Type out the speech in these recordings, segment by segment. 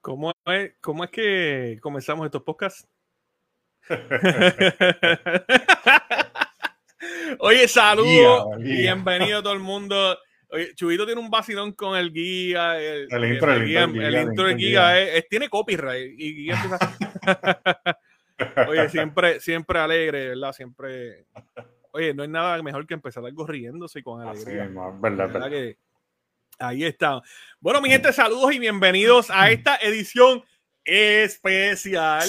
¿Cómo es, ¿Cómo es que comenzamos estos podcasts? Oye, saludos, bienvenido todo el mundo. Oye, Chubito tiene un vacilón con el guía. El, intro, el, intro, el, guía, tiene copyright. Y, Oye, siempre, siempre alegre, ¿verdad? Siempre. Oye, no hay nada mejor que empezar algo riéndose con alegría. verdad, verdad. Que, ahí está. Bueno, mi gente, saludos y bienvenidos a esta edición especial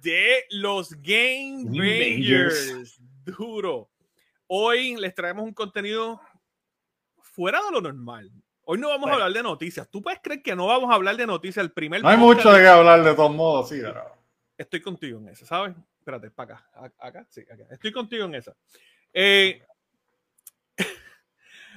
de los Game Rangers. Duro. Hoy les traemos un contenido fuera de lo normal. Hoy no vamos a hablar de noticias. ¿Tú puedes creer que no vamos a hablar de noticias el primer No hay mucho de qué hablar de todos modos, sí, Estoy contigo en esa, ¿sabes? Espérate, para acá. Acá, sí, acá. Estoy contigo en esa. Eh,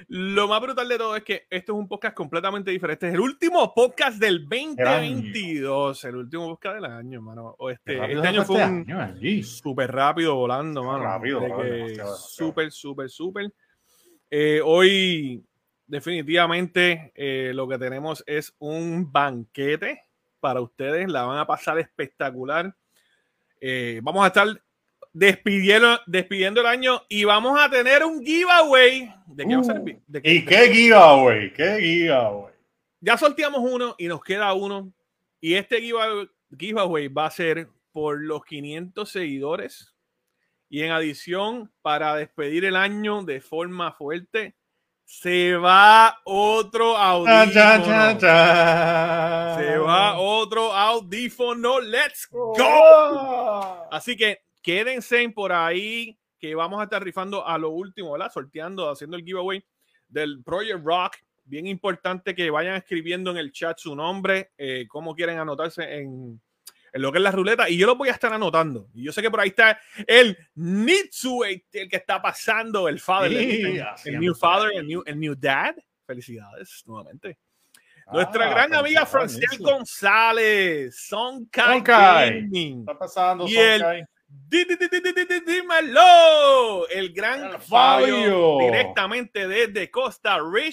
lo más brutal de todo es que esto es un podcast completamente diferente. Es el último podcast del 2022. El último podcast del año, mano. Este, este año fue un súper rápido volando, mano. Rápido, súper, súper, súper. Eh, hoy, definitivamente, eh, lo que tenemos es un banquete para ustedes. La van a pasar espectacular. Eh, vamos a estar despidiendo, despidiendo el año y vamos a tener un giveaway. ¿De qué va a ser? Uh, ¿Y qué giveaway? ¿Qué giveaway? Ya sorteamos uno y nos queda uno. Y este giveaway va a ser por los 500 seguidores. Y en adición, para despedir el año de forma fuerte, se va otro audífono. Se va otro audífono. Let's go. Oh. Así que quédense por ahí que vamos a estar rifando a lo último, ¿verdad? Sorteando, haciendo el giveaway del Project Rock. Bien importante que vayan escribiendo en el chat su nombre, eh, cómo quieren anotarse en, lo que es la ruleta. Y yo lo voy a estar anotando. Y yo sé que por ahí está el Nitsu, el, que está pasando, el father, el, new father, el new, el new dad. Felicidades nuevamente. Nuestra ah, gran amiga Francel González, Sonkai Está pasando, y el Dímelo, el gran Fabio, directamente desde Costa Rica,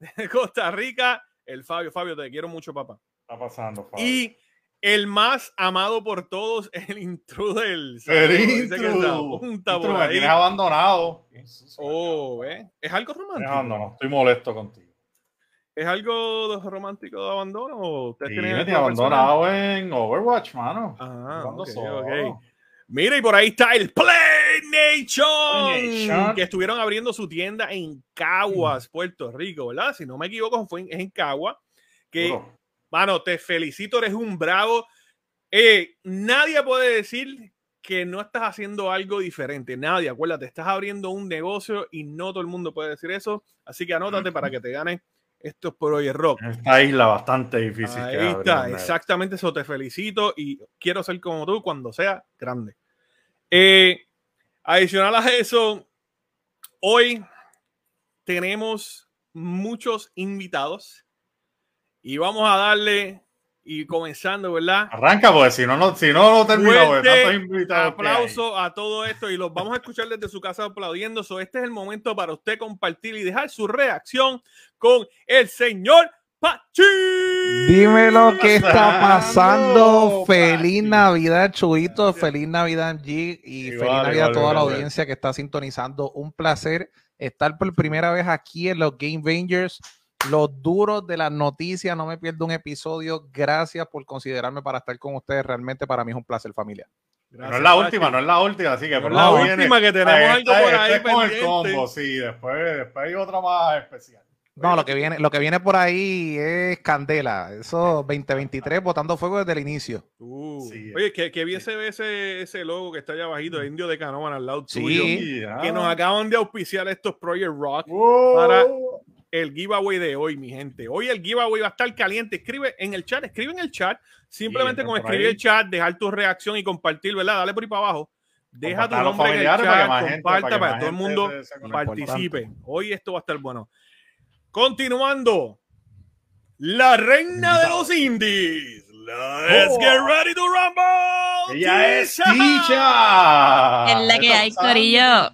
Costa Rica. El Fabio, Fabio, te quiero mucho, papá. Está pasando, Fabio. Y el más amado por todos, el intruder. El intruder. Tienes abandonado. Oh, ¿eh? Es algo romántico. No, estoy molesto contigo. ¿Es algo romántico de abandono? ¿O sí, me abandonado en Overwatch, mano. Ah, okay, Mira, y por ahí está el Play Nation, que estuvieron abriendo su tienda en Caguas, Puerto Rico, ¿verdad? Si no me equivoco, fue en, Caguas. Que, mano, te felicito, eres un bravo. Eh, nadie puede decir que no estás haciendo algo diferente. Nadie, acuérdate, estás abriendo un negocio y no todo el mundo puede decir eso. Así que anótate para que te ganes esto es Project Rock. Esta isla bastante difícil. Ahí está, exactamente eso. Te felicito y quiero ser como tú cuando sea grande. Eh, adicional a eso, hoy tenemos muchos invitados y vamos a darle y comenzando, ¿verdad? Arranca, pues si no, no, si no, no termina, pues, Aplauso a todo esto y los vamos a escuchar desde su casa aplaudiendo. So, este es el momento para usted compartir y dejar su reacción con el señor Pachi. Dime lo que está pasando. Feliz Navidad, Chuito. Feliz Navidad, G. Y feliz Navidad a toda la audiencia que está sintonizando. Un placer estar por primera vez aquí en los Game Rangers los duros de las noticias. No me pierdo un episodio. Gracias por considerarme para estar con ustedes. Realmente para mí es un placer, familia. no es la última, no es la última, así que por la última que tenemos algo por ahí. con el combo, sí, después, después hay otra más especial. No, lo que viene, lo que viene por ahí es candela. Eso 2023 botando fuego desde el inicio. Uh, oye, que, bien se ve ese, ese logo que está allá abajito, de Indio de Canoan al lado tuyo. Que nos acaban de auspiciar estos Project Rock para el giveaway de hoy, mi gente. Hoy el giveaway va a estar caliente. Escribe en el chat, escribe en el chat. Simplemente con escribir el chat, dejar tu reacción y compartir, ¿verdad? Dale por ahí para abajo. Deja tu nombre en el chat, comparta para, para, que todo el mundo participe. Hoy esto va a estar bueno. Continuando. La reina de los indies. Let's oh. get ready to rumble. Ella es Ticha. Es la que hay, Corillo.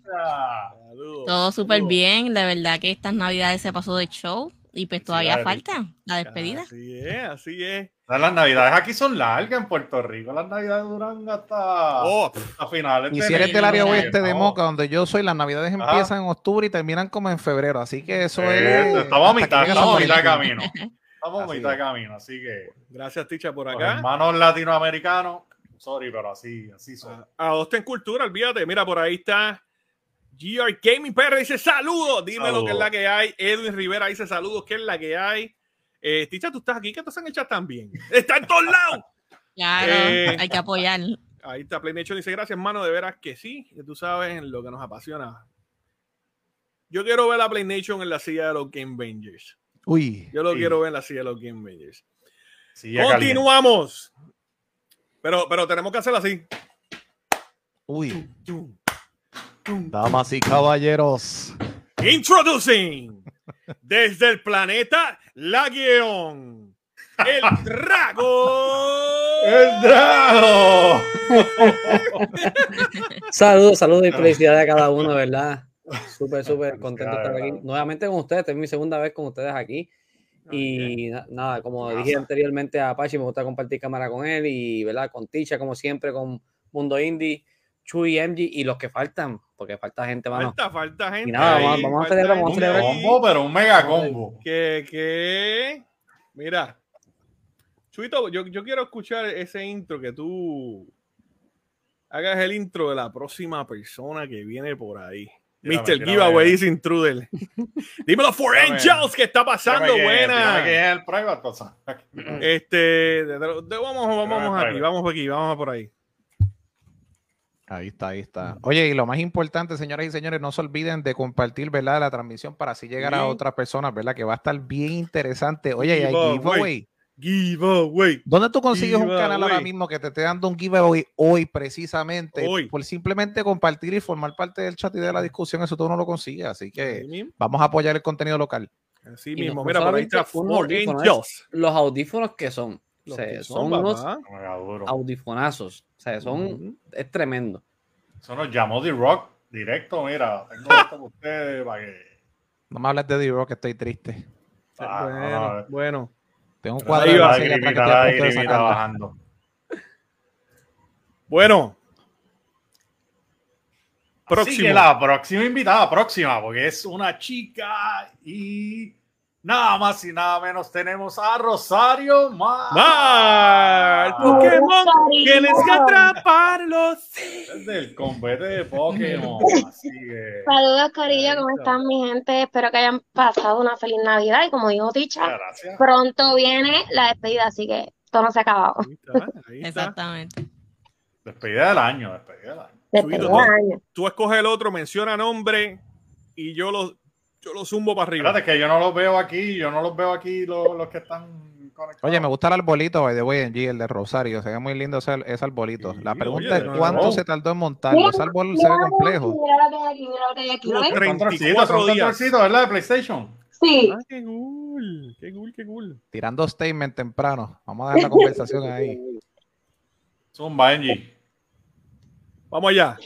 Todo súper bien. La verdad que estas navidades se pasó de show. Y pues todavía falta la despedida. Así es, así es. Las navidades aquí son largas en Puerto Rico. Las navidades duran hasta, Oh, a finales. Y de si eres del área oeste de. Moca, donde yo soy, las navidades Ajá. empiezan en octubre y terminan como en febrero. Así que eso Eh, es. Estamos a mitad, estamos a mitad de camino. Estamos a mitad de camino, así que gracias, Ticha, por los acá. hermanos latinoamericanos, sorry, pero así, así son. A Dosta en Cultura, olvídate. Mira, por ahí está GR Gaming PR dice saludos. Dime lo que es la que hay. Edwin Rivera dice saludos, ¿qué es la que hay? Eh, Ticha, tú estás aquí, que estás en el chat también. Está en todos lados. Claro, Eh, hay que apoyar. Ahí está PlayNation dice gracias, hermano, de veras que sí, que tú sabes lo que nos apasiona. Yo quiero ver a PlayNation en la silla de los Game Bangers. Uy. Yo lo Sí. quiero ver en la silla de los Game. Sí, caliente. Continuamos. Pero, pero tenemos que hacerlo así. Uy. Tum, tum. Damas y caballeros. Introducing desde el planeta Laguión, el Drago. ¡El Drago! Saludos, saludos y felicidades a cada uno, ¿verdad? Súper, súper contento de estar aquí. Nuevamente con ustedes, esta es mi segunda vez con ustedes aquí. Y na- nada, como Gracias. dije anteriormente a Apache, me gusta compartir cámara con él y, ¿verdad? Con Ticha, como siempre, con Mundo Indie, Chuy, MG y los que faltan, porque falta gente, mano. Falta, falta gente. Y nada, ahí, vamos- vamos a celebrar, vamos a celebrar. ahí. combo, pero un mega combo. Que, que, mira, Chuito, yo, yo quiero escuchar ese intro que tú hagas el intro de la próxima persona que viene por ahí. Mr. Giveaway dice Intruder. Dímelo, For Tírame. Angels, que está pasando que- buena. que es el private, o sea, Este, de- de- de- vamos, vamos, vamos aquí, vamos aquí, vamos por ahí. Ahí está, ahí está. Oye, y lo más importante, señoras y señores, no se olviden de compartir, ¿verdad? La transmisión para así llegar a otras personas, ¿verdad? Que va a estar bien interesante. Oye, y hay Giveaway. giveaway. ¿Dónde tú consigues un canal ahora mismo que te esté dando un giveaway hoy precisamente? Hoy. Por simplemente compartir y formar parte del chat y de la discusión, eso tú no lo consigues. Así que vamos a apoyar el contenido local. Así Y mismo. no Mira, por ahí está Angels. Los audífonos que son, Los o sea, que son, son, unos audifonazos, o sea, son, es tremendo. Eso nos llamó The Rock directo, mira, tengo esto para ustedes para que... No me hables de D-Rock, que estoy triste. Ah, no, bueno, no. bueno. Tengo un cuadro bajando. Bueno. Así Próximo. que la próxima invitada, próxima, porque es una chica y nada más y nada menos tenemos a Rosario Mar. ¡Mar! El Pokémon tienes que atraparlo. sí. Desde el combate de Pokémon. Así que. Saludos, Corillo, ¿cómo están mi gente? Espero que hayan pasado una feliz Navidad y como dijo Ticha, pronto viene la despedida, así que esto no se ha acabado. Ahí está, ahí está. Exactamente. Despedida del año, despedida del año. Despedida Subito, del año. Tú escoges el otro, menciona nombre y yo lo, yo lo zumbo para arriba. Espérate, que yo no los veo aquí, yo no los veo aquí los, los que están conectados. Oye, me gusta el arbolito, by the way, en G, el de Rosario. Se ve muy lindo ese, ese arbolito. Sí, La pregunta oye, es cuánto no. se tardó en montarlo. Ese árbol se ve complejo. Mira lo que hay aquí, mira lo que hay aquí, ¿lo ven? Tres. Controlcito, 34 son días. ¿verdad? De PlayStation. Sí. Ah, qué cool, qué cool, qué cool. Tirando statement temprano. Vamos a dejar la conversación ahí. Zumba, Angie. Vamos allá.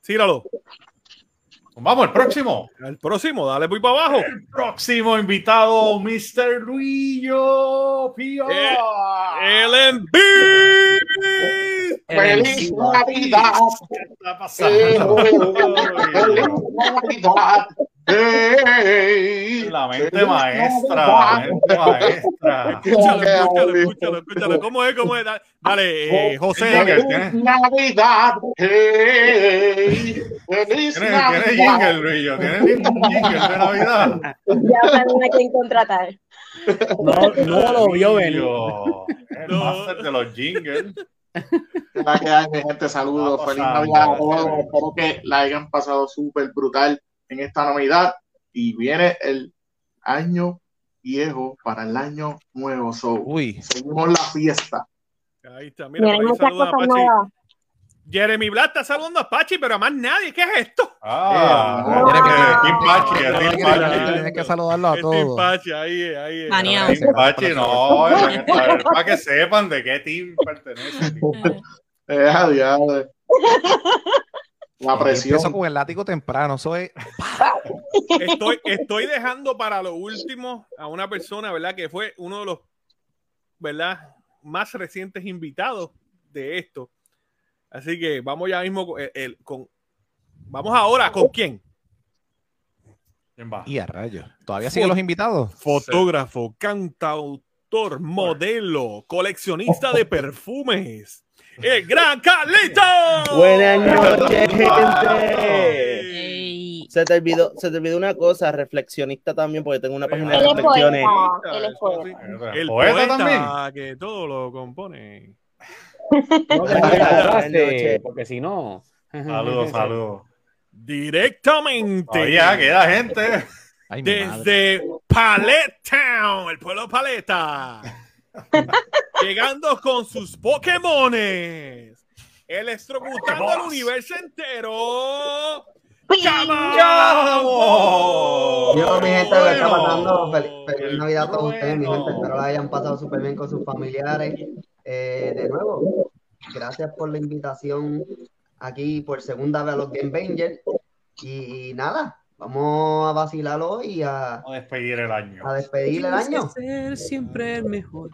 Síralo. Vamos, el próximo. El próximo, dale muy para abajo. El próximo invitado, Mr. Luillo Pío. Eh, El envío. ¡Feliz Navidad! ¿Qué está pasando? Navidad! La mente maestra, la mente maestra. Escúchalo, escúchalo, escúchalo, escúchalo. ¿Cómo es? ¿Cómo es? Dale, eh, José. ¡Feliz. Navidad! ¡Feliz Tiene, tiene Navidad! jingle, Luillo. Tiene un jingle de Navidad. Ya saben a quién contratar. No, no lo vio venir. El No. máster de los jingles. ¿Qué tal que hay, gente? Saludos, feliz Navidad a todos. Espero que la hayan pasado súper brutal en esta Navidad. Y viene el año viejo para el año nuevo. So, Uy, seguimos la fiesta. Ahí está, mira, ahí saluda a Pachi. Jeremy Blatt está saludando a Pachi, pero a más nadie. ¿Qué es esto? Ah, Eh, Team Jeremy, Pachi, Team Pachi. tienes que saludarlo a todos. Pachi, ahí es, ahí es. Pachi, no, para que sepan de qué team pertenece. Eh, adiós. La presión. Empiezo con el látigo temprano. Eso es Estoy, estoy dejando para lo último a una persona, ¿verdad? Que fue uno de los, ¿verdad? Más recientes invitados de esto. Así que vamos ya mismo con, el- el- con- vamos ahora con quién? ¿Quién va? Y a rayos. ¿Todavía siguen los invitados? Fotógrafo, cantautor, modelo, coleccionista de perfumes. El gran Carlito. Buenas noches, gente. Se te olvidó, se te olvidó una cosa, reflexionista también, porque tengo una página de reflexiones. poeta. Él es poeta. El poeta también. que todo lo compone. No te Buenas agarraste, noches. porque si no. Saludos, saludos. Directamente. Oye, queda gente. Ay, desde Palette Town, el pueblo Paleta. Llegando con sus Pokémones. Electrocutando al universo entero. ¡Chamo! Yo, mi gente, lo está pasando. Bueno. Feliz, feliz Navidad a todos ustedes, mi gente. Bueno. Espero la hayan pasado súper bien con sus familiares. Eh, de nuevo, gracias por la invitación aquí por segunda vez a los Game Bangers. Y, nada, vamos a vacilarlo y a, a despedir el año. a despedir el año. ser siempre el mejor.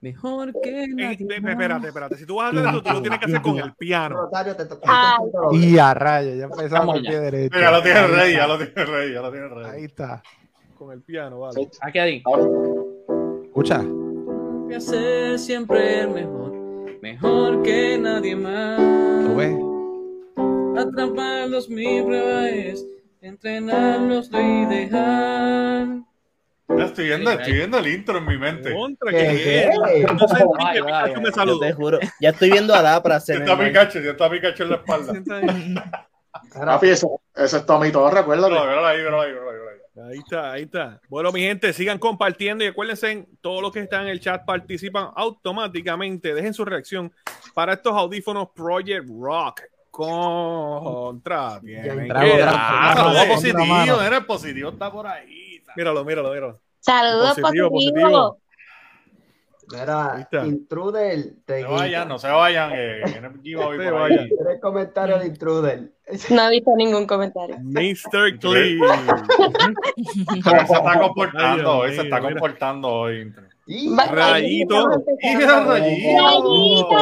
Mejor que nadie. eh, espérate, espérate. Si tú vas a hacer eso, tú lo tienes que hacer con el piano. Te toca. Y a rayos. Ya empezamos el pie derecho. Ya lo tiene rey, ya lo tiene rey, ya lo tiene rey. Ahí está. Con el piano, vale. Aquí ahí. Escucha. Que ser siempre el mejor. Mejor que nadie más. ¿Tú ves? Atraparlos mi prueba es entrenarlos y dejar. Ya estoy viendo, estoy viendo el intro en mi mente. Contra ¿Qué, qué? no me saludó. te juro. Ya estoy viendo a Dapra. Ya está Pikachu, ya está Pikachu en la espalda. Ese es Tommy Míralo, recuérdate. míralo ahí, míralo ahí, míralo ahí, míralo ahí. Ahí está, ahí está. Bueno, mi gente, sigan compartiendo y acuérdense, todos los que están en el chat participan automáticamente. Dejen su reacción para estos audífonos Project Rock contra. Tienen que no, positivo, el positivo, está por ahí. Míralo, míralo, míralo. Saludos Positivo, positivos. Ahí Mira, está. intruder. Te No se vayan, no se vayan, eh, Se vayan. Tres comentarios de intruder. No he visto ningún comentario. Mr. Clee. Se está comportando, hoy Dios se está comportando hoy. Rayito. Mira, Rayito.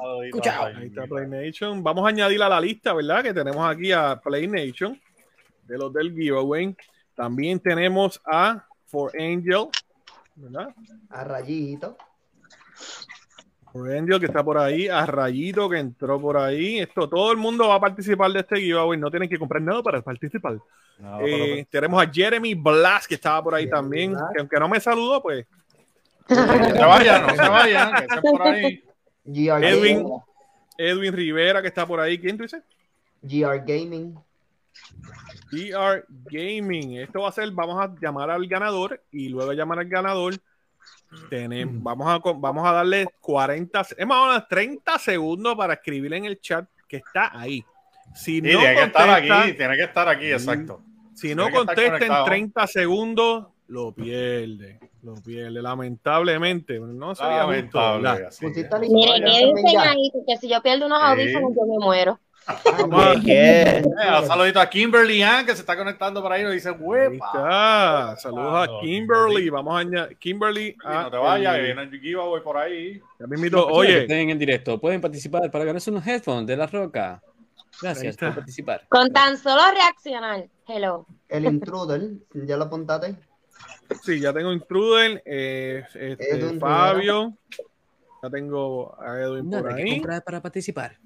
¡Rayito! Escuchao. Ahí está Play Nation. Vamos a añadir a la lista, ¿verdad? Que tenemos aquí a Play Nation de los del giveaway. También tenemos a For Angel, ¿verdad? A rayito. For Angel que está por ahí, a Rayito que entró por ahí. Esto, todo el mundo va a participar de este giveaway. No tienen que comprar nada para participar. No, Eh, tenemos a Jeremy Blas que estaba por ahí Jeremy también. Blas. Que aunque no me saludó, pues no se vayan, no se vayan, que estén por ahí. GR Edwin. Gaming. Edwin Rivera que está por ahí. ¿Quién tú dices? GR Gaming. DR Gaming. Esto va a ser, vamos a llamar al ganador y luego de llamar al ganador, tenemos, vamos, a, vamos a darle 40, es más o menos 30 segundos para escribir en el chat que está ahí. Si Sí, no tiene que estar contesta, aquí, tiene que estar aquí, exacto. si no contesta en conectado. 30 segundos, lo pierde. Lo pierde, lamentablemente. No sería Lamentable. al Miren, intruder ¿qué también dicen ya. ahí? Porque si yo pierdo unos Sí. audífonos, yo me muero. ¿Qué? Eh, un saludito a Kimberly Ann que se está conectando por ahí y nos dice, Ahí huepa. está. Saludos a Kimberly. Vamos a añadir. Kimberly. No te vayas, viene el giveaway por ahí. Oye, estén en el directo pueden participar para ganarse unos headphones de la roca. Gracias por participar. Con tan solo reaccionar. Hello. El intruder. ¿Ya lo apuntaste? Sí, ya tengo Intruder, eh, este, Fabio, ya tengo a Edwin por Nada que ahí. comprar para participar.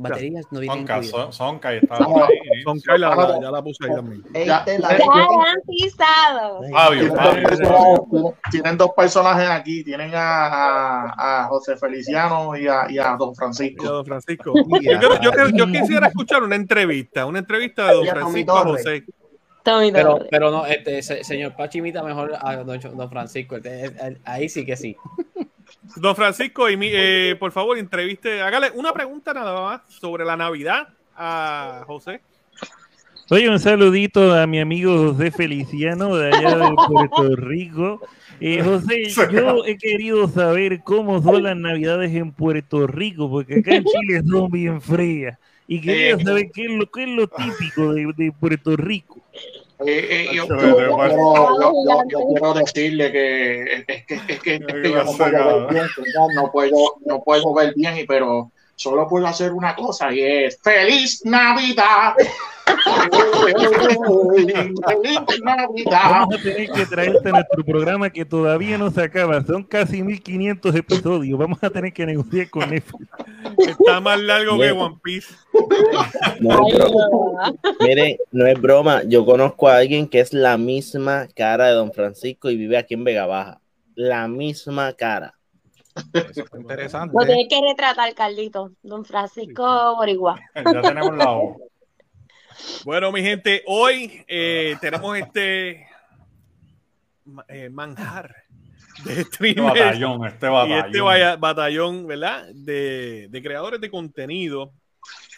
Baterías no vienen Sonka. Son- Sonka, y está por ahí. Son Carla, la- ya la puse ahí también. Ya. Este, la- Garantizado. Fabio, Tienen Fabio. dos, tienen dos personajes aquí. Tienen a, a, a José Feliciano y a, y a Don Y a Francisco. don Francisco. Yo, yo quisiera escuchar una entrevista, una entrevista de don Francisco a Torres. Pero, pero no, este se- señor Pachi imita mejor a don, don Francisco. Este, ahí sí que sí. Don Francisco, y mi- eh, por favor, entreviste, hágale una pregunta nada más sobre la Navidad a José. Oye, un saludito a mi amigo José Feliciano de allá de Puerto Rico. Eh, José, yo he querido saber cómo son las navidades en Puerto Rico, porque acá en Chile son bien frías. y quería Eh, saber qué es lo, qué es lo típico de, de Puerto Rico. Eh, eh, yo, quiero decirle que es que, es que, es que, es que yo no puedo ver bien, ¿verdad? no puedo, no puedo ver bien, y- pero solo puedo hacer una cosa y es ¡Feliz Navidad! ¡Feliz Navidad! Vamos a tener que traerte a nuestro programa que todavía no se acaba. Son casi 1500 episodios. Vamos a tener que negociar con Netflix. Está más largo que. One Piece. No es broma. Miren, no es broma. Yo conozco a alguien que es la misma cara de Don Francisco y vive aquí en Vega Baja. La misma cara. Eso interesante. Lo tienes que retratar, Carlito. Don Francisco Boricua. Ya tenemos la O. Bueno, mi gente, hoy eh, tenemos este eh, manjar de Este streamers batallón, este y batallón. este vaya- batallón, ¿verdad? De, de creadores de contenido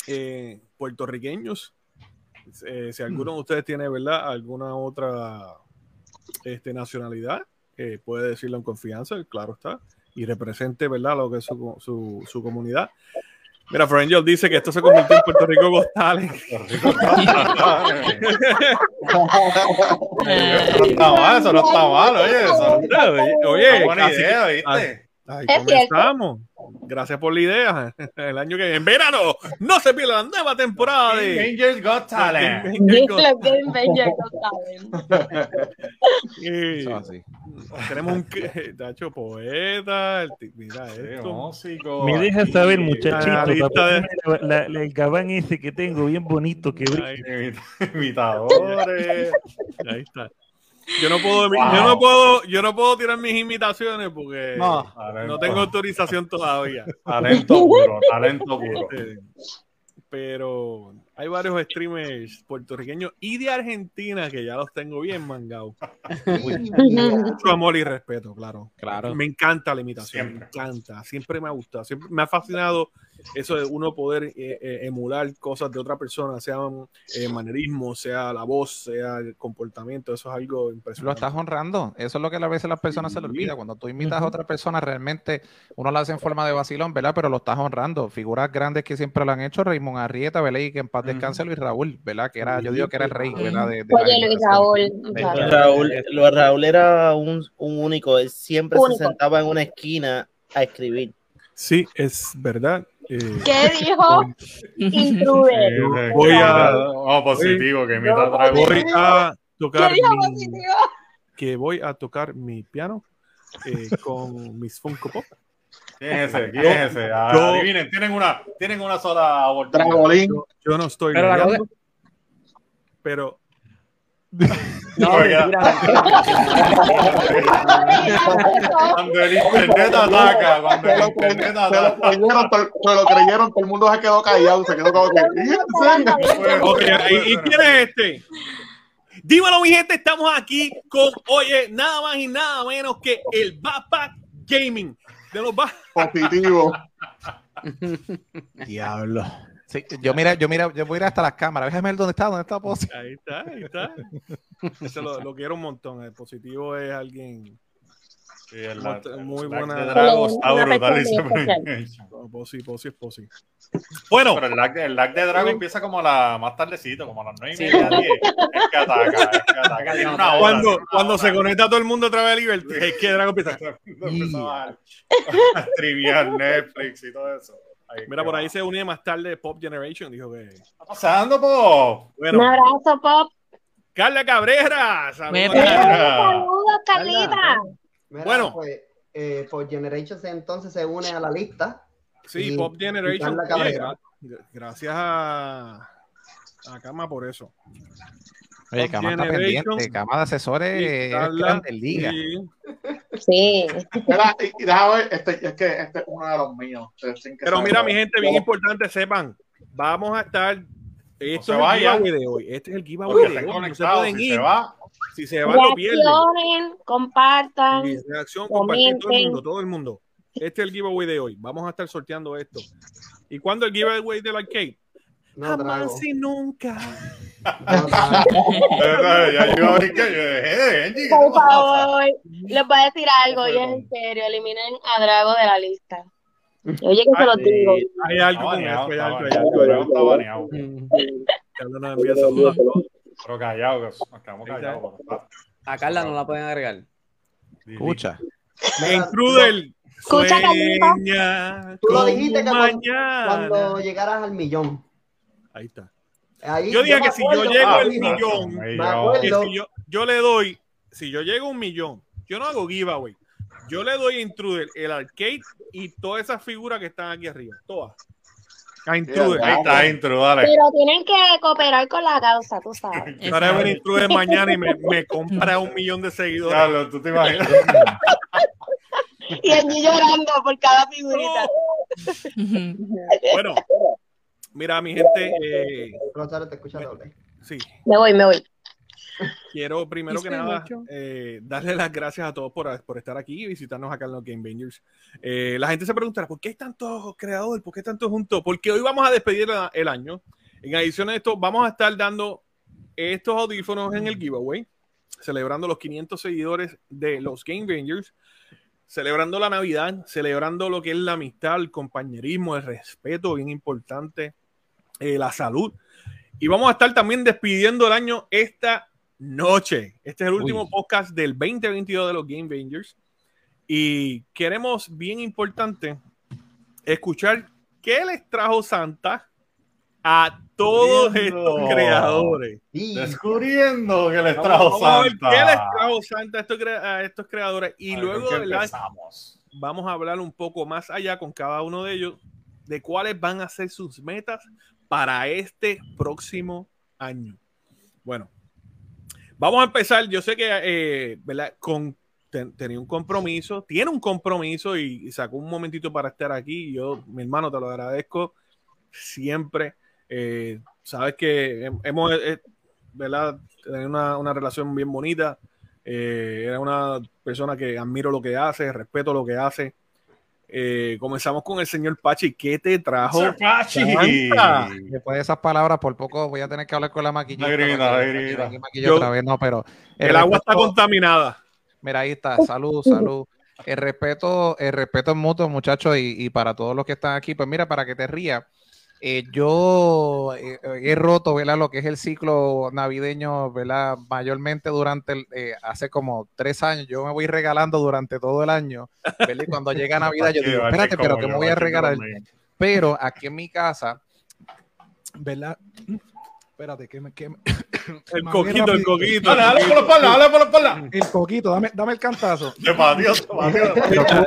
eh, puertorriqueños. Eh, si alguno de ustedes tiene, ¿verdad? Alguna otra este, nacionalidad, eh, puede decirlo en confianza, claro está, y represente, ¿verdad? Lo que es su, su, su comunidad. Mira, Frangel dice que esto se convirtió en Puerto Rico Talent. Eso no está mal, eso no está mal, oye. Eso Oye, oye, casi- idea, ¿viste? Ay, Es comenzamos. Gracias por la idea. El año que viene, en verano, no se pierda la nueva temporada de Angels Got Talent. Tenemos un Tacho poeta. el mira esto. músico. Me deja saber, muchachito, la de- la- la- el gabán ese que tengo bien bonito que brilla. Ahí, Imitadores. ahí está. Yo no puedo, Wow. yo no puedo, yo no puedo tirar mis imitaciones porque No. no tengo autorización todavía. Talento puro, talento puro. Pero hay varios streamers puertorriqueños y de Argentina que ya los tengo bien mangados. Mucho amor y respeto, claro. Claro. Me encanta la imitación, Siempre. me encanta. Siempre me ha gustado, siempre me ha fascinado eso de uno poder eh, eh, emular cosas de otra persona, sean eh, manerismos, sea la voz, sea el comportamiento. Eso es algo Lo impresionante. estás honrando. Eso es lo que a veces las personas se le olvida. Cuando tú imitas a otra persona, realmente uno lo hace en forma de vacilón, ¿verdad? Pero lo estás honrando. Figuras grandes que siempre lo han hecho, Raymond Arrieta, ¿verdad? Y que en paz descanse Luis Raúl, ¿verdad? Que era, yo digo que era el rey, ¿verdad? De, Oye, Luis. Raúl. Raúl, lo- Raúl era un, un único. Él siempre Único. se sentaba en una esquina a escribir. Sí, es verdad. Eh, ¿Qué dijo? Intruder. Voy a- Oh, positivo, que Dragon. voy a tocar ¿Qué dijo mi- positivo? que voy a tocar mi piano eh, con mis Funko Pop. ¿Quién es ese? ¿Quién es ese? Ah, yo- adivinen, tienen una, tienen una sola oportunidad. Yo, yo no estoy Pero la pero No. Cuando el internet ataca, cuando Se el lo, internet se lo ataca. creyeron, to- se lo creyeron, todo el mundo se quedó callado, se quedó como que. ¿y, quién es este? Dímelo, mi gente, estamos aquí con, oye, nada más y nada menos que el Backpack Gaming. De los Positivo. Diablo. Sí, yo mira, yo mira, yo voy a ir hasta las cámaras. Déjame ver dónde está, dónde está Posi. Ahí está, ahí está. Ese lo, lo quiero un montón. El positivo es alguien. Sí, el Muy- el lag buena- de Drago está brutal, Posi, Posi es Posi. Bueno, Pero el lag, el lag de Drago empieza como a la, más tardecito, como a las 9 y media, 10. Es que ataca, es que ataca. Tiene una hora, cuando, tiene una cuando hora. se conecta todo el mundo a través de Liberty, es que Dragon empieza. A, a streamear Netflix y todo eso. Mira, por ahí se une más tarde Pop Generation. Dijo que. ¿Qué está pasando, po? Un abrazo, Pop. Carla Cabrera. saludos. Saludos, Carlita. Mira, Bueno. pues, eh, por Generations entonces se une a la lista. Sí, Y- Pop Generation. Carla Cabrera. gra- gracias a, a Cama por eso. Oye, Cama está pendiente. Cama de asesores grande liga. Sí. Mira, y, déjame ver, este, es que este es uno de los míos. que Pero mira, mi gente, bien importante, sepan, vamos a estar. Esto se es el giveaway de hoy. Este es el giveaway de hoy. No se pueden si ir. se va, Si se van, lo pierden. Compartan. Y reacción, compartir todo el mundo, todo el mundo. Este es el giveaway de hoy. Vamos a estar sorteando esto. ¿Y cuándo el giveaway del arcade? No. Jamás y nunca. No, Drago. ya yo iba a brincar, yo dije, "Eh, Angie, ¿qué Por te pasa?" favor, les voy a decir algo y es en serio. Eliminen a Drago de la lista. Oye, que se lo digo. Hay algo con baneado, eso, hay está algo, hay baneado, algo. Pero callado, que nos quedamos callados. A Carla no la pueden agregar. Escucha. Intruder, Escucha, Carlita. Tú lo dijiste que cuando llegaras al millón. Ahí está. Ahí, Yo dije que si yo llego ah, al sí, millón, que si yo, yo le doy, si yo llego a un millón, yo no hago giveaway. Yo le doy a Intruder el arcade y todas esas figuras que están aquí arriba. Todas. A Intruder. Ahí está, intro, dale. Pero tienen que cooperar con la causa, tú sabes. Ahora venir Intruder mañana y me, me compra un millón de seguidores. Carlos, tú te imaginas. Y allí llorando por cada figurita. Bueno, mira, mi gente, eh, Rosario, te escucha doble. sí, Me voy, me voy. quiero primero que nada eh, darle las gracias a todos por, por estar aquí y visitarnos acá en los Game Bangers. Eh, la gente se preguntará, ¿por qué hay tantos creadores? ¿Por qué tantos juntos? Porque hoy vamos a despedir la- el año. En adición a esto, vamos a estar dando estos audífonos en el giveaway, celebrando los 500 seguidores de los Game Bangers, celebrando la Navidad, celebrando lo que es la amistad, el compañerismo, el respeto, bien importante, eh, la salud. Y vamos a estar también despidiendo el año esta noche. Este es el último Uy. podcast del 2022 de los Game Bangers. Y queremos, bien importante, escuchar qué les trajo Santa a todos Descubriendo. estos creadores. Descubriendo que les trajo vamos a ver Santa. ¿Qué les trajo Santa a estos, a estos creadores? Y A luego vamos a hablar un poco más allá con cada uno de ellos de cuáles van a ser sus metas para este próximo año. Bueno, vamos a empezar. Yo sé que eh. Con, ten- tenía un compromiso, tiene un compromiso y, sacó un momentito para estar aquí. Yo, mi hermano, te lo agradezco siempre. Eh, sabes que hem- hemos eh, ¿verdad? tenido una, una relación bien bonita. Eh, era una persona que admiro lo que hace, respeto lo que hace. Eh, comenzamos con el señor Pachi. ¿Qué te trajo? Sir Pachi. Después de esas palabras, por poco voy a tener que hablar con la maquillita. La grita, para la que- para que grita. venga y maquille Yo- otra vez, no, pero El agua está contaminada. Mira, ahí está. Salud, salud. El respeto, el respeto es mutuo, muchachos, y, y para todos los que están aquí, pues mira, para que te rías, eh, yo eh, he roto, ¿verdad? Lo que es el ciclo navideño, ¿verdad? Mayormente durante, el, eh, hace como tres años, yo me voy regalando durante todo el año, ¿verdad? Y cuando llega Navidad, yo digo, espérate, pero que me voy a regalar. Pero aquí en mi casa, ¿verdad? Espérate, que me... Que me- El coquito, el coquito. Dale, dale por la espalda, dale por la espalda. El coquito, dame, dame el cantazo. Te pateó, te pateó.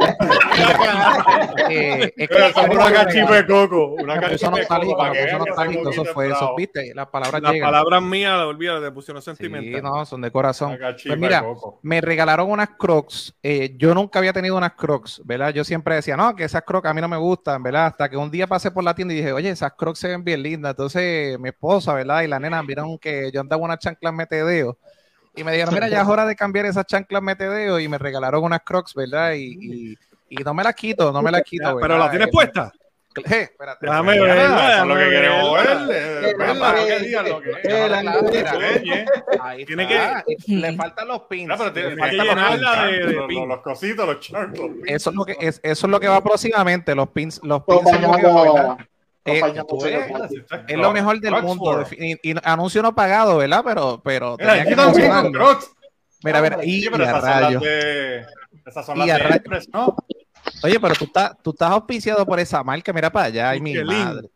Eh, eso una cachipa de coco. Una cachipa de coco. que nostálgico, ese eso fue es eso, viste, las palabras Las llegan. palabras mías, las olvidas, te pusieron Sí, sentimental. no, son de corazón. Pues mira, me regalaron unas crocs. eh, yo nunca había tenido unas crocs, ¿verdad? Yo siempre decía, no, que esas crocs a mí no me gustan, ¿verdad? Hasta que un día pasé por la tienda y dije, oye, esas crocs se ven bien lindas. Entonces mi esposa, ¿verdad? Y la nena vieron que yo andaba unas chanclas metedeo. Y me dijeron, mira, ya es hora de cambiar esas chanclas metedeo. Y me regalaron unas crocs, ¿verdad? Y, y, y no me las quito, no me las quito. Pero ¿verdad? la tienes Eh, puesta. eh, espérate. Verla, Eso es lo que queremos ver. que que ahí Tiene está. Le faltan los pins. mira, pero le tiene que faltan que los pins. de- de los- pin. los- Los cositos, los charcos. Eso es lo que es, eso es lo que va próximamente, los pins, los pins que. Acompañando, Eh, Pachi. es lo mejor del mundo. defi- Y, y anuncio no pagado, ¿verdad? Pero, pero Mira, tenía aquí que con. Crocs. Mira, a ver, y, Sí, pero y a esas son las rayos. de. Esas son las de Empress, ¿no? Oye, pero tú estás, tú estás auspiciado por esa marca, mira para allá, ay mi madre.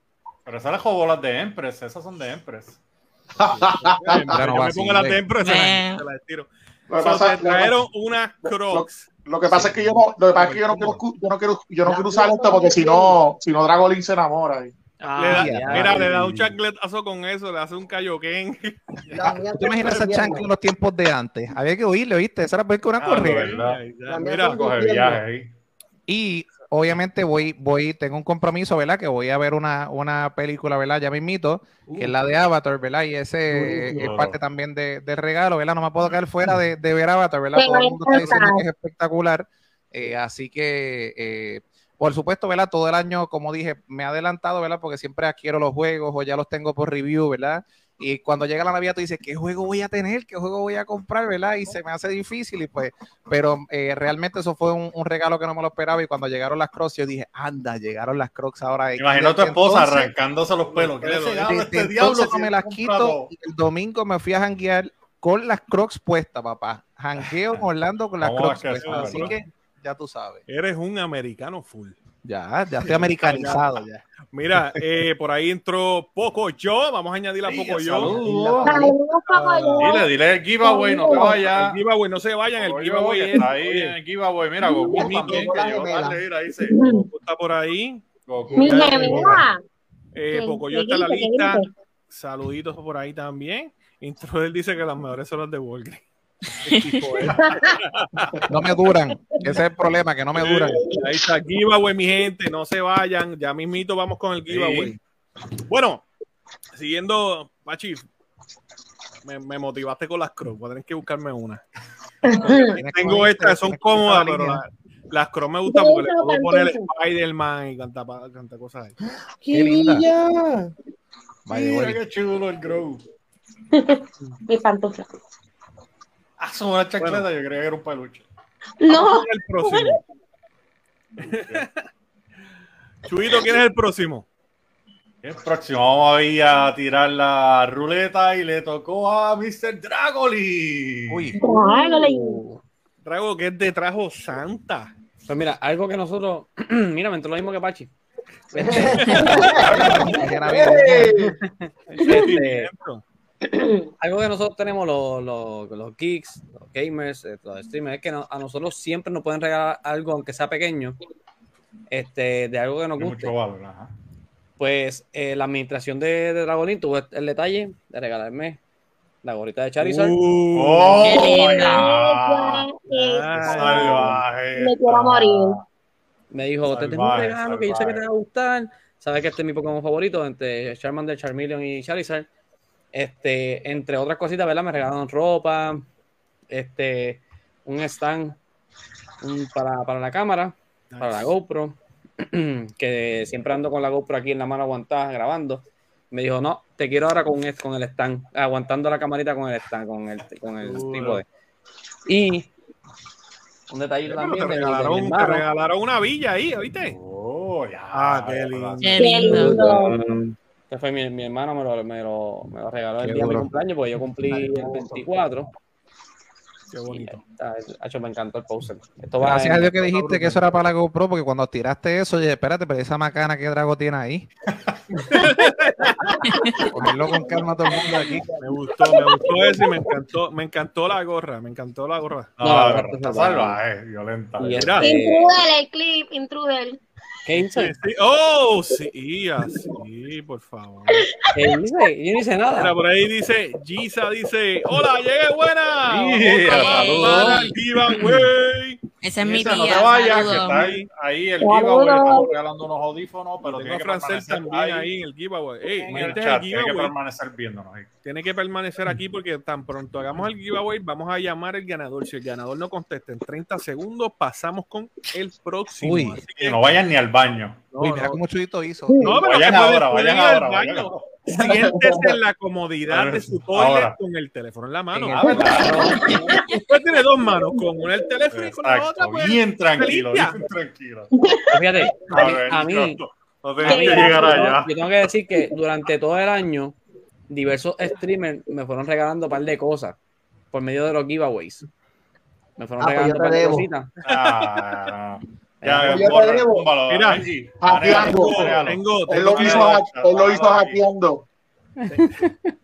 Pero esas las jugó las de Empress. Esas son de Empress. Yo me pongo la vacile. tempra y se la- Eh. se la estiro. Lo que So, pasa- trajeron unas crocs. Lo que pasa es que yo no, lo que pasa es que yo no quiero, yo no quiero, yo no quiero usar esto porque si no, si no Dragolin se enamora. Le da- Ah, ya. mira, le da un chancletazo con eso, le hace un cayoquén. Mía ¿Tú te imaginas esa chancla en los tiempos de antes? Había que oírle, ¿oíste? Esa era peor que una Ah, correa. Mira, Coge viaje ahí. Y obviamente voy, voy, tengo un compromiso, ¿verdad? Que voy a ver una, una película, ¿verdad? Ya mismito, que es la de Avatar, ¿verdad? Y ese Uh, es parte también de, del regalo, ¿verdad? No me puedo quedar fuera de, de ver Avatar, ¿verdad? Me Todo el mundo está diciendo que es espectacular. Eh, así que, eh, por supuesto, ¿verdad? Todo el año, como dije, me he adelantado, ¿verdad? Porque siempre adquiero los juegos o ya los tengo por review, ¿verdad? Y cuando llega la Navidad, tú dices, ¿qué juego voy a tener? ¿Qué juego voy a comprar? ¿Verdad? Y se me hace difícil. Y pues, pero eh, realmente eso fue un, un regalo que no me lo esperaba. Y cuando llegaron las Crocs, yo dije, anda, llegaron las Crocs ahora. Me imagino a tu esposa Entonces, arrancándose los pelos. ¿Qué le desde regalo a este entonces no me las quito. Y el domingo me fui a janguear con las Crocs puestas, papá. Jangueo en Orlando con las Vamos Crocs puestas. sí, Así que ya tú sabes. Eres un americano full. Ya, ya estoy americanizado. Ya. Mira, eh, por ahí entró Poco Yo. Vamos a añadirle a Poco Yo. Saludos. Saludos, Pocoyo. Dile, dile el giveaway, no te vayas. El giveaway, no se vayan. El giveaway es. ahí el giveaway. Mira, Goku también, que. Mira. Goku está por ahí. Goku. Mira. Eh, ¿Qué- Poco Yo está en la lista. Saluditos por ahí también. Intruder dice que las mejores son las de Walgreens. No me duran. Ese es el problema, que no me duran. Ahí está, giveaway, mi gente. No se vayan. Ya mismito vamos con el giveaway. Bueno, siguiendo, Machi, me, me motivaste con las Crocs. Voy a tener que buscarme una. Tengo estas, son cómodas, pero las Crocs me gustan porque le puedo poner. Spider-Man y cantar canta cosas ahí. Qué linda. Mira qué chulo el Grow. Mi pantufla. Ah, son una chancleta, yo creía que era un peluche. No, ¿Quién es el próximo? Chuito, ¿quién es el próximo? El próximo vamos a ir a tirar la ruleta y le tocó a Mr. Dragoli. Uy, Trágale. Drago, ¿qué te trajo Santa? Pues mira, algo que nosotros, mira, me entró lo mismo que Pachi. Este, algo que nosotros tenemos los, los, los geeks, los gamers, eh, los streamers, es que no- a nosotros siempre nos pueden regalar algo, aunque sea pequeño, este, de algo que nos guste. mucho valor, ajá. Pues eh, la administración de, de tuvo el detalle de regalarme la gorrita de Charizard. Uh, ¡Oh! Qué linda. Eh, Salvaje. Me quiero morir. Me dijo, te tengo un Salvaje, regalo que yo sé que te va a gustar. Sabes que este es mi Pokémon favorito, entre Charmander, Charmeleon y Charizard. Este, entre otras cositas, ¿verdad? Me regalaron ropa, este, un stand un- para, para la cámara, para la GoPro, que siempre ando con la GoPro aquí en la mano aguantada grabando. Me dijo, no, te quiero ahora con, el- con el stand, aguantando la camarita con el stand, con el, con el Duro. trípode. Y un detallito Pero también te de de regalaron, te regalaron una villa ahí, ¿viste? Oh, ya. Ah, qué lindo. Qué Qué lindo. Este fue mi, mi hermano, me lo, me, lo, me lo regaló el día de mi cumpleaños, porque yo cumplí el 24. Qué bonito. está, hecho, me encantó el poster. Esto va Gracias a Dios que dijiste que eso era para la GoPro, porque cuando tiraste eso, oye, espérate, pero esa macana que Drago tiene ahí. Cogerlo con calma todo el mundo aquí. Me gustó, me gustó eso y me encantó, me encantó la gorra, me encantó la gorra. No, la verdad, está salvaje. salvaje, violenta. Este- Intruder, el clip, intruder. ¿Qué hice? Sí, sí. Oh, sí, así, por favor. ¿Qué hice? Yo no hice Mira, nada. por ahí dice, Gisa dice, hola, llegué buena. Yeah, Otra más saludos. para el giveaway. Ese es mi Esa, no te vayas, que está ahí, ahí el giveaway, estamos regalando unos audífonos, pero tiene que permanecer también ahí ahí en el giveaway. Ey, en el este es chat, el tiene que permanecer viéndonos ahí. Tiene que permanecer aquí porque tan pronto hagamos el giveaway, vamos a llamar al ganador. Si el ganador no contesta en 30 segundos, pasamos con el próximo. Uy. Así Que que, no vayan ni al baño. no, Uy, mira no. cómo Chuyito hizo. No, pero vayan ahora, vayan ahora, vayan ahora. Siéntese en la comodidad de su toilet con el teléfono en la mano. En Ah. Después tiene dos manos, con una el teléfono y con la otra. Pues, bien tranquilo, bien tranquilo. Fíjate, A a mí, ver, a mí, no, no a tenés mí- que llegar yo, allá. yo tengo que decir que durante todo el año, diversos streamers me fueron regalando un par de cosas por medio de los giveaways. Me fueron Ah, pues regalando un te par de cositas. Ah, ya, Yo te borra, debo. túmbalo, Mira, hackeando. Regalo. Tengo, Él tengo lo hizo, él lo hizo hackeando.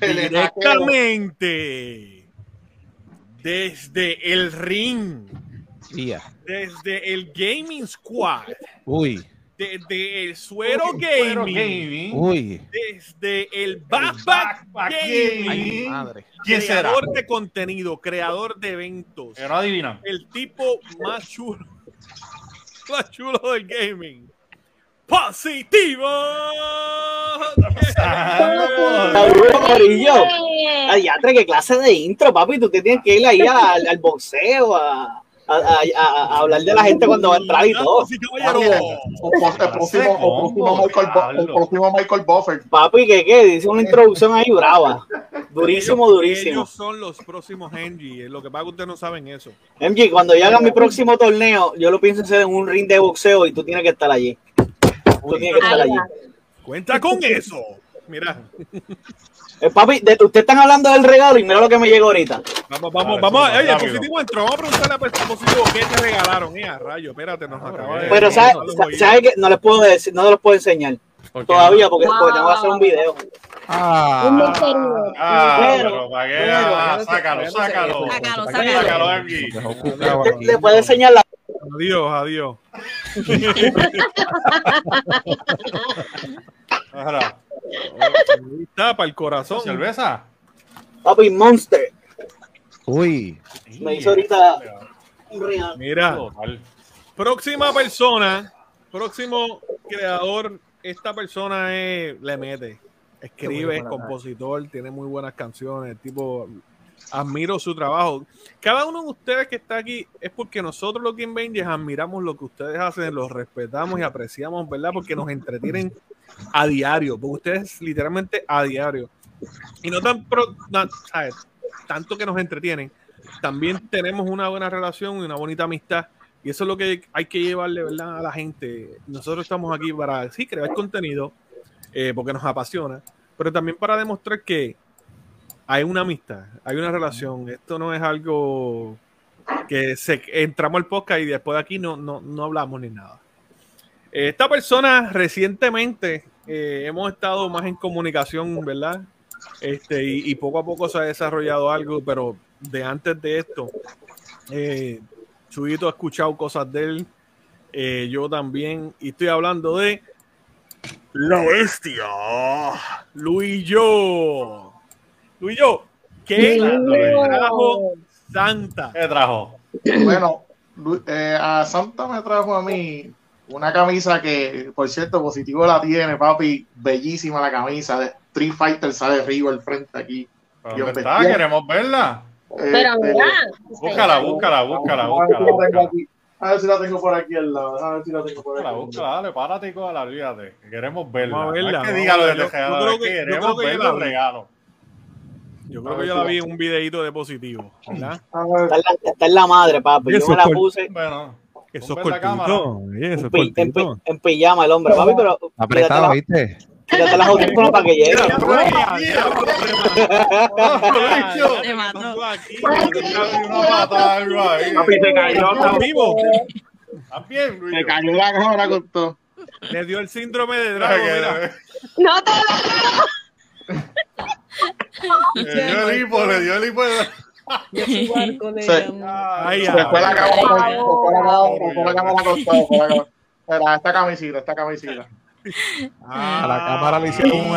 Directamente desde el ring, desde el Gaming Squad, Uy, desde el Suero Pero Gaming, gaming. uy. desde el Backpack Backpack Gaming, Ay, madre. ¿Quién será? creador de contenido, creador de eventos, Que no adivinan. el tipo más chulo, más chulo del gaming. ¡Positivo! Corillo. Adiatre, qué clase de intro, papi. Tú te tienes que ir ahí al, al boxeo, a, a, a- a- a hablar de la gente cuando va a entrar y todo. Sí, o próximo, Michael, Bo- el próximo Michael Buffer. Papi, ¿qué qué? Dice una introducción ahí brava. Durísimo, durísimo. Ellos son los próximos Henry. Lo que pasa es que ustedes no saben eso. MG, cuando yo haga mi próximo torneo, yo lo pienso hacer en un ring de boxeo y tú tienes que estar allí. Tú tienes que estar allí. Cuenta con eso. Mira, Eh, papi, de, ustedes están hablando del regalo y mira lo que me llegó ahorita. vamos, vamos, vamos. Oye, rápido. positivo entró. Vamos a preguntarle a positivo qué te regalaron. Eh, rayo, espérate, nos acaba de. Pero ¿sabes sabe que no les puedo decir, no les puedo enseñar ¿Por todavía porque, porque tengo que hacer un video. Ah, Un misterio. Ah, Pero- pero para qué, ah, pero- sácalo, sácalo. Sácalo, Sácalo, cucao Le, aquí. le puedo enseñar la Adiós, adiós. Ahora, está, para el corazón. cerveza. papi Monster. Uy, Me hizo ahorita un regalo. Mira, próxima persona, próximo creador, esta persona es, le mete, escribe, es compositor, tiene muy buenas canciones, tipo, admiro su trabajo. Cada uno de ustedes que está aquí es porque nosotros los Game Bangers admiramos lo que ustedes hacen, los respetamos y apreciamos, ¿verdad? Porque nos entretienen a diario, porque ustedes literalmente a diario. Y no tan pro- ¿sabes? tanto que nos entretienen, también tenemos una buena relación y una bonita amistad. Y eso es lo que hay que llevarle ¿verdad? a la gente. Nosotros estamos aquí para, sí, crear contenido, eh, porque nos apasiona, pero también para demostrar que hay una amistad, hay una relación. Esto no es algo que entramos al podcast y después de aquí no, no, no hablamos ni nada. Esta persona recientemente eh, hemos estado más en comunicación, ¿verdad? Este, y, y poco a poco se ha desarrollado algo, pero de antes de esto, eh, Chuyito ha escuchado cosas de él, eh, yo también, y estoy hablando de la bestia, Luis Yo. Luis Yo, ¿qué le trajo Santa? ¿Qué trajo? Bueno, eh, a Santa me trajo a mí una camisa que, por cierto, positivo la tiene, papi. Bellísima la camisa de Street Fighter, sale arriba al frente aquí. ¿Pero Dios ¿Dónde está? Queremos verla. Pero Este, mira. Búscala, búscala, búscala, a ver si búscala. la. A ver si la tengo por aquí al lado. A ver si la tengo por aquí. búscala, dale, párate y cógala, olvídate. que Queremos verla. Vamos a verla, No es que diga lo de queremos ver la los regalos. Yo creo que yo la vi en un videito de positivo, ¿verdad? Está en la, está en la madre, papi. Yo me la puse Bueno, Eso es Ponme la cámara. cortito, eso cortito. en pijama el hombre, papi, pero apretado, la, ¿viste? quítate las audífonos para que llegue. Te mató. papi, se cayó. ¿Estás vivo? ¿Estás bien, Luis? Se cayó la cámara con todo. Le dio el síndrome de Drago. No te lo Le dio el hipo, le dio. Mira, esta camisita, esta camisita. A la cámara le hicieron un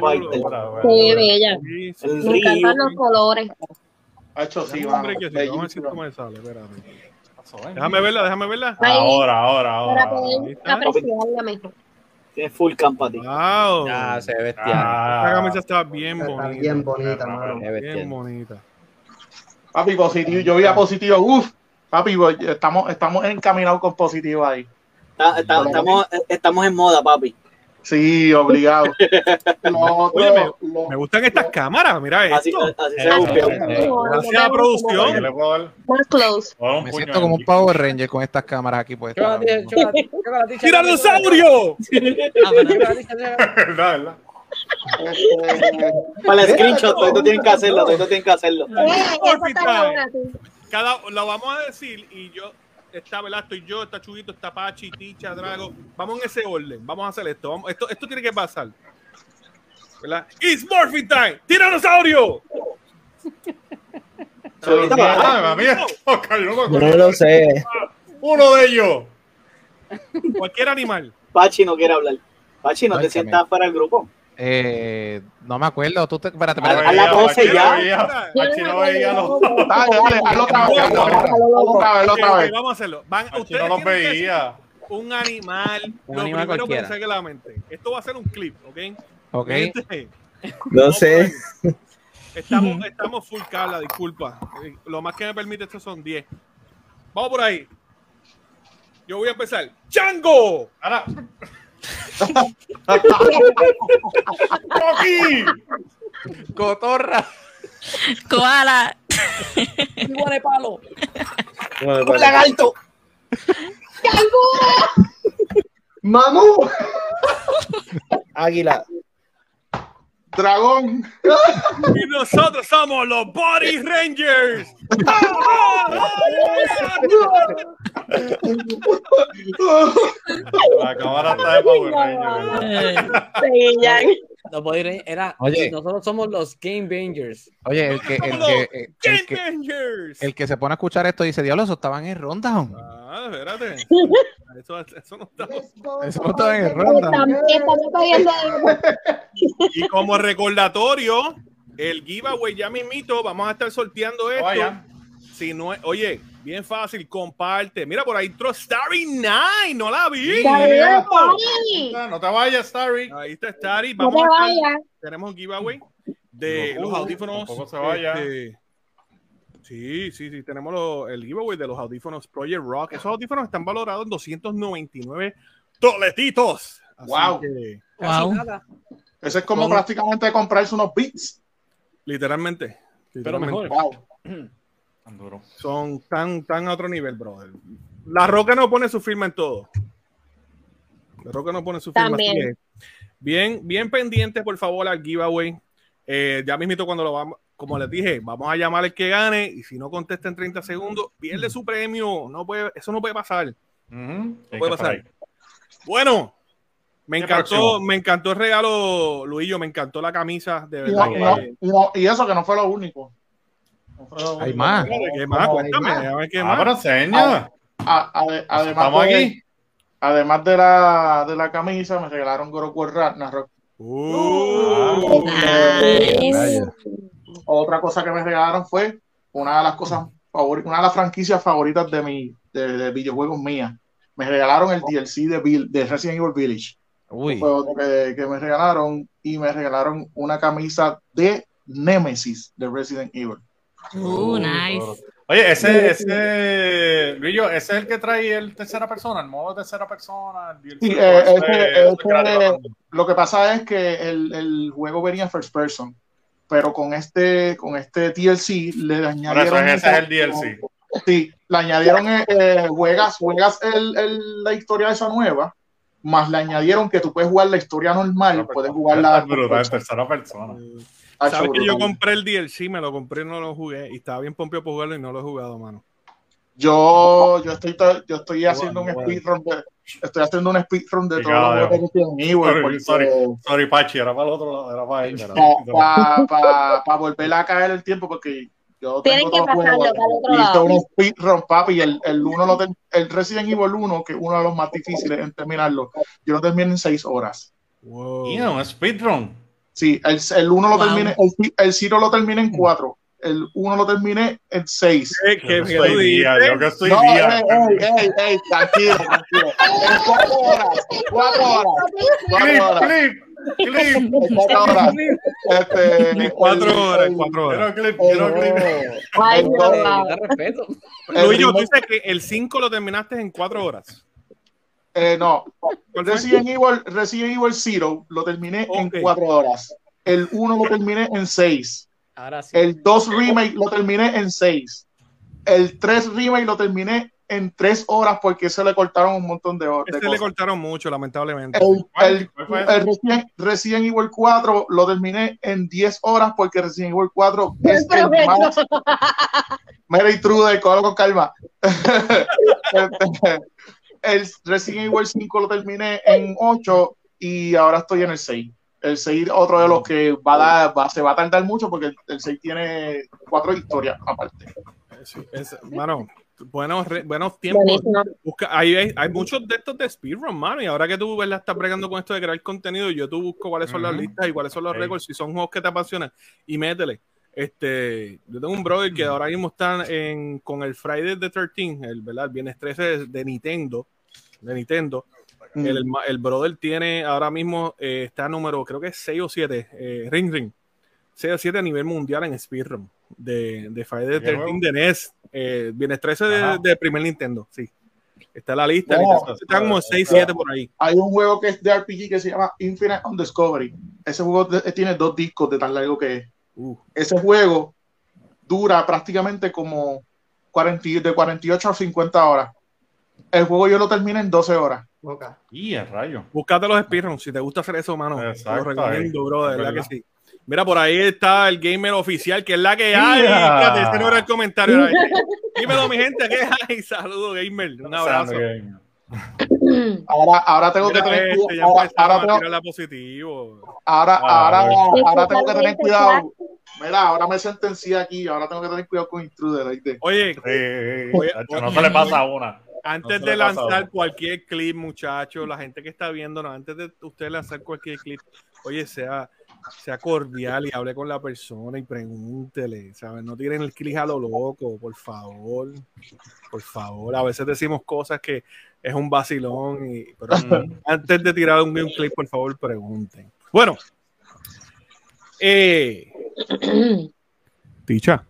Fighter. Qué bella. Me encantan los colores. Ha hecho sí, brequecito, Vamos a ver esto me sale, espérate. Déjame verla, déjame verla. Ahora, ahora, ahora. para poder apreciarla mejor. Tiene full camp para ti. Wow. Ya, se ve bestial. Esta camisa Ah, está bien Está bonita. bien bonita, mano. Bien bestial. bonita. Papi, positivo. Yo vi a positivo. Uf, papi, voy- estamos, estamos encaminados con positivo ahí. Está- está- estamos, estamos en moda, papi. Sí, obligado. Lo Oye, lo- Me gustan estas cámaras, mira Así, esto. así se buqueó. Gracias a ¿qué producción. Más close. Me siento como un. Power Ranger con estas cámaras aquí puestas. ¡Tiranosaurio! ¿Verdad, verdad? Para el screenshot, todos tienen que hacerlo, todos tienen que hacerlo. Cada, lo vamos a decir y yo, está, ¿verdad? Estoy yo, está Chubito, está Pachi, Ticha, Drago. Vamos en ese orden. Vamos a hacer esto. Vamos, esto, esto tiene que pasar. ¿Verdad? It's Morphin Time. ¡Tiranosaurio! Ah, no lo sé. Uno de ellos. Cualquier animal. Pachi no quiere hablar. Pachi, no te sientas fuera del grupo. Eh, no me acuerdo. Tú te, espérate, espérate. haz la pose Pachi no ya. veía- Pachi no veía dale, dale, hazlo otra vez. Otra vez, vamos a hacerlo. Van, ustedes no los que veía. Un animal. Un lo animal que cualquiera. a la mente. Esto va a ser un clip, ¿ok? Ok. Gente, No sé. Estamos, estamos full Carla, disculpa. Eh, Lo más que me permite esto son 10. Vamos por ahí. Yo voy a empezar. ¡Chango! Ahora, Cotorra. Koala. Igual de palo. ¡Un lagarto! ¡Mamú! Águila. Dragón. Y nosotros somos los Body Rangers. la cámara está de Power Ranger. No puedo ir, era, Oye. nosotros somos los Game Bangers. Oye, el que, el que, el Game que, Rangers. el que se pone a escuchar esto dice, diablo, eso estaban en ronda. Ah, espérate. Eso, eso no está. Eso no estaba en ronda. Y como recordatorio, el giveaway ya mismito, vamos a estar sorteando esto. Vaya. Si no es, oye, bien fácil, comparte. Mira, por ahí entró Starry Nine, no la vi. Tony. No te vayas, Starry. Ahí está Starry. No Vamos te a estar- vayas. tenemos un giveaway de No, los audífonos. tampoco se vaya. este, sí, sí, sí, tenemos lo- el giveaway de los audífonos Project Rock. Esos audífonos están valorados en 299 toletitos. Así Wow. que, Casi Wow. nada. Ese es como Con- prácticamente comprarse unos beats. literalmente. Pero literalmente. mejor. Wow. Tan duro. son tan, tan a otro nivel, brother. La Roca no pone su firma en todo. La Roca no pone su firma. También. bien, bien pendiente, por favor, al giveaway. Eh, ya mismito cuando lo vamos, como les dije, vamos a llamar al que gane y si no contesta en 30 segundos, pierde su premio. No puede, eso no puede pasar. No puede pasar. Bueno, me ¿Qué encantó, me encantó el regalo, Luillo, me encantó la camisa, de verdad. no- y no- que- y no- y eso que no fue lo único. Hay más. ¿Qué más? Hay Cuéntame, más. a ver qué Ah, más. A- ade- además, Estamos de, aquí. además de la, de la camisa, me regalaron War Ragnarok. Uh, Nice. Otra cosa que me regalaron fue una de las cosas favoritas, una de las franquicias favoritas de mi de, de videojuegos mías. Me regalaron el DLC de, Bill- de Resident Evil Village. Uy. Fue otro que, que me regalaron y me regalaron una camisa de Nemesis de Resident Evil. Uh, nice. Oye, ese, ese, Grillo, ese es el que trae el tercera persona, el modo tercera persona. el Sí, DLC, eh, ese- ese- ese ese- lo que pasa es que el, el juego venía first person, pero con este, con este DLC le Por eso añadieron. ese es el DLC. Sí, le añadieron, eh, eh, juegas, juegas el, el- la historia esa nueva, más le añadieron que tú puedes jugar la historia normal, puedes jugar la. Es brutal, tercera persona. Ah, ¿Sabes que yo compré el DLC? Me lo compré y no lo jugué. Y estaba bien pompeo por jugarlo y no lo he jugado, mano. Yo, yo estoy, to- yo estoy haciendo un Bueno, speedrun de, estoy haciendo un speedrun de Sí, todos los cabrón. juegos de Resident Evil, Sorry, porque- sorry, sorry, Pachi, era para el otro lado, era para él. para volver a caer el tiempo porque yo Tienen tengo que dos pasarlo juegos para el otro y lado. un speedrun papi y el, el uno lo ten- el Resident Evil 1 que es uno de los más difíciles en terminarlo yo lo terminé en seis horas Wow. Yeah, un speedrun. Sí el, el uno lo terminé el, el Zero lo terminé en cuatro el uno lo terminé en seis ¿Qué, qué, Yo estoy día, yo que estoy no, día. ey, ey, ey, ey, tranquilo, tranquilo. En cuatro horas, cuatro horas, cuatro Clip, horas, clip, cuatro horas. Este, cuatro el- horas, cuatro horas. Quiero clip, el- quiero clip. Ay, el- no, el- wow. Da respeto. el Luis, tú dices que el 5 lo terminaste en 4 horas. Eh, no. Resident Evil, Resident Evil Zero lo terminé Ok. en cuatro horas. El 1 lo terminé en seis. Ahora sí. El 2 remake lo terminé en seis. El 3 remake lo terminé en tres horas porque se le cortaron un montón de horas. Este le cortaron mucho, lamentablemente. El, el- el Resident, Resident Evil 4 lo terminé en 10 horas porque Resident Evil 4 es el más... Mary Trude, con calma. el Resident Evil 5 lo terminé en 8 y ahora estoy en el 6. El 6 otro de los que va a dar, va- se va a tardar mucho porque el, el 6 tiene cuatro historias aparte. Sí, es- mano, buenos, re- buenos tiempos. Busca, hay, hay, hay muchos de estos de speedrun, mano. Y ahora que tú ¿verdad? estás bregando con esto de crear contenido, yo tú busco cuáles son las listas y cuáles son los récords, si son juegos que te apasionan, y métele. Este, yo tengo un brother que ahora mismo está en, con el Friday the 13, el, ¿verdad? el viernes 13 de, de Nintendo. De Nintendo. Mm. El, el brother tiene ahora mismo, eh, está número, creo que es 6 o 7, eh, Ring Ring. 6 o 7 a nivel mundial en speedrun de, de Friday ¿Qué the juego? 13 de NES. Eh, viernes 13 de, de primer Nintendo, sí. Está en la lista. No. Están como 6, 7 por ahí. Hay un juego que es de RPG que se llama Infinite on Discovery. Ese juego tiene dos discos de tan largo que es. Uh, Ese juego dura prácticamente como 40, y- de 48 a 50 horas. El juego yo lo terminé en 12 horas. Ok. Y el rayo. búscate los speedruns. Si te gusta hacer eso, mano, te Exacto, lo recomiendo, bro. De verdad que sí. Mira, por ahí está el gamer oficial, que es la que hay. Ese no era el comentario. era este. Dímelo, mi gente, ¿qué hay? Saludos, gamer. Un abrazo. Ahora, ahora tengo que tener este, cuidado. Ahora, ahora a tengo, positivo. ahora, Ah, ahora, bueno. ahora tengo que tener cuidado. Mira, ahora me sentencié aquí. Ahora tengo que tener cuidado con Intruder. ¿oíste? Oye, Oye, no se le pasa a una. Antes de lanzar cualquier clip, muchachos, la gente que está viéndonos, antes de usted lanzar cualquier clip, oye, sea, sea cordial y hable con la persona y pregúntele, ¿sabes? No tiren el clip a lo loco, por favor. Por favor. A veces decimos cosas que es un vacilón, y, pero antes de tirar un, un clip, por favor, pregunten. Bueno. Eh, Ticha.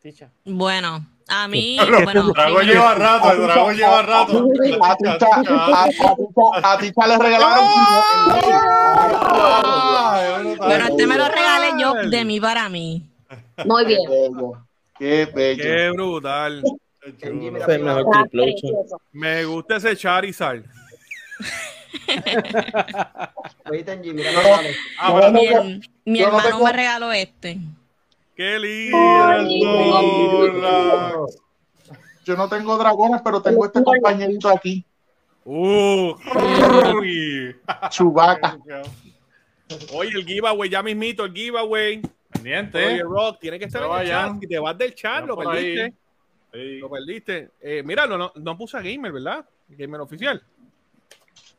Ticha. Bueno, a mí, El bueno, dragón lleva rato, el dragón lleva rato. A Ticha, a, a Ticha- a Ticha le regalaron. bueno, este me lo regalé yo de mí para mí. Muy bien. Qué bello. Qué brutal. El. Me gusta ese Charizard. Oye, mira. Ah, Mi, hermano me regaló este. Qué lindo. Yo no tengo dragones, pero tengo este compañerito aquí, Uh, uy. Chubaca. Oye, el giveaway, ya mismito, el giveaway. Oye, Pendiente. Rock, tiene que estar No en el chat. Si te vas del chat, lo perdiste. Sí. Lo perdiste. Eh, mira, no, no, no puse a Gamer, ¿verdad? Gamer oficial.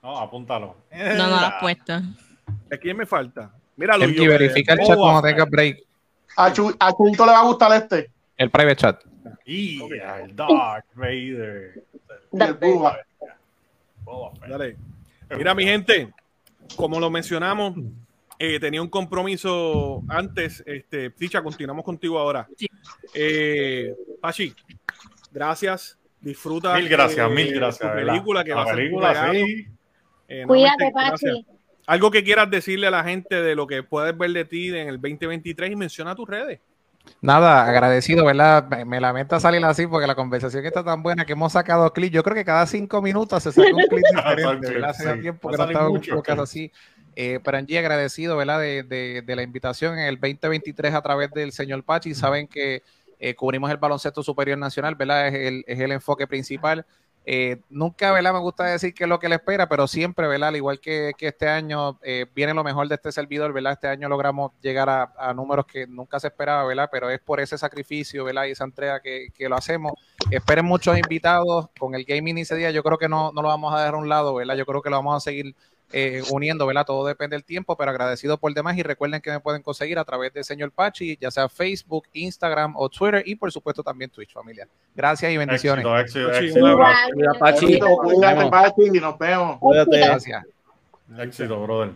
No, apúntalo. No, no lo has puesto. ¿A quién me falta? Mira, Kenji, verifica el chat cuando tengas break. A, Chu, a Chuito le va a gustar este. El private chat. Y el Darth Vader. El Bubba. Boba. Dale. Mira, mi gente, como lo mencionamos, eh, tenía un compromiso antes. Este, Ficha, continuamos contigo ahora. Eh, Pachi, gracias. Disfruta. Mil gracias, eh, mil gracias. tu película que La va a ser película, sí. Eh, Cuídate, nuevamente, gracias. Algo que quieras decirle a la gente de lo que puedes ver de ti en el 2023 y menciona tus redes. Nada, agradecido, ¿verdad? Me, me lamenta salir así porque la conversación está tan buena que hemos sacado clips. Yo creo que cada cinco minutos se saca un clip diferente, ¿verdad? Hace sí. tiempo que no estaba en un así. Eh, pero Angie, agradecido, ¿verdad? De, de- de la invitación en el 2023 a través del señor Pachi. Saben que eh, cubrimos el baloncesto superior nacional, ¿verdad? Es el, es el enfoque principal. Eh, nunca, ¿verdad? Me gusta decir qué es lo que le espera, pero siempre, ¿verdad? Al igual que, que este año eh, viene lo mejor de este servidor, ¿verdad? Este año logramos llegar a, números que nunca se esperaba, ¿verdad? Pero es por ese sacrificio, ¿verdad? Y esa entrega que, que lo hacemos. Esperen muchos invitados con el gaming ese día. Yo creo que no, no lo vamos a dejar a un lado, ¿verdad? Yo creo que lo vamos a seguir eh, uniendo, ¿verdad? Todo depende del tiempo, pero agradecido por demás y recuerden que me pueden conseguir a través del señor Pachi, ya sea Facebook, Instagram o Twitter y por supuesto también Twitch, familia. Gracias y bendiciones. Éxito, éxito, Pachi, éxito. un abrazo. Mira, Pachi. Chuito, Cuídate, Vamos. Pachi, y nos vemos. Cuídate. Gracias. Éxito, brother.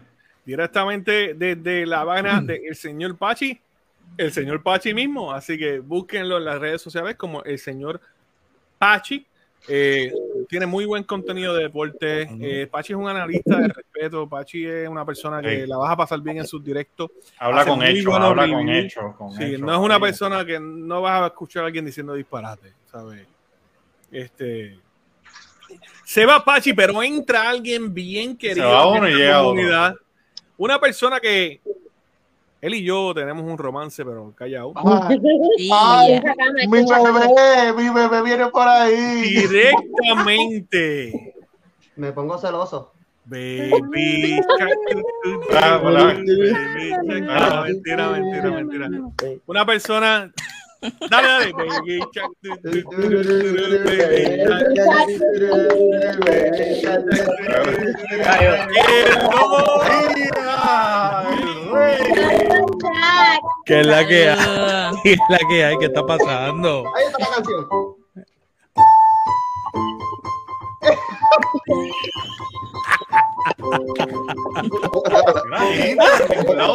Directamente desde la vaina del señor Pachi, el señor Pachi mismo. Así que búsquenlo en las redes sociales como el señor Pachi. Eh, tiene muy buen contenido de deporte. Eh, Pachi es un analista de respeto. Pachi es una persona que Sí. la vas a pasar bien en sus directos. Habla Hace con hechos, habla con hechos. Sí, no es una sí. persona que no vas a escuchar a alguien diciendo disparate, ¿sabes? Este. Se va Pachi, pero entra alguien bien querido en otro. comunidad. Una persona que él y yo tenemos un romance, pero callado. Ay, mi bebé, mi bebé viene por ahí. Directamente. Me pongo celoso. Baby. Ah, mentira, mentira, mentira. Una persona. Dale, dale. Baby, ¿Qué es la que hay? ¿Qué es la que hay? ¿Qué está pasando? Ahí está la canción.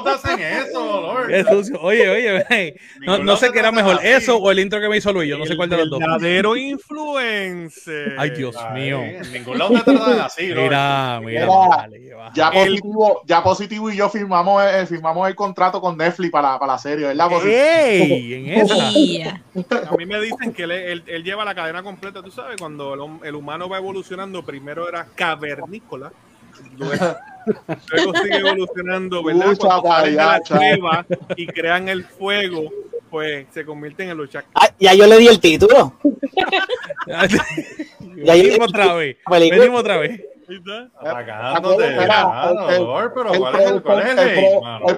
hacen eso, Lord. Qué sucio. Oye, oye, hey, no, no sé qué era mejor, así. eso o el intro que me hizo Luis. Yo no sé cuál de los dos. Verdadero influencer. Ay, Dios Ay, mío. En ningún lado te tratan así, Lord. Mira, mira, Mira, vale, va. Ya El- positivo, ya positivo y yo firmamos, eh, firmamos el contrato con Netflix para, para la serie, ¿verdad? ¡Ey! En esa. Yeah. A mí me dicen que él, él- él lleva la cadena completa, tú sabes, cuando el humano va evolucionando, primero era cavernícola, luego, luego sigue evolucionando, ¿verdad? Cuando salen de la payacha. cueva y crean el fuego, pues se convierten en los chacos. Ah, ya yo le di el título. Ya yo- Venimos otra vez. Venimos otra vez. Atacándote, el- Lord, pero el ¿cuál es el, cuál es el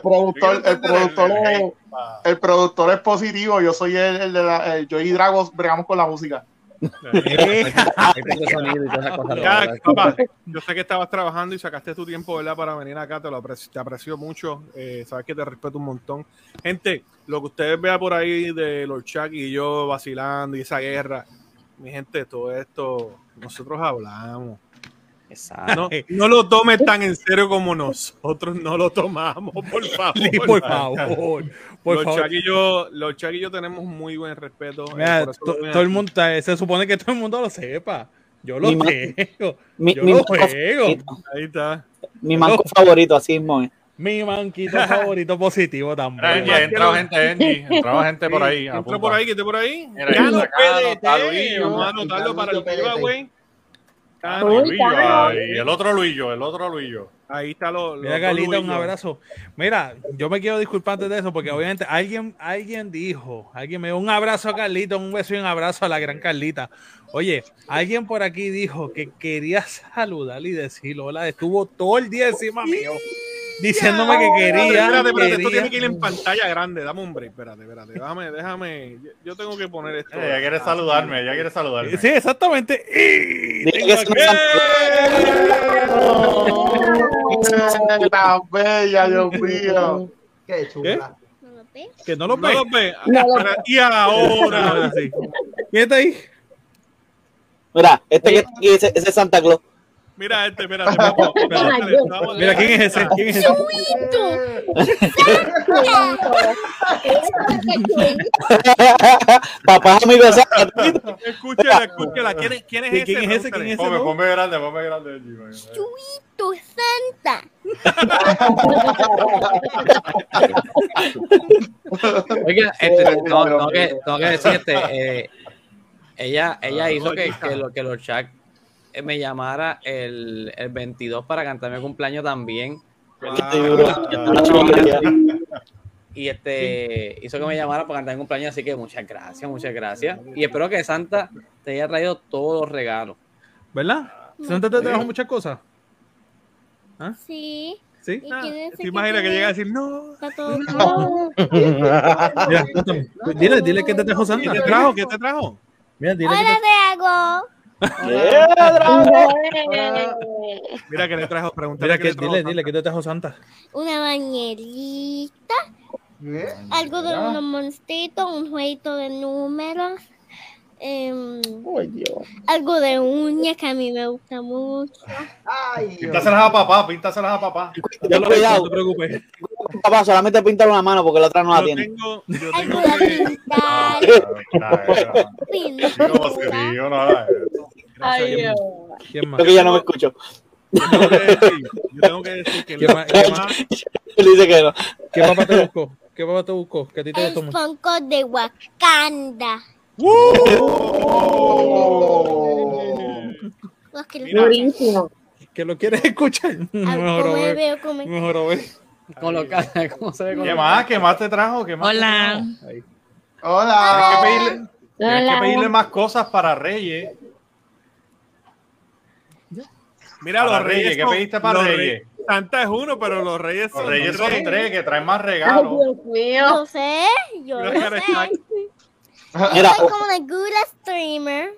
productor- el es, hate, pa. el productor es positivo, yo soy el, el de la, el- yo y Dragos bregamos con la música. Yo sé que estabas trabajando y sacaste tu tiempo, ¿verdad? Para venir acá, te lo aprecio, te aprecio mucho, eh, sabes que te respeto un montón. Gente, lo que ustedes vean por ahí de los Chuck y yo vacilando y esa guerra, mi gente, todo esto, nosotros hablamos. Exacto. No, no lo tomes tan en serio como nosotros no lo tomamos, por favor. Sí, por favor. Por los favor. Yo, los tenemos muy buen respeto. eh, Mira, to- todo el mundo, se supone que todo el mundo lo sepa. Yo lo Mi juego. Mi, Yo mi lo manco juego. favorito. Ahí está. Mi manco favorito, así mismo es. Mi manquito favorito positivo también. Angie, ha entrado gente, Angie. Entraba gente por ahí. Entra apunta. por ahí, que esté por ahí. Mira, PDT, está Luillo. Vamos a anotarlo para el giveaway. Cano, Uy, Cano. y el otro Luillo, el otro Luillo. Ahí está lo, los Mira, Carlita, un abrazo. Mira, yo me quiero disculpar antes de eso, porque obviamente alguien, alguien dijo, alguien me dio un abrazo a Carlita, un beso y un abrazo a la gran Carlita. Oye, alguien por aquí dijo que quería saludar y decir hola, estuvo todo el día encima mío, diciéndome que quería. Espérate, espérate, esto tiene que ir en pantalla grande. Dame un break, espérate, espérate. Déjame, déjame. Yo, tengo que poner esto. Ella quiere saludarme, ella quiere saludarme. Sí, exactamente. Y Tan bella, Dios mío. Qué chula. que no lo No ve. No lo Espera, Y ahora. Ahora sí. ¿Quién está ahí? Mira, este que está aquí, ese, ese es Santa Claus. Mira este, espérate. espérate, espérate, vamos a- Mira, ¿quién es ese? ¿Quién es ese? Papá amigo. Escúchela, escúchela. ¿Quién es, quién es ¿Quién- ese? quién es ese? ¿Quién es ese? Ponme, ponme grande, ponme grande. Tu Santa. Oiga, este, tengo, que, tengo que decir, este, eh, ella, ella hizo que, que, lo, que los eh, me llamara el, el 22 para cantar mi cumpleaños también. Y este hizo que me llamara para cantar mi cumpleaños, así que muchas gracias, muchas gracias. Y espero que Santa te haya traído todos los regalos. ¿Verdad? ¿Santa te trajo muchas cosas? Sí. ¿Sí? ¿Y quién es ¿Te el imaginas que llega a decir no? Está todo Mira, dile, dile que te trajo ¿Qué Santa. te trajo? ¿Qué te trajo? Mira, dile te... Mira que le trajo. Pregúntale Mira, qué que, dile, Santa. dile que te trajo Santa. Una bañerita. ¿Eh? Algo de unos monstruitos, un jueguito de números. em, algo de uñas que a mí me gusta mucho. Ay, Dios. Píntaselas a papá, píntaselas a papá. Ya lo Cuidado. no te preocupes. Papá, solamente píntale una mano porque la otra no la Yo tiene. tengo, yo Algo tengo de que. pintar. ¿Cómo. Ay, Dios. ¿Quién más? Creo que ya no me escucho. Yo tengo que decir, yo tengo que decir que ¿Qué la más? ¿Qué más? mamá- Él dice que no. ¿Qué papá te buscó? ¿Qué papá te buscó? Que a ti te El gustó mucho. Funko de Wakanda. Que lo Durísimo. ¿Que lo quieres escuchar? Mejor como ver. veo, Mejor a ver. Que- ¿Cómo se ve ¿Qué más? ¿Qué más te trajo? ¿Qué más te Hola. trajo? Tienes Hola. que pedirle, tienes que Hola. pedirle más cosas para Reyes. Mira, Para los reyes. Reyes, ¿qué pediste para los Reyes? Santa es uno, pero los reyes Los son Reyes son tres. tres, que traen más Ay, regalos. Dios mío. Yo sé, yo eres sé. Mira, Soy como una good streamer.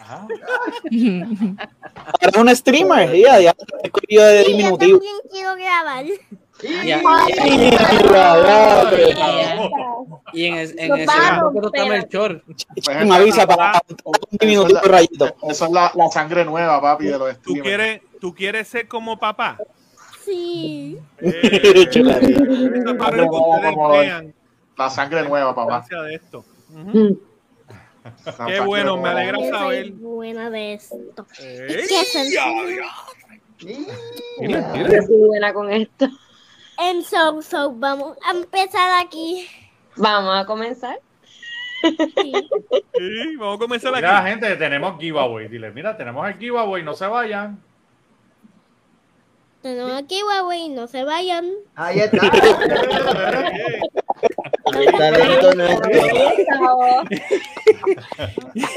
Ajá. eres un streamer. Ya, ya. De Y yo diminutivo. también quiero grabar. Y en, en ese momento está. Melchor. Me avisa para un diminutivo rayito. Esa es la, la sangre nueva, papi, de los ¿Tú quieres, ¿Tú quieres ser como papá? Sí. Eh, La sangre nueva, papá. de esto. Qué bueno, me alegra saber. buena de esto. Soy buena con esto. En so, so, vamos a empezar aquí. Vamos a comenzar. Sí, vamos a comenzar Mira, aquí. gente, tenemos giveaway. Dile, mira, tenemos el giveaway, no se vayan. Tenemos aquí Huawei, no se vayan. Ahí está. Talento nuestro.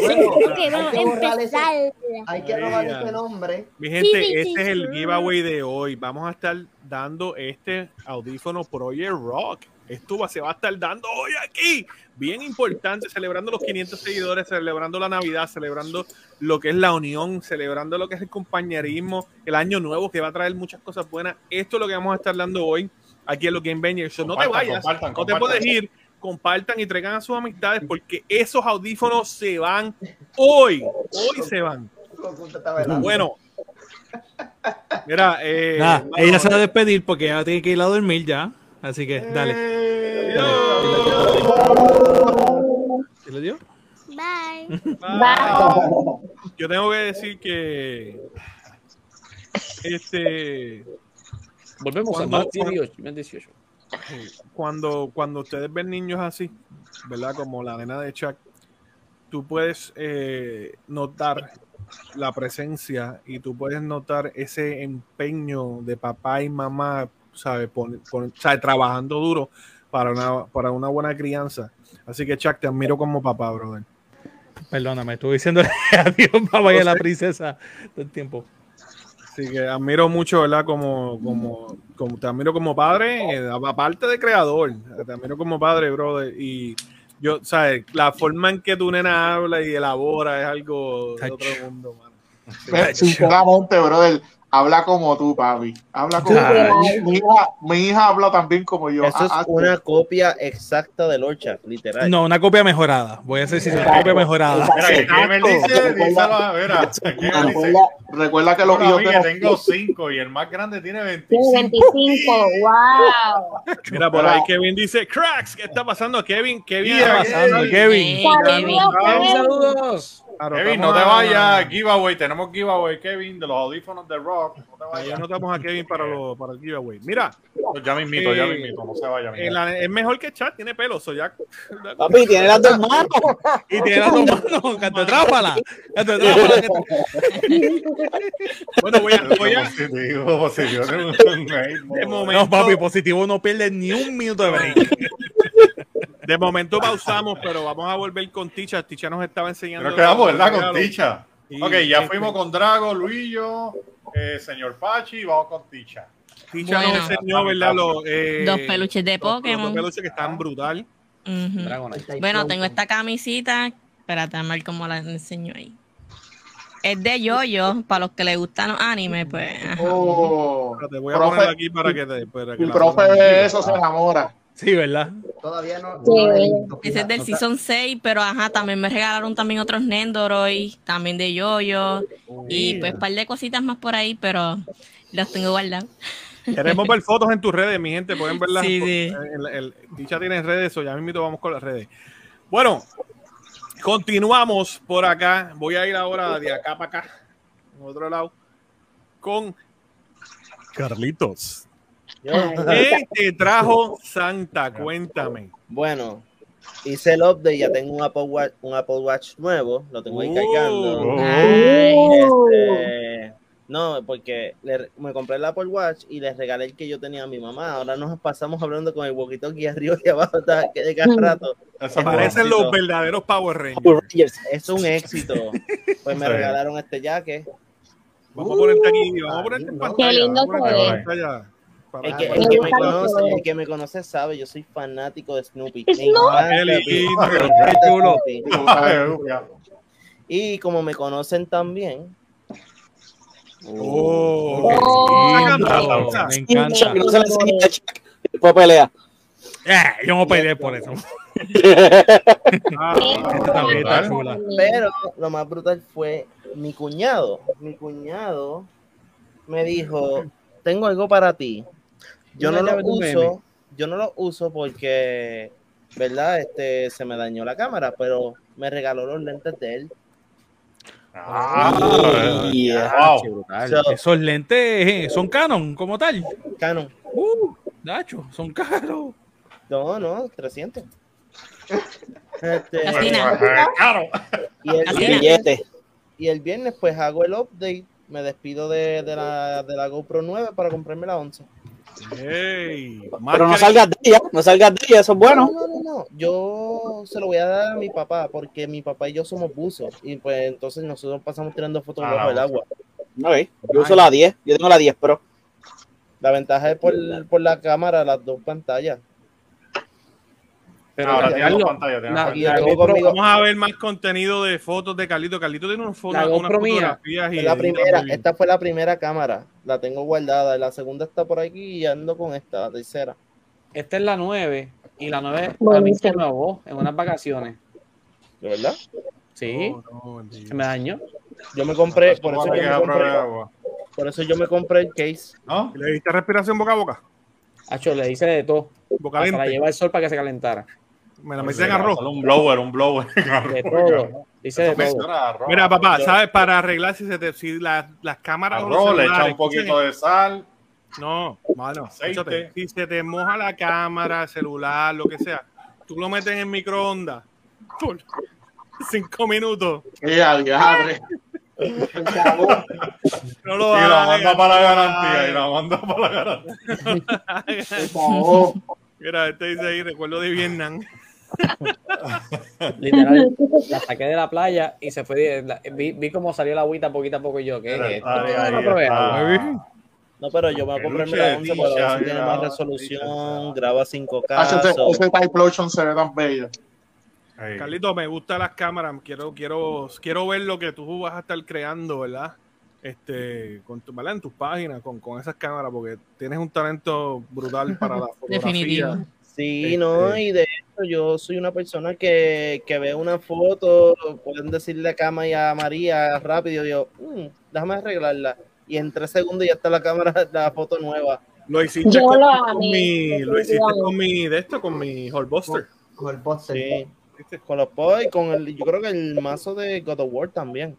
Bueno, Ok, hay vamos que a borrar ese- empezar. Hay que robar ese nombre. Mi gente, este es el giveaway de hoy. Vamos a estar dando este audífono Project Rock. Esto se va a estar dando hoy aquí. Bien importante, celebrando los 500 seguidores, celebrando la Navidad, celebrando lo que es la unión, celebrando lo que es el compañerismo, el año nuevo que va a traer muchas cosas buenas. Esto es lo que vamos a estar dando hoy aquí en los Game Bangers. So, no te vayas, compartan, no te puedes ir. Compartan y traigan a sus amistades porque esos audífonos se van hoy. Hoy se van. Bueno, mira, eh, ella se va a despedir porque ella tiene que ir a dormir ya. Así que, dale. ¿Se lo dio? Bye. Bye. Yo tengo que decir que este Volvemos Cuando- a más 18, más 18. cuando cuando ustedes ven niños así, ¿verdad? Como la nena de Chuck, tú puedes eh, notar la presencia y tú puedes notar ese empeño de papá y mamá, ¿sabes? Pon- pon- ¿sabe? Trabajando duro para una, para una buena crianza. Así que Chuck, te admiro como papá, brother. Perdóname, estuve diciendo adiós, papá, y a la princesa todo el tiempo. Así que admiro mucho, ¿verdad? Como, como, como te admiro como padre, eh, aparte de creador, te admiro como padre, brother. Y yo, ¿sabes? La forma en que tu nena habla y elabora es algo de otro mundo, mano. Sinceramente, brother, habla como tú, papi. Habla como mi, hija, mi hija habla también como yo. Eso es Ah, ah, una copia exacta del Orchard, literal. No, una copia mejorada. Voy a hacer si una copia mejorada. Recuerda, que los "Bueno, hijos amiga, de los- tengo cinco y el más grande tiene 25. Tiene 25. ¡Wow! Mira, por ahí Kevin dice, cracks, ¿qué está pasando? Kevin, Kevin, ¿Qué está pasando, Kevin. Saludos. Claro, Kevin, no te a- vayas, giveaway, tenemos giveaway, Kevin, de los audífonos de Rock. No te Ahí vayas. anotamos a Kevin para, lo- para el giveaway. Mira, Pues ya me invito, ya me Eh, invito, no se vaya. eh, la- es mejor que chat, tiene pelo, so ya. Papi, tiene las dos manos. Y tiene las dos manos, canto trápala. Canto trápala. Bueno, voy a, voy a, Positivo, positivo. de momento, No, papi, positivo no pierde ni un minuto de break. De momento pausamos, pero vamos a volver con Ticha. Ticha nos estaba enseñando. Nos quedamos, ¿verdad? Con. Ticha. Sí, Ok, ya sí, fuimos con Drago, Luillo, eh, señor Pachi, vamos con Ticha. Ticha Bueno. nos enseñó, ¿verdad? Los, eh, Dos peluches de Pokémon. dos peluches que están brutal. Bueno, tengo esta camisita. Espérate, a ver cómo la enseño ahí. Es de Yoyo, para los que les gustan los animes, pues. Oh, Te voy a profe, poner aquí para que te. Para que la- profe de eso se enamora. Sí, ¿verdad? Todavía no. Sí. no lo he visto, Ese es del. Season 6, pero ajá, también me regalaron también otros Nendoroid, también de Yoyo, y pues un par de cositas más por ahí, pero los tengo guardados. Queremos ver fotos en tus redes, mi gente. Pueden verlas. Sí, sí. el- el- Ticha tiene redes, o ya mismo vamos con las redes. Bueno, continuamos por acá. Voy a ir ahora de acá para acá, en otro lado, con Carlitos. ¿Qué te trajo Santa? Cuéntame. bueno, hice el update, ya tengo un Apple Watch, un Apple Watch nuevo, lo tengo ahí Uh. cargando. Nice. Este, no, porque le- me compré el Apple Watch y les regalé el que yo tenía a mi mamá. Ahora nos pasamos hablando con el walkie-talkie arriba y abajo está- que de cada rato. Eso Parecen éxito. los verdaderos Power Rangers. Es un éxito. Pues me regalaron este jacket. Vamos a ponerte aquí, vamos a ponerte en Qué pantalla. lindo El que, el que me conoce, el que me conoce sabe, yo soy fanático de Snoopy. Aleluya. Y como me conocen también, Oh, Oh, Oh, esa. me encanta. No. Después pelea. Eh, yo no peleé por eso. Ah, Esta también está chula. pero lo más brutal fue mi cuñado. Mi cuñado me dijo, tengo algo para ti. Yo no lo uso, yo no lo uso porque, ¿verdad? Este, se me dañó la cámara, pero me regaló los lentes de él. Ah, Yeah. wow. So, Esos lentes eh, son Canon como tal. Canon. Uh, Nacho, son caros. No, no, 300. Este. Claro. el. Billete. y el viernes pues hago el update, me despido de, de la, de la GoPro 9 para comprarme la 11. Ey, Pero no salgas de ella, no salgas de ella, eso es bueno. No, no, no, yo se lo voy a dar a mi papá porque mi papá y yo somos buzos y pues entonces nosotros pasamos tirando fotos Ah, bajo el agua. Ok, Yo uso la 10, yo tengo la 10 Pro. La ventaja es por, por la cámara, las dos pantallas. Pero Ahora la- la- pantalla. GoPro- Vamos a ver más contenido de fotos de Carlito. Carlito tiene unas fotos, unas fotografías y la primera, esta fue la primera cámara, la tengo guardada, la segunda está por aquí y ando con esta, la tercera. Esta es la 9 y la 9 a mí se me ahogó en unas vacaciones. ¿De verdad? Sí, Oh, no, se me dañó. Yo me compré, por eso Para yo me compré, por eso yo me compré el case. ¿No? ¿Le diste respiración boca a boca? Hacho, le hice de todo. Boca Hasta la lente. lleva al sol para que se calentara. Me la metí en arroz. Un blower, un blower. De todo. Hice de todo. arroz. Mira, papá, ¿sabes? Para arreglar si, se te, si la- las cámaras Arroz, le echa un poquito de sal. No, mano, Aceite. si se te moja la cámara, celular, lo que sea, tú lo metes en el microondas por cinco minutos. ¡Qué adiadre! No lo Y la manda para la garantía. Y la manda para la garantía. Por favor. Mira, este dice ahí, recuerdo de Vietnam. Literal, la saqué de la playa y se fue. la- vi, vi cómo salió la agüita poquito a poco y yo. ¿Qué es esto? Ahí, ahí No pero yo voy a comprarme la 11 porque a ver si tiene más resolución, graba 5K. Ah, ese Type Lotion se ve tan bello. Ahí. Carlito, me gustan las cámaras, quiero, quiero, quiero ver lo que tú vas a estar creando, ¿verdad? Este, con tu, ¿verdad? En tus páginas, con, con esas cámaras, porque tienes un talento brutal para la fotografía. Definitivo. Sí, Este- no, y de yo soy una persona que, que ve una foto, pueden decirle a Cama y a María rápido, yo, "Mm, déjame arreglarla. Y en tres segundos ya está la cámara, la foto nueva. Lo hiciste, Yo con, lo con amé, mi, lo hiciste con mi, de esto, con mi Hallbuster. Con el boxer. Sí, con los pods y con el, yo creo que el mazo de God of War también.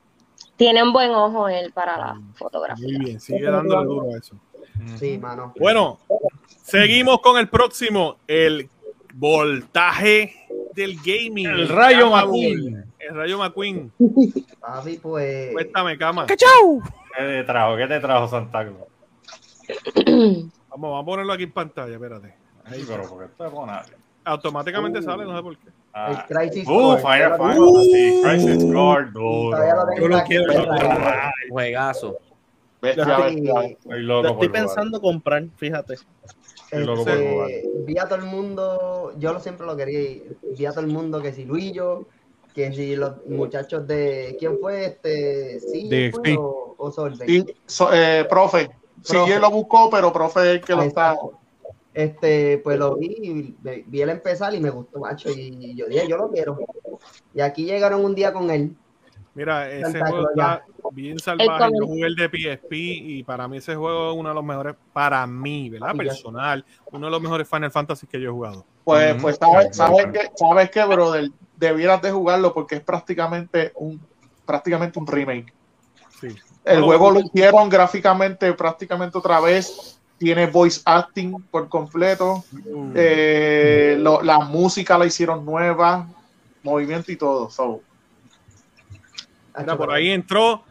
Tiene un buen ojo él para la Muy fotografía. bien, sigue dándole duro a eso. Sí, mano. Bueno, seguimos con el próximo, el voltaje del gaming. El Rayo McQueen. El Rayo McQueen. Papi, pues. Cuéntame, cama. ¿Qué te trajo? ¿Qué te trajo Santa Claus? Vamos, vamos a ponerlo aquí en pantalla, espérate. Ahí, pero porque esto es. Automáticamente sale, no sé por qué. El Ah. Crisis Uh, lo Fantasy, Crisis Core, duro. Yo lo aquí, quiero, yo lo pero- quiero. Juegazo. Bestia, Lo bestia. estoy, lo pensando comprar, fíjate. Este, vi a todo el mundo, yo lo siempre lo quería, ir, vi a todo el mundo que si Luillo, que si los muchachos de, ¿quién fue este? ¿Sí De fue o, o so- eh, profe, sí, Profe. él lo buscó, pero profe es el que lo está. está. Este, pues lo vi, vi él empezar y me gustó, macho, y yo dije, yo lo quiero. Y aquí llegaron un día con él. Mira, ese Santa juego está bien salvaje. Yo jugué el de PSP y para mí ese juego es uno de los mejores, para mí, ¿verdad? Personal, uno de los mejores Final Fantasy que yo he jugado. Pues, pues sabes, sabes que, sabes que, brother, debieras de jugarlo porque es prácticamente un, prácticamente un remake. Sí. El No, juego lo hicieron gráficamente prácticamente otra vez. Tiene voice acting por completo. Uh, Eh, lo- la música la hicieron nueva, movimiento y todo. So, mira, por ahí entró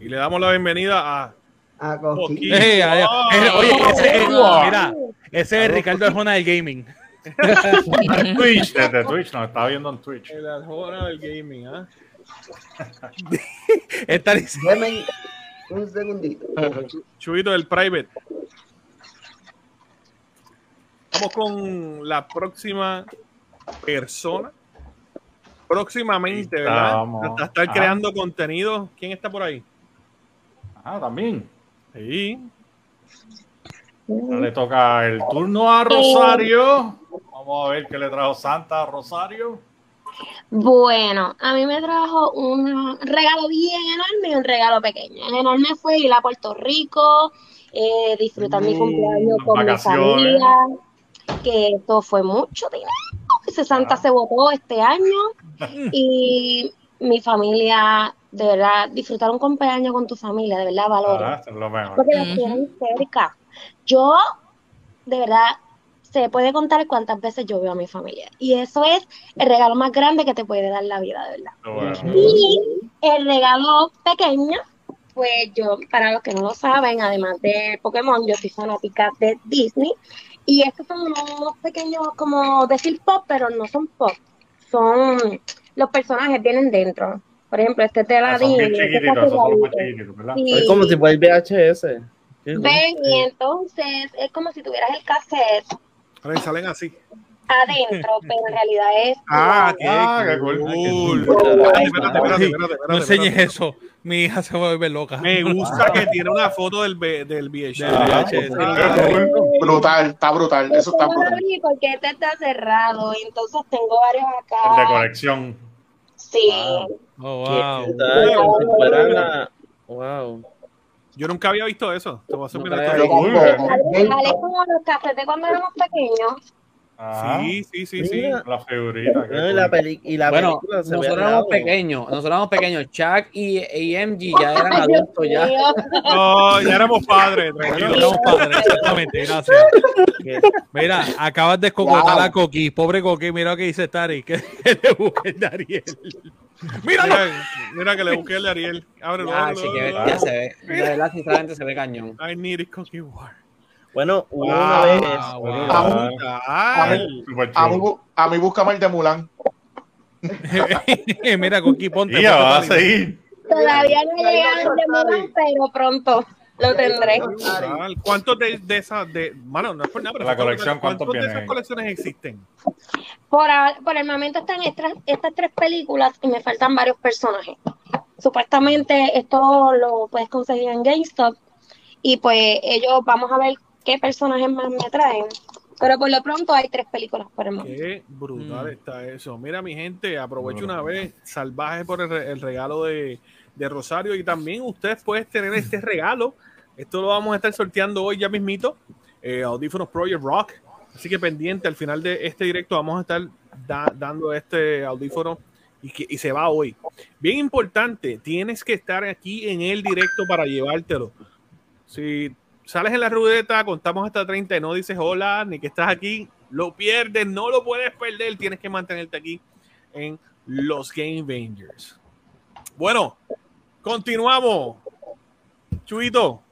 y le damos la bienvenida a Ah. Eh, adiós. Eh, oye, ese es, Wow. mira, ese es Ricardo Arjona del gaming. Twitch, desde Twitch, nos estaba viendo en Twitch. el Arjona del gaming, ¿ah? Esta dice- Deme un segundito. Chubito del private. Vamos con la próxima persona. Próximamente, ¿verdad? Hasta estar Ajá. creando contenido. ¿Quién está por ahí? Ah, también. Sí. Ahora le toca el turno a Rosario. Vamos a ver qué le trajo Santa a Rosario. Bueno, a mí me trajo un regalo bien enorme y un regalo pequeño. El enorme fue ir a Puerto Rico eh, disfrutar mi Mm, cumpleaños con mi familia, que esto fue mucho dinero. Ese Santa se votó este año y mi familia, de verdad, disfrutar un cumpleaños con tu familia, de verdad, valoro. Ah, es lo mejor. Porque las tienen cerca. Yo, de verdad, se puede contar cuántas veces yo veo a mi familia. Y eso es el regalo más grande que te puede dar la vida, de verdad. Bueno. Y el regalo pequeño, pues yo, para los que no lo saben, además de Pokémon, yo soy fanática de Disney. Y estos son unos pequeños, como decir pop, pero no son pop. Son los personajes vienen dentro. Por ejemplo, este es de Ah, bien este. Es como si fuera el VHS. Ven, y entonces es como si tuvieras el cassette Ahora salen así. Adentro, pero en realidad es. Ah, qué Ah, cool. Espérate, espérate, espérate, no enseñes eso. Mi hija se va a volver loca. Me gusta que tiene una foto del, del VHS. VHS. Ah, Brutal, está brutal. Eso está brutal. porque este está cerrado, y entonces tengo varios El de acá. colección. Sí. Oh, wow. Wow. Yo nunca había visto eso. Te voy a hacer Nunca mirar había esto. Cool, Ale Ale es como los de cuando éramos pequeños. Ah, Sí, sí, sí, sí. La figurita. No, y la, peli y la Bueno, película se nosotros éramos pequeños, nosotros éramos pequeños. Chuck y, y MG ya eran adultos ya. No, ya éramos padres, No tranquilo. éramos padres, exactamente, gracias. Mira, acabas de escocotar a Coqui, pobre Coqui, mira lo que dice Tari, que, le busque el Dariel. Míralo. Mira, mira que le busqué el de Ariel. Ábrelo, Ah, ábrelo, sí, que ábrelo, ya se ve. De verdad, sinceramente se ve cañón. I need it cookie war. Bueno, hubo una Wow, vez. wow. A mí, a Ay, mí, Súper a mí, chulo. bu- a mí búscame el de Mulan. Mira, Coqui, ponte. Y ya ponte, va a seguir. Todavía no he llegado al de Mulan, pero pronto lo tendré. ¿Cuántos de, de esas, de, mano, no es por nada, pero La colección. ¿cuántos ¿cuántos de esas colecciones existen? Por, a- por el momento están estas, estas tres películas y me faltan varios personajes. Supuestamente esto lo puedes conseguir en GameStop y pues ellos vamos a ver qué personajes más me traen. Pero por lo pronto hay tres películas por el momento. Qué brutal Mm. está eso. Mira, mi gente, aprovecho una vez, salvaje por el, re- el regalo de, de Rosario y también ustedes pueden tener este regalo. Esto lo vamos a estar sorteando hoy ya mismito. Eh, audífonos Project Rock. Así que pendiente, al final de este directo vamos a estar da- dando este audífono y, que, y se va hoy. Bien importante, tienes que estar aquí en el directo para llevártelo. Si sales en la ruleta, contamos hasta 30 y no dices hola, ni que estás aquí, lo pierdes, no lo puedes perder, tienes que mantenerte aquí en los Game Bangers. Bueno, continuamos. Chuito,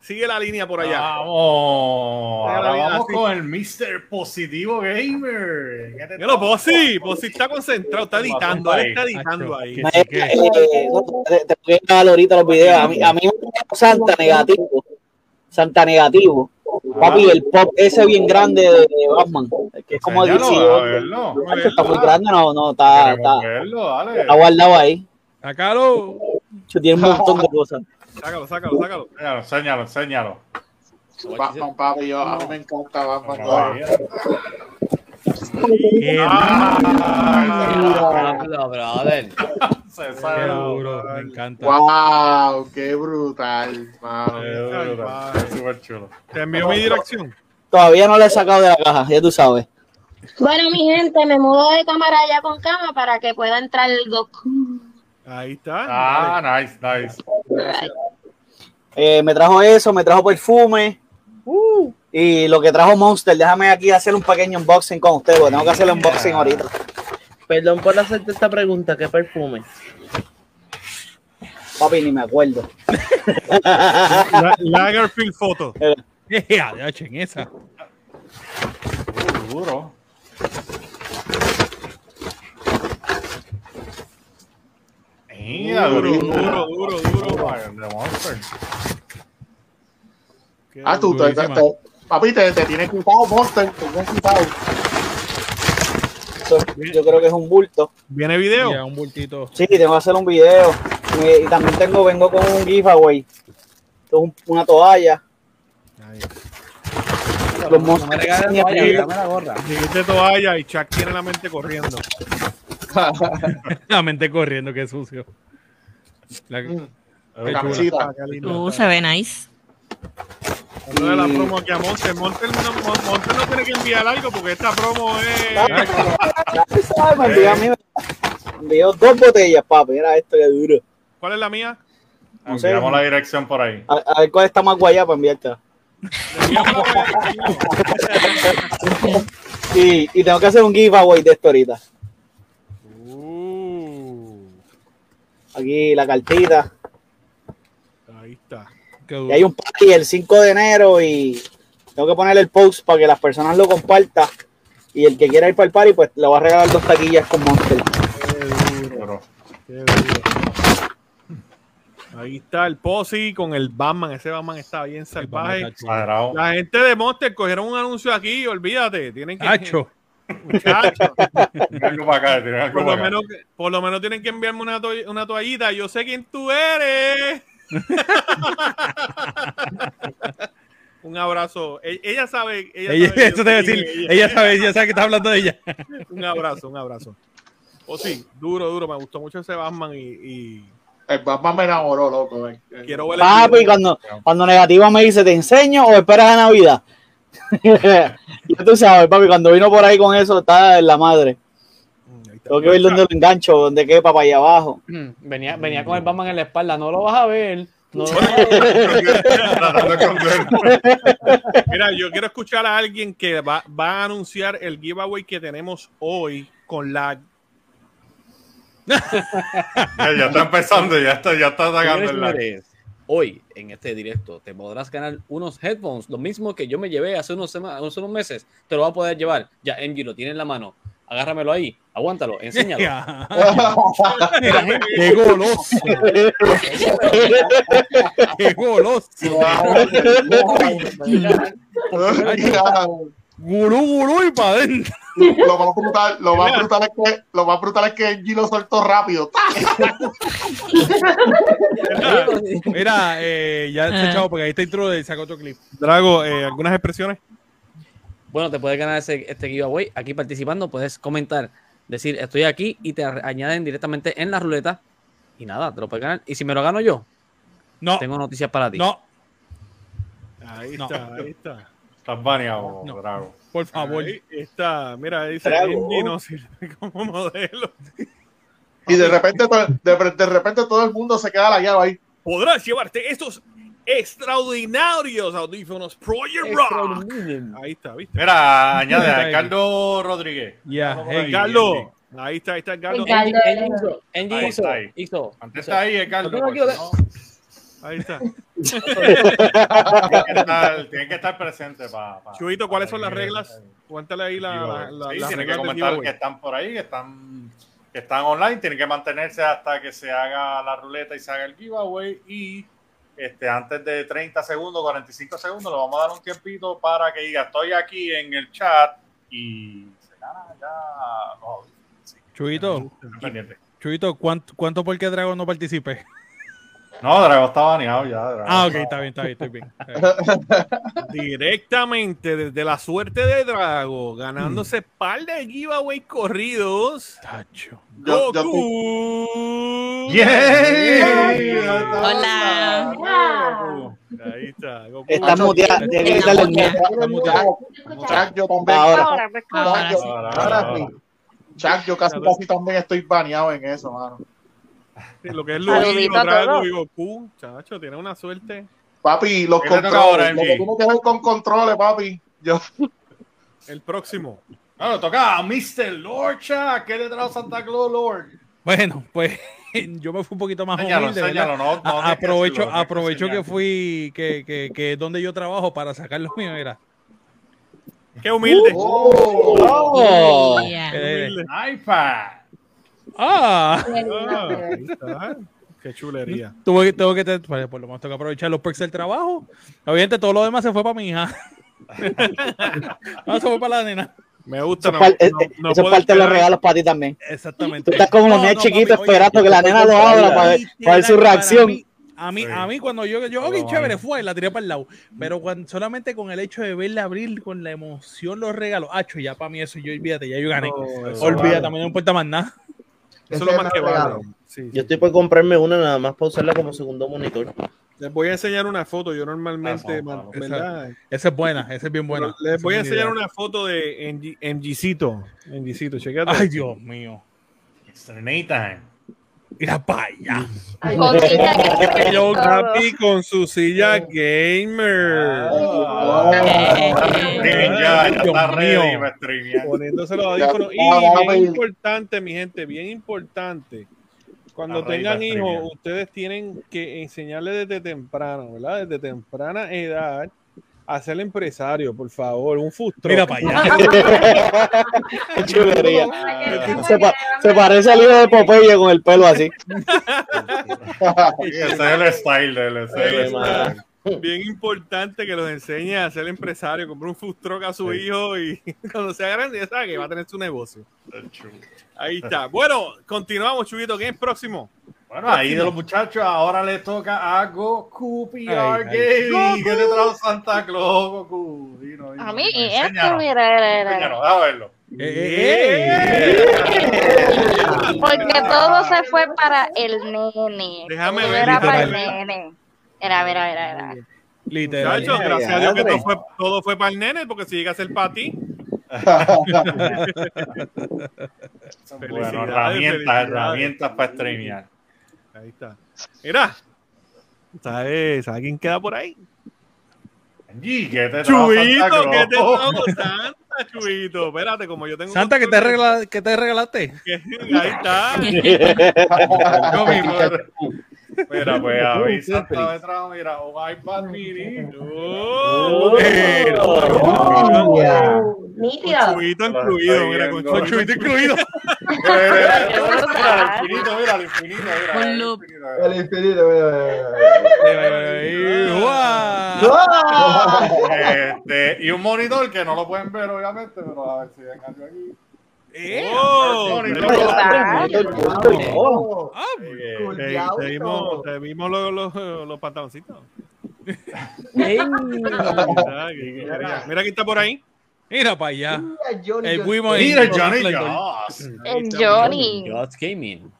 sigue la línea por allá. Vamos. Ahora vamos sí. con el Mr. Positivo Gamer. ¿Qué te Mira, Posi, Posi está concentrado, está editando, él está editando ahí. Eh, te, voy a ahorita los videos. A mí, a mí me gusta Santa negativo. Santa negativo. Papi, el pop ese bien grande de Batman. Que es como Enséñalo, DC. a verlo. Está muy grande, no, no, está, está, verlo, dale. está guardado ahí. Sácalo. Yo tiene un montón de cosas. Sácalo, sácalo, sácalo. Enséñalo, enséñalo, enséñalo. Batman, papi, yo, a mí me encanta Batman. Qué Diablo, brother. se Qué duro, me encanta. Wow, qué brutal. Qué duro, Súper chulo. Te envío mi dirección. Todavía no le he sacado de la caja, ya tú sabes. Bueno, mi gente, me mudo de cámara ya con cama para que pueda entrar el Goku. Ahí está. Ah, nice, nice. Eh, me trajo eso, me trajo perfume. Y lo que trajo Monster, déjame aquí hacer un pequeño unboxing con ustedes, porque tengo que hacer el unboxing ahorita. Perdón por hacerte esta pregunta, ¿qué perfume? Papi, ni me acuerdo. La- Lagerfield Photo. Ya, ya, en esa. Duro. Mira, Duro, duro, duro, duro. Ah, tú, te- papi, te, te tienes quitado, Monster, te tienes quitado. Eso, yo creo que es un bulto. ¿Viene video? Ya, un bultito. Sí, tengo que hacer un video. Y, y también tengo, vengo con un giveaway. Esto es un- una toalla. Los No me monstruos. regales la toalla, dame la gorra. Dijiste toalla y Chuck tiene la mente corriendo. La mente corriendo, qué sucio. La- Mm, qué chula. se ve nice. Uno de la promo aquí a Monte. Monte no, no tiene que enviar algo porque esta promo es. Me envió a mí, me envió dos botellas, papi. Mira esto que duro. ¿Cuál es la mía? No sé. Enviamos la dirección por ahí. A, a ver cuál está más guayá para enviarte. Y, y tengo que hacer un giveaway de esto ahorita. Aquí la cartita. Y hay un party el 5 de enero y tengo que poner el post para que las personas lo compartan. Y el que quiera ir para el party, pues le voy a regalar dos taquillas con Monster. Qué duro. Ahí está el Posse con el Batman. Ese Batman está bien salvaje. La gente de Monster cogieron un anuncio aquí, olvídate. Tienen que. Hacho. Muchacho. Tiene algo para acá, tiene algo Por lo, para acá. menos, por lo menos tienen que enviarme una, to- una toallita. Yo sé quién tú eres. Un abrazo. E- Ella sabe. Ella, Ella, sabe eso te a decir. Ella sabe, ella sabe que está hablando de ella. un abrazo, un abrazo. O sí, duro, duro. Me gustó mucho ese Batman y. y El Batman me enamoró, loco. ven. quiero ver Papi, cuando, cuando negativa me dice, ¿te enseño o esperas a Navidad? ya tú sabes, papi, cuando vino por ahí con eso, está en la madre. Tengo que ver dónde lo engancho, dónde quepa para allá abajo. Mm, Venía, venía con el Batman en la espalda, no lo vas a ver. No lo vas a ver. Mira, yo quiero escuchar a alguien que va, va a anunciar el giveaway que tenemos hoy con la. Ya, ya está empezando, ya está, ya está sacando Señores, el like. Hoy, en este directo, te podrás ganar unos headphones, lo mismo que yo me llevé hace unos, sema- hace unos meses. Te lo va a poder llevar. Ya, MG lo tiene en la mano. Agárramelo ahí, aguántalo, enséñalo. Qué goloso. Qué goloso. Gurú, gurú y para adentro. Lo más brutal, lo más brutal es que lo más brutal es que G lo soltó rápido. Mira, eh, ya se echado porque ahí está intro y saca otro clip. Drago, eh, ¿algunas expresiones? Bueno, te puedes ganar ese, este giveaway aquí participando. Puedes comentar, decir estoy aquí y te añaden directamente en la ruleta. Y nada, te lo puedes ganar. Y si me lo gano yo, no. tengo noticias para ti. No, Ahí No. está, ahí está. Estás baneado, Drago. por favor. Ahí está. Mira, dice no sirve como modelo. Y de repente, to- de, de repente todo el mundo se queda la llave ahí. Podrás llevarte estos extraordinarios audífonos Project Rock. Ahí está, ¿viste? Mira, añade a Ricardo Rodríguez. Ya, ahí, está, ahí está el Carlos. Angie hizo, hizo, está ahí. Contesta ahí, está. Tiene que estar, tiene que estar presente para. Chuito, ¿cuáles son las reglas? Cuéntale ahí la, la, Sí, que comentar que están por ahí, que están, que están online, tienen que mantenerse hasta que se haga la ruleta y se haga el giveaway. Y este, antes de 30 segundos, 45 segundos, le vamos a dar un tiempito para que diga, estoy aquí en el chat y se gana ya. Oh, sí, Chuito. Chuito, ¿cuánto, ¿cuánto por qué Dragon no participe? No, Drago está baneado ya. Drago Ah, ok, está- está bien, está bien, estoy bien. está bien. Directamente desde la suerte de Drago, ganándose par de giveaway corridos. Tacho. Yo- yo Goku. ¡Yeah! Hola. Ahí está. Goku. Está muteada. Chuck, yo también. Ahora. Ahora. Ahora. Ahora, Ahora ahora, ahora. Chuck, yo casi casi también estoy baneado en eso, mano. Sí, Lo que es a Drago y Goku. Chacho, tiene una suerte. Papi, los ¿Qué te controles, lo que MG? tiene que ver con controles, papi. Yo, El próximo. Bueno, toca a Mr. Lorcha, que trajo Santa Claus Lord. Bueno, pues yo me fui un poquito más Enséñalo, humilde, ¿verdad? no- no que aprovecho, que aprovecho que enseñarlo. fui, que, que, que es donde yo trabajo para sacar lo mío, era. Qué humilde. Oh. Yeah. Qué humilde. iPad. Ah, Ah, ahí está. Qué chulería. tuve, que- tengo que, pues, por lo menos tengo que aprovechar los perks del trabajo. Obviamente todo lo demás se fue para mi hija. no, se fue para la nena. Me gusta. Eso No, es par- no- eh, no eso es parte de los regalos para ti también. Exactamente. Tú estás como los niños no, chiquitos esperando que la nena lo abra para ver, para ver su reacción. mí- A mí, a mí cuando yo, yo, ok, chévere, fue, la tiré para el lado. Pero cuando, solamente con el hecho de verla abrir con la emoción los regalos, hacho, ya para mí eso, yo olvídate, ya yo gané. No, olvídate, vale. mí no importa más nada. Eso es lo más que vale. Sí, Yo estoy por comprarme una nada más para usarla como segundo monitor. Les voy a enseñar una foto. Yo normalmente, Ah. Esa es buena, esa es bien buena. Les voy a enseñar una foto de MG, MGcito. MGcito, chequéate. Ay, Dios mío. Nathan. Mira para allá. Gamer. Capi, con su silla gamer. Streaming ya, ya Dios está ready mío. para streamear. Poniéndose los Ya audífonos. Y bien importante, mi gente, bien importante. Cuando tengan hijos, ustedes tienen que enseñarles desde temprano, ¿verdad? Desde temprana edad a ser empresario, por favor. Un truck. Mira para allá. Qué chulería. Se, pa- se parece al hijo de Popeye con el pelo así. Ese es el style de él. ese es el style. Bien importante que los enseñe a ser empresario, comprar un food truck a su Sí. hijo y cuando sea grande ya sabe que va a tener su negocio. Ahí está. Bueno, continuamos, Chubito. ¿Quién es próximo? Bueno, ahí de los muchachos, ahora le toca a Goku PR Ay, ay. Gaming. ¿Qué te trajo Santa Claus, Goku? Dino, dino, A mí, dino. esto, mira, mira, mira. enséñanos, déjame verlo. Eh, Porque todo se fue para el nene. Déjame Todo ver, era para el nene. Era, mira, mira, mira. Literal. Muchachos, gracias a Dios que todo fue, todo fue para el nene, porque si llega a ser para ti. Bueno, herramientas, herramientas para streamear. Ahí está. Mira. ¿Sabes, ¿Sabes quién queda por ahí? G, ¿qué te Chubito? ¿qué te trajo Santa, Chubito? Espérate, como yo tengo. Santa, ¿qué te, regala, ¿qué te regalaste? Ahí está. Yo mismo. Mira, pues a mí Santa me trajo, mira, un iPad mini. Oh. Con Nítido. chubito incluido, mira, con, chubito incluido. Mira, mira, mira, al infinito, mira, al infinito, mira. Al infinito, mira. Infinito, mira, mira, mira. Este, y un monitor que no lo pueden ver, obviamente, pero a ver si ven algo aquí. Oh, Oh, Ah, Eh, te, vimos, te vimos los, los, los pantaloncitos. Mira quién está por ahí. Mira para allá. Mira, Johnny, El Johnny. Wimo Mira, Johnny en- Joss. El Johnny. God's Gaming.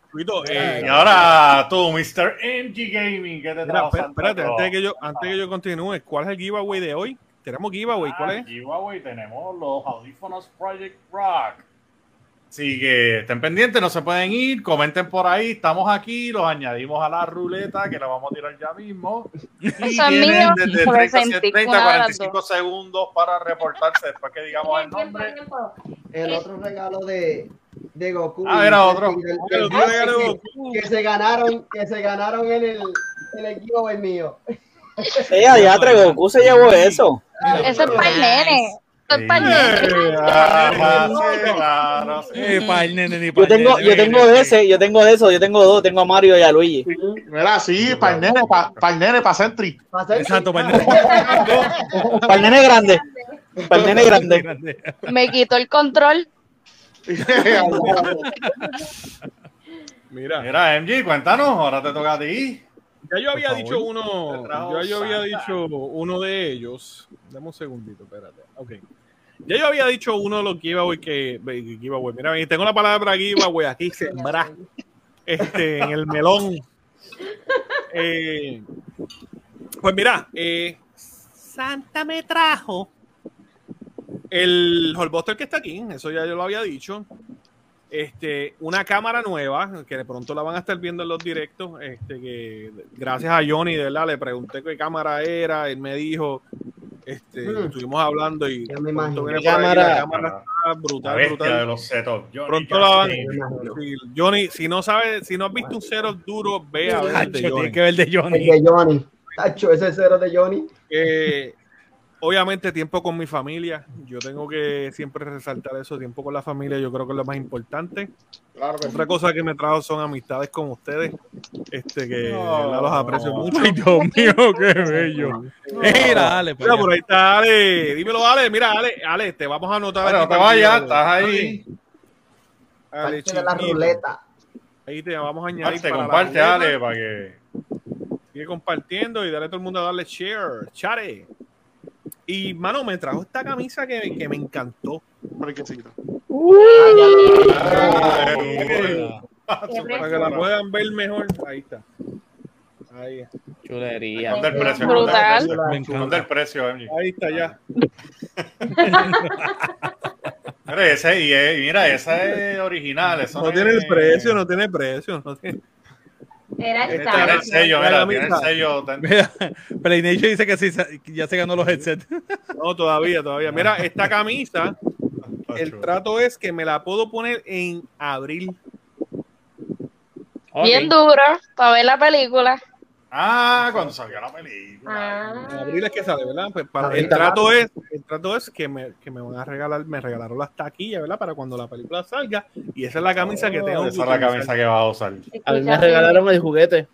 Eh, Y ahora tú, Mr. MG Gaming, ¿qué te mira, espérate, antes de que yo, antes que yo continúe, ¿cuál es el giveaway de hoy? Tenemos giveaway, ¿cuál Ah, es? giveaway, tenemos los audífonos Project Rock. Así que estén pendientes, no se pueden ir, comenten por ahí, estamos aquí, los añadimos a la ruleta que la vamos a tirar ya mismo. Y tienen mío, desde por 30, 60, 30 una de las 45 segundos para reportarse después que digamos el nombre. El otro regalo de, de Goku. Ah, era otro. El- el- El otro el- regalo de que- Goku. Que se ganaron, que se ganaron en el, en el giveaway mío. Ella, ya Goku se llevó eso. Eso es para el nene. Yo tengo, yo tengo de ese, yo tengo de eso, yo tengo dos, tengo a Mario y a Luigi. Mira, sí, para el nene, para el nene, para Sentry. Exacto, para el nene. Para el nene grande. Para el nene grande. Me quitó el control. Mira, Mira, MG, cuéntanos, ahora te toca a ti. ya yo había dicho uno, ya yo había dicho uno de ellos. Dame un segundito, espérate. Ok. Ya yo había dicho uno de los giveaway que, giveaway. Mira, tengo la palabra giveaway aquí, sembrar. Este, en el melón. Eh, pues mira, eh, Santa me trajo el Holbuster que está aquí, eso ya yo lo había dicho. Este, una cámara nueva, que de pronto la van a estar viendo en los directos. Este, que gracias a Johnny, de verdad, le pregunté qué cámara era, él me dijo, este, Mm. estuvimos hablando y la cámara está La brutal, bestia brutal. de los setups. Johnny Pronto la van. Sí, Johnny, si no sabes, si no has visto un cero duro, ve a ver el Hacho, de Johnny. que ver de El de Johnny. Tacho, ese cero de Johnny. Eh, obviamente tiempo con mi familia. Yo tengo que siempre resaltar eso, tiempo con la familia, yo creo que es lo más importante. Claro que sí. Otra cosa que me trajo son amistades con ustedes, este que No. los aprecio mucho. Ay, Dios mío, qué bello. Mira, dale, Mira, por ahí está Ale. Dímelo, Ale. Mira, Ale, Ale, te vamos a anotar. Bueno, aquí no te vayas, estás ahí. Ale, de la ruleta. Ahí te vamos a añadir. La comparte. Ale, para que. Sigue compartiendo y dale a todo el mundo a darle share. Chare. Y, mano, me trajo esta camisa que, que me encantó. Para que la puedan ver mejor. Ahí está. Ahí. Chulería. ¿Dónde el precio? Brutal. ¿Dónde el Me precio? encanta. ¿Dónde el precio, MG? Ahí está ya. Mira, ese, y, eh, mira, esa es original. Eso No tiene el precio, no tiene precio. No tiene... Era el Esta- sello, mira, tiene el camisa. sello. Mira, PlayNation dice que sí, ya se ganó los headsets. No, todavía, todavía. Mira, esta camisa, el trato es que me la puedo poner en abril. Bien duro para ver la película. Ah, cuando salga la película. Ah. En abril es que sale, ¿verdad? Pues para- el trato es, el trato es que me, que me van a regalar, me regalaron las taquillas, ¿verdad? Para cuando la película salga. Y esa es la camisa que tengo. que Esa es la camisa que va a usar. A mí me regalaron el juguete.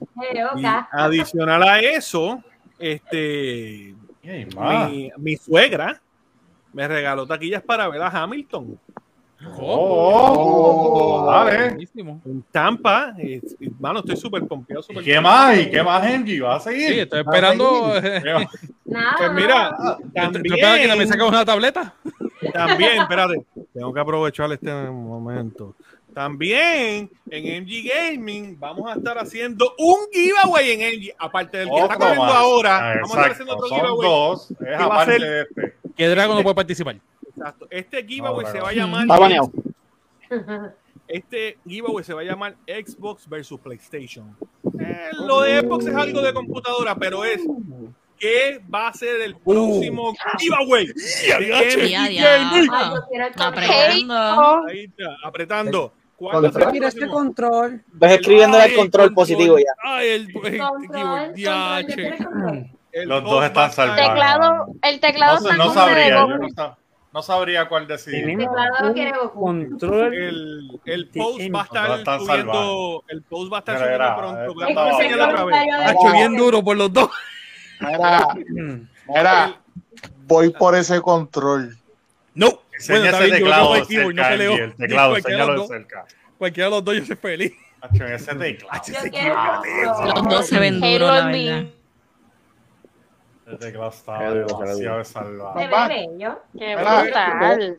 Y adicional a eso, este mi, mi suegra me regaló taquillas para ver a Hamilton. Oh, dale. Buenísimo. En Tampa, eh, mano, estoy súper pompeado. ¿Y súper qué más? ¿Y qué más, Henry? ¿Va a seguir? Sí, estoy esperando. ¿Qué más? Nada. Pues mira, esperando que me saques una tableta. También, espérate, tengo que aprovechar este momento. También en MG Gaming vamos a estar haciendo un giveaway en MG, aparte del que está corriendo más. ahora. Ah, vamos a estar exacto. haciendo otro Son giveaway. dos. Es que va a aparte ser- de este. Que Dragon no puede participar. Exacto. Este giveaway No, se va a llamar. Está baneado. Este giveaway se va a llamar Xbox versus PlayStation. Eh, lo de Xbox es algo de computadora, pero es ¿qué va a ser el próximo giveaway? de MG Ya, Gaming? ya. Ay, yo quiero el Apretando. Ahí está, apretando. ¿Cuándo el Mira este próximo? control. Ves escribiéndole Ay, al control positivo ya. Ay, el, el, Control, el. El Los dos están salvados. Teclado, el teclado No, está no sabría, yo no, sab- no sabría cuál Goku. Control. el, el post va a estar subiendo el post va a estar Mira, subiendo pronto eh, voy a estaba- enseñarlo otra vez. Hacho, bien duro por los dos. Mira, mira, voy por ese control. No. Bueno, ese bien, yo teclado no cerca, peleo. El teclado, Cualquiera de cerca. Cualquiera de los dos yo soy feliz. Ese teclado. Yo. Los dos se ven duros, la verdad. Teclado estaba demasiado salvado. Se ve bello. Qué brutal.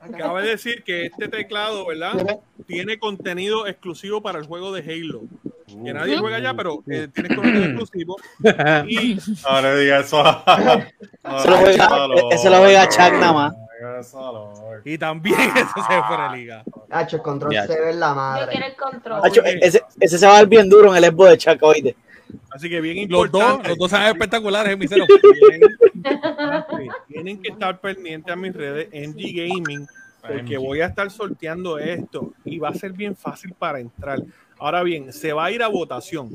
acaba de decir que este teclado verdad tiene contenido exclusivo para el juego de Halo que nadie juega ya pero eh, tiene contenido exclusivo y No le diga eso Ese lo juega, Chuck nada más. Eso Y también eso se fue de liga. Hacho, el control Ya. se ve en la Yo madre. quiero el control. Hacho, ese, ese se va a ver bien duro en el Xbox de Chuck, oíste. Así que bien Los importante dos, los dos ven espectaculares en mi tienen que estar pendientes a mis redes MG Gaming porque voy a estar sorteando esto y va a ser bien fácil para entrar. Ahora bien, se va a ir a votación.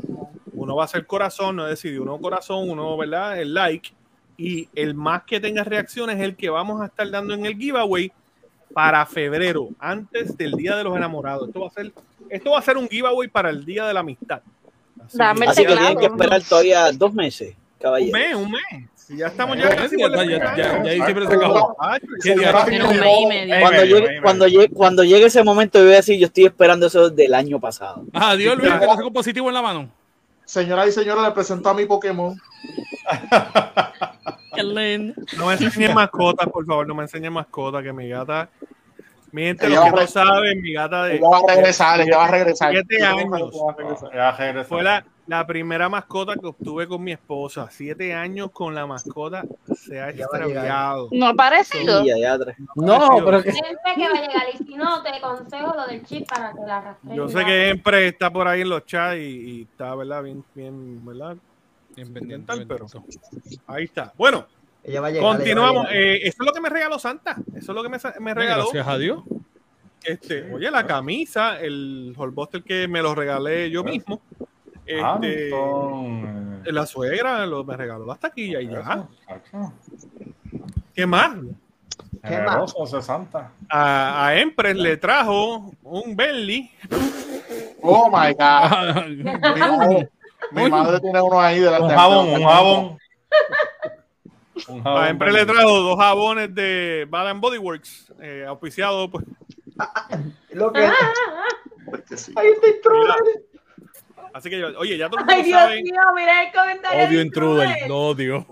Uno va a hacer corazón, no decidió uno corazón, uno, ¿verdad? El like. Y el más que tenga reacciones es el que vamos a estar dando en el giveaway para febrero, antes del Día de los Enamorados. Esto va a ser, esto va a ser un giveaway para el Día de la Amistad. Así Dame el Así que tienen que esperar todavía dos meses, un caballero. mes, un mes. Si ya estamos Ya, casi ya, por la ya, mitad. ya, ya ahí siempre se acabó. ¿Qué un Cuando llegue, cuando, llegue, cuando llegue ese momento, yo voy a decir, yo estoy esperando eso del año pasado. Ah, Dios Luis, sé con positivo en la mano. Señoras y señores, le presento a mi Pokémon. Qué lindo. No me enseñen mascotas, por favor, no me enseñen mascotas, que mi gata. Mi gente, Ella los que no saben, mi gata de Ella va a regresar, ella va a regresar. siete años fue la, la primera mascota que obtuve con mi esposa. Siete años con la mascota se ha extraviado. No ha parecido. No, pero que Siempre que va a llegar y si no, te consejo lo del chip para que la arrastres. Yo sé que siempre está por ahí en los chats y, y está, ¿verdad? Bien, bien, ¿verdad? Pendiente, pero ahí está. Bueno, Ella va a llegar. continuamos. ella va a llegar. Eh, eso es lo que me regaló Santa. Eso es lo que me, regaló. Gracias a Dios. Este, oye, la camisa, el holbuster que me lo regalé yo mismo. Este, Hamilton. la suegra lo, me regaló las taquillas y ya. ¿Qué más? ¿Qué 60. A, a Empress le trajo un Bentley. Oh my God. Mi madre, mi madre tiene uno ahí de la Un jabón, un jabón. Un jabón. A Empress le trajo dos jabones de and Body Works, eh, auspiciado pues. Lo que. Porque sí. Ay, este intruder. Así que, oye, ya todo el Ay, mundo Dios sabe. mío, mira el comentario. Odio de intruder, lo odio.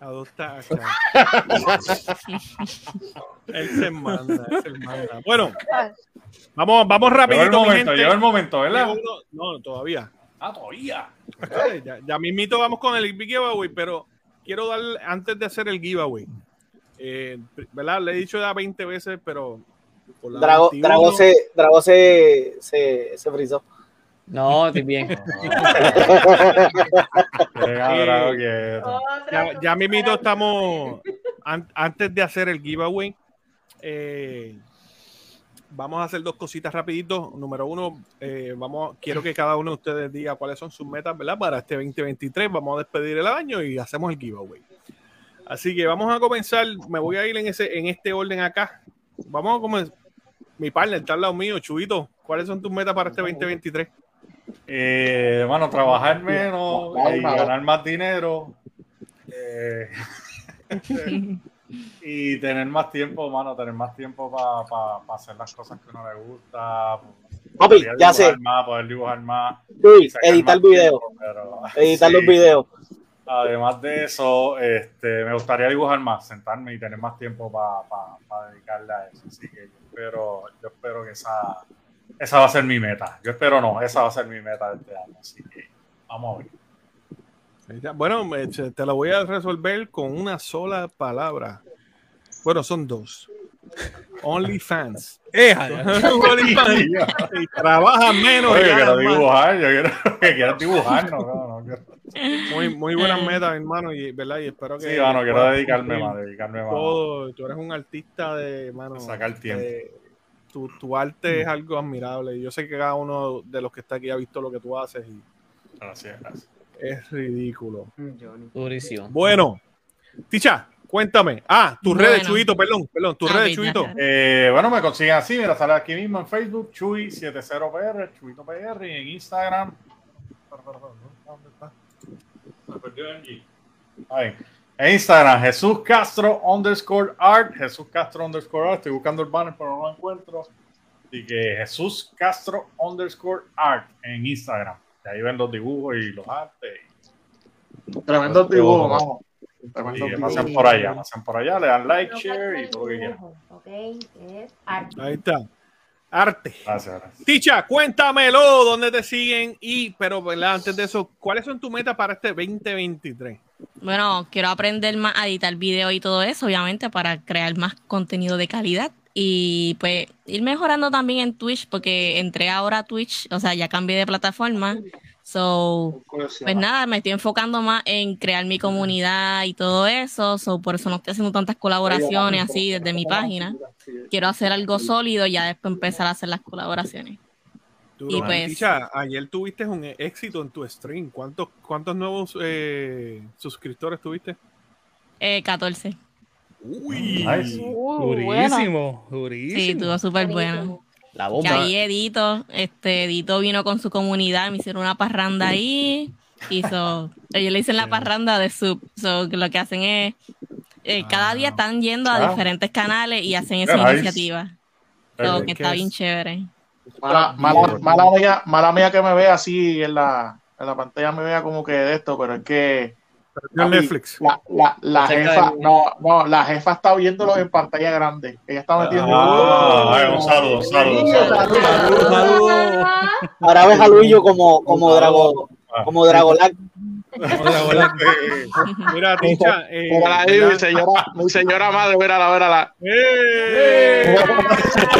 Adopta a Chad. Él se manda, él se manda. Bueno, vamos, vamos rapidito. Llegó el momento, llegó el momento, ¿verdad? No, todavía. Ah, todavía. Ya, ya mismito vamos con el big giveaway, pero quiero dar, antes de hacer el giveaway, eh, ¿verdad? Le he dicho ya 20 veces, pero... por la Drago, 21, Drago se, Drago se, se, se frizó. No, estoy bien. Eh, ya, ya mismito estamos, an- antes de hacer el giveaway, eh, vamos a hacer dos cositas rapidito. Número uno, eh, vamos, quiero que cada uno de ustedes diga cuáles son sus metas, ¿verdad? Para este 2023, vamos a despedir el año y hacemos el giveaway. Así que vamos a comenzar, me voy a ir en, ese, en este orden acá. Vamos a comenzar. Mi partner está al lado mío, Chubito. ¿Cuáles son tus metas para este 2023? Eh, bueno, trabajar menos y ganar más dinero. Eh, y tener más tiempo, mano, tener más tiempo para hacer las cosas que uno le gusta. Papi, Poder ya dibujar sé. Más, poder dibujar más. Sacar editar más video. tiempo, pero- Editar sí. los videos. Además de eso, este, me gustaría dibujar más, sentarme y tener más tiempo para dedicarle a eso. Así que yo espero, yo espero que esa, esa va a ser mi meta. Yo espero no, esa va a ser mi meta de este año. Así que vamos a ver. Bueno, me- te lo voy a resolver con una sola palabra. Bueno, son dos. OnlyFans. OnlyFans. Trabaja menos. Oye, quiero gana más. dibujar, yo quiero que quieras dibujar, no, no, no quiero- Muy, muy buenas metas, hermano, y, ¿verdad? y espero que. Sí, mano, quiero dedicarme más, dedicarme más. Todo, tú eres un artista de, mano. Sacar tiempo. de- tu, tu arte es algo admirable. y Yo sé que cada uno de los que está aquí ha visto lo que tú haces y Gracias, gracias. Es ridículo. Durísimo. Bueno, Ticha, cuéntame. Ah, tus redes, Bueno. Chubito, perdón, perdón, tus Ah, redes, ok, Chubito. Eh, bueno, me consiguen así, mira, sale aquí mismo en Facebook, Chuy70PR, Chuito PR, y en Instagram. ¿Dónde está? Se perdió Angie. Ahí. En Instagram, Jesús Castro underscore art, Jesús Castro underscore art, estoy buscando el banner pero no lo encuentro. Así que Jesús Castro underscore art en Instagram. Y ahí ven los dibujos y los artes. Tremendos dibujos, vamos. Tremendos Y dibujos. pasen por allá, pasen por allá, le dan like, share y todo lo que quieran. Ok, es arte. Ahí está. Arte. Gracias, gracias. Ticha, cuéntamelo, dónde te siguen y, pero ¿verdad? antes de eso, ¿cuáles son tus metas para este 2023? Bueno, quiero aprender más a editar video y todo eso, obviamente, para crear más contenido de calidad. Y pues ir mejorando también en Twitch, porque entré ahora a Twitch, o sea, ya cambié de plataforma. So, pues nada, me estoy enfocando más en crear mi comunidad y todo eso. So, por eso no estoy haciendo tantas colaboraciones así desde mi página. Quiero hacer algo sólido y ya después empezar a hacer las colaboraciones. Duro, Y pues- Ticha, ayer tuviste un éxito en tu stream. ¿Cuántos, cuántos nuevos eh, suscriptores tuviste? Eh, 14. Uy, durísimo, durísimo. Sí, estuvo súper bueno. La Que bomba. ahí Edito, este, Edito vino con su comunidad, me hicieron una parranda ahí. Hizo, ellos le dicen la parranda de sub. So, que lo que hacen es, eh, cada día están yendo a Ah. diferentes canales y hacen esa nice. iniciativa. So, que está bien chévere. Mala, mala, mala mía, mala mía que me vea así en la, en la pantalla, me vea como que de esto, pero es que. Netflix. La, la, la jefa, no, no, la jefa está viéndolo en pantalla grande. Ella está metiendo. Ah, un saludo, un saludo, un saludo. Ahora ves a Luillo como, como Drago, como Dragolac. Mira, Ticha, eh, ahí, ¿verdad? mi señora, mi señora madre, mírala, mírala. ¡Eh!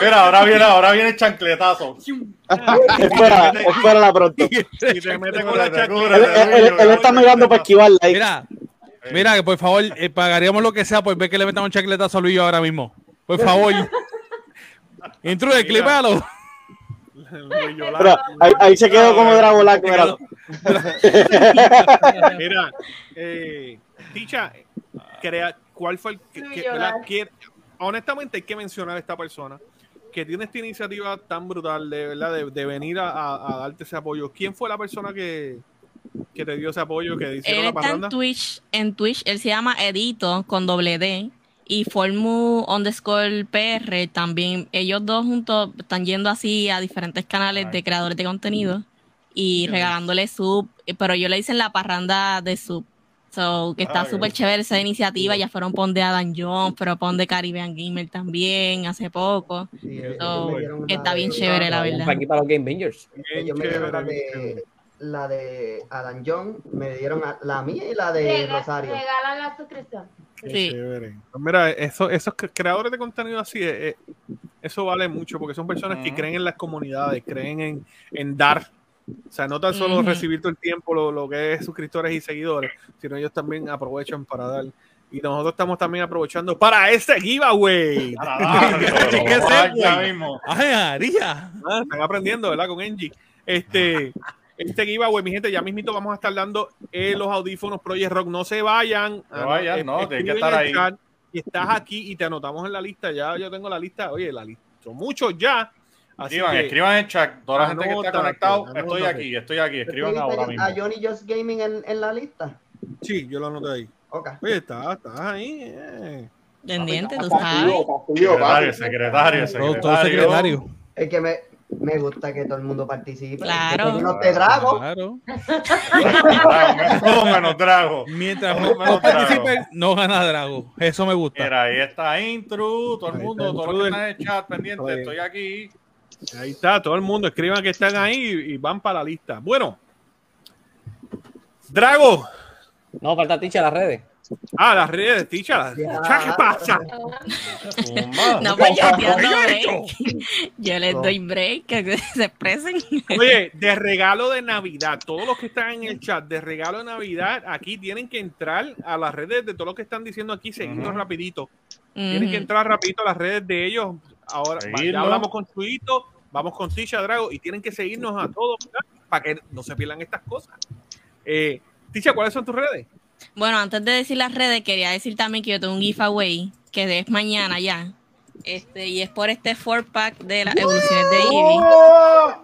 Mira, ahora viene, ahora viene el chancletazo. espera, espérala pronto. Y te mete con la Él, chancleta. él- él- él está mirando para esquivarla ahí. Mira, mira, que por favor, eh, pagaríamos lo que sea por ver que le metamos un chancletazo a Luis ahora mismo. Por favor. Intrude, clipalo. Pero ahí, ahí se quedó como Dragolac, mira. Mira, eh, Ticha, crea, ¿cuál fue el que, que- verdad? Que- honestamente hay que mencionar a esta persona que tiene esta iniciativa tan brutal de verdad de, de venir a, a- a darte ese apoyo. ¿Quién fue la persona que, que te dio ese apoyo, que hicieron Él la está parranda? en Twitch, en Twitch, él se llama Edito con doble D y Formu underscore PR también. Ellos dos juntos están yendo así a diferentes canales de creadores de contenido y regalándole sub, pero yo le hice en la parranda de sub. So, que está Ah, súper chévere esa iniciativa. Ya fueron pon de Adam Jones, pero pon de Caribbean Gamer también hace poco. So, que está bien chévere, la verdad. Aquí para los Game Bangers. Ellos me dieron la de, la de Adam John, me dieron a- la mía y la de Rega- Rosario. Regalan la suscripción. Qué chévere. Pues mira, eso- esos cre- creadores de contenido así, eh, eh, eso vale mucho porque son personas que creen en las comunidades, creen en, en dar. O sea, no tan solo Ujú. recibir todo el tiempo lo, lo que es suscriptores y seguidores, sino ellos también aprovechan para dar. Y nosotros estamos también aprovechando para este giveaway. ¿Qué es. Ah, están aprendiendo, ¿verdad? Con Engie. Este, este giveaway, mi gente, ya mismito vamos a estar dando eh, los audífonos Project Rock. No se vayan. No vayan, no, tienen que estar ahí. el Y estás aquí y te anotamos en la lista. Ya yo tengo la lista. Oye, la lista. Son muchos ya. Así Escriban, que- escriban en chat. Toda la gente que Anótate, conectado, estoy aquí, estoy aquí. Escriban ¿Escribiste ahora mismo. a Johnny Just Gaming en, en la lista? Sí, yo lo anoté ahí. Ok. Oye, estás estás ahí. eh. Pendiente, tú Está sabes. está Secretario, secretario, secretario. secretario. Es que me, me gusta que todo el mundo participe. Claro. Porque No te drago. Claro. Todo menos Drago. Mientras no, menos no participen, no gana Drago. Eso me gusta. Mira, ahí está Intru, todo el mundo, todo lo que está en el chat pendiente, estoy aquí. Ahí está, todo el mundo. Escriban que están ahí y van para la lista. Bueno, Drago. No, falta Ticha las redes. Ah, las redes, ticha. Ticha, ¿Qué pasa? No, pues yo dando break. Yo les doy break, que se expresen. Oye, de regalo de Navidad, todos los que están en el chat, de regalo de Navidad, aquí tienen que entrar a las redes de todos los que están diciendo aquí, seguirnos Ujú. rapidito. Tienen que entrar rapidito a las redes de ellos. Ahora, ya hablamos con Chuito, vamos con Tisha Drago y tienen que seguirnos a todos ¿verdad? para que no se pierdan estas cosas. Eh, Tisha, ¿cuáles son tus redes? Bueno, antes de decir las redes, quería decir también que yo tengo un giveaway que es mañana ya. Este, y es por este four pack de las evoluciones de Eevee.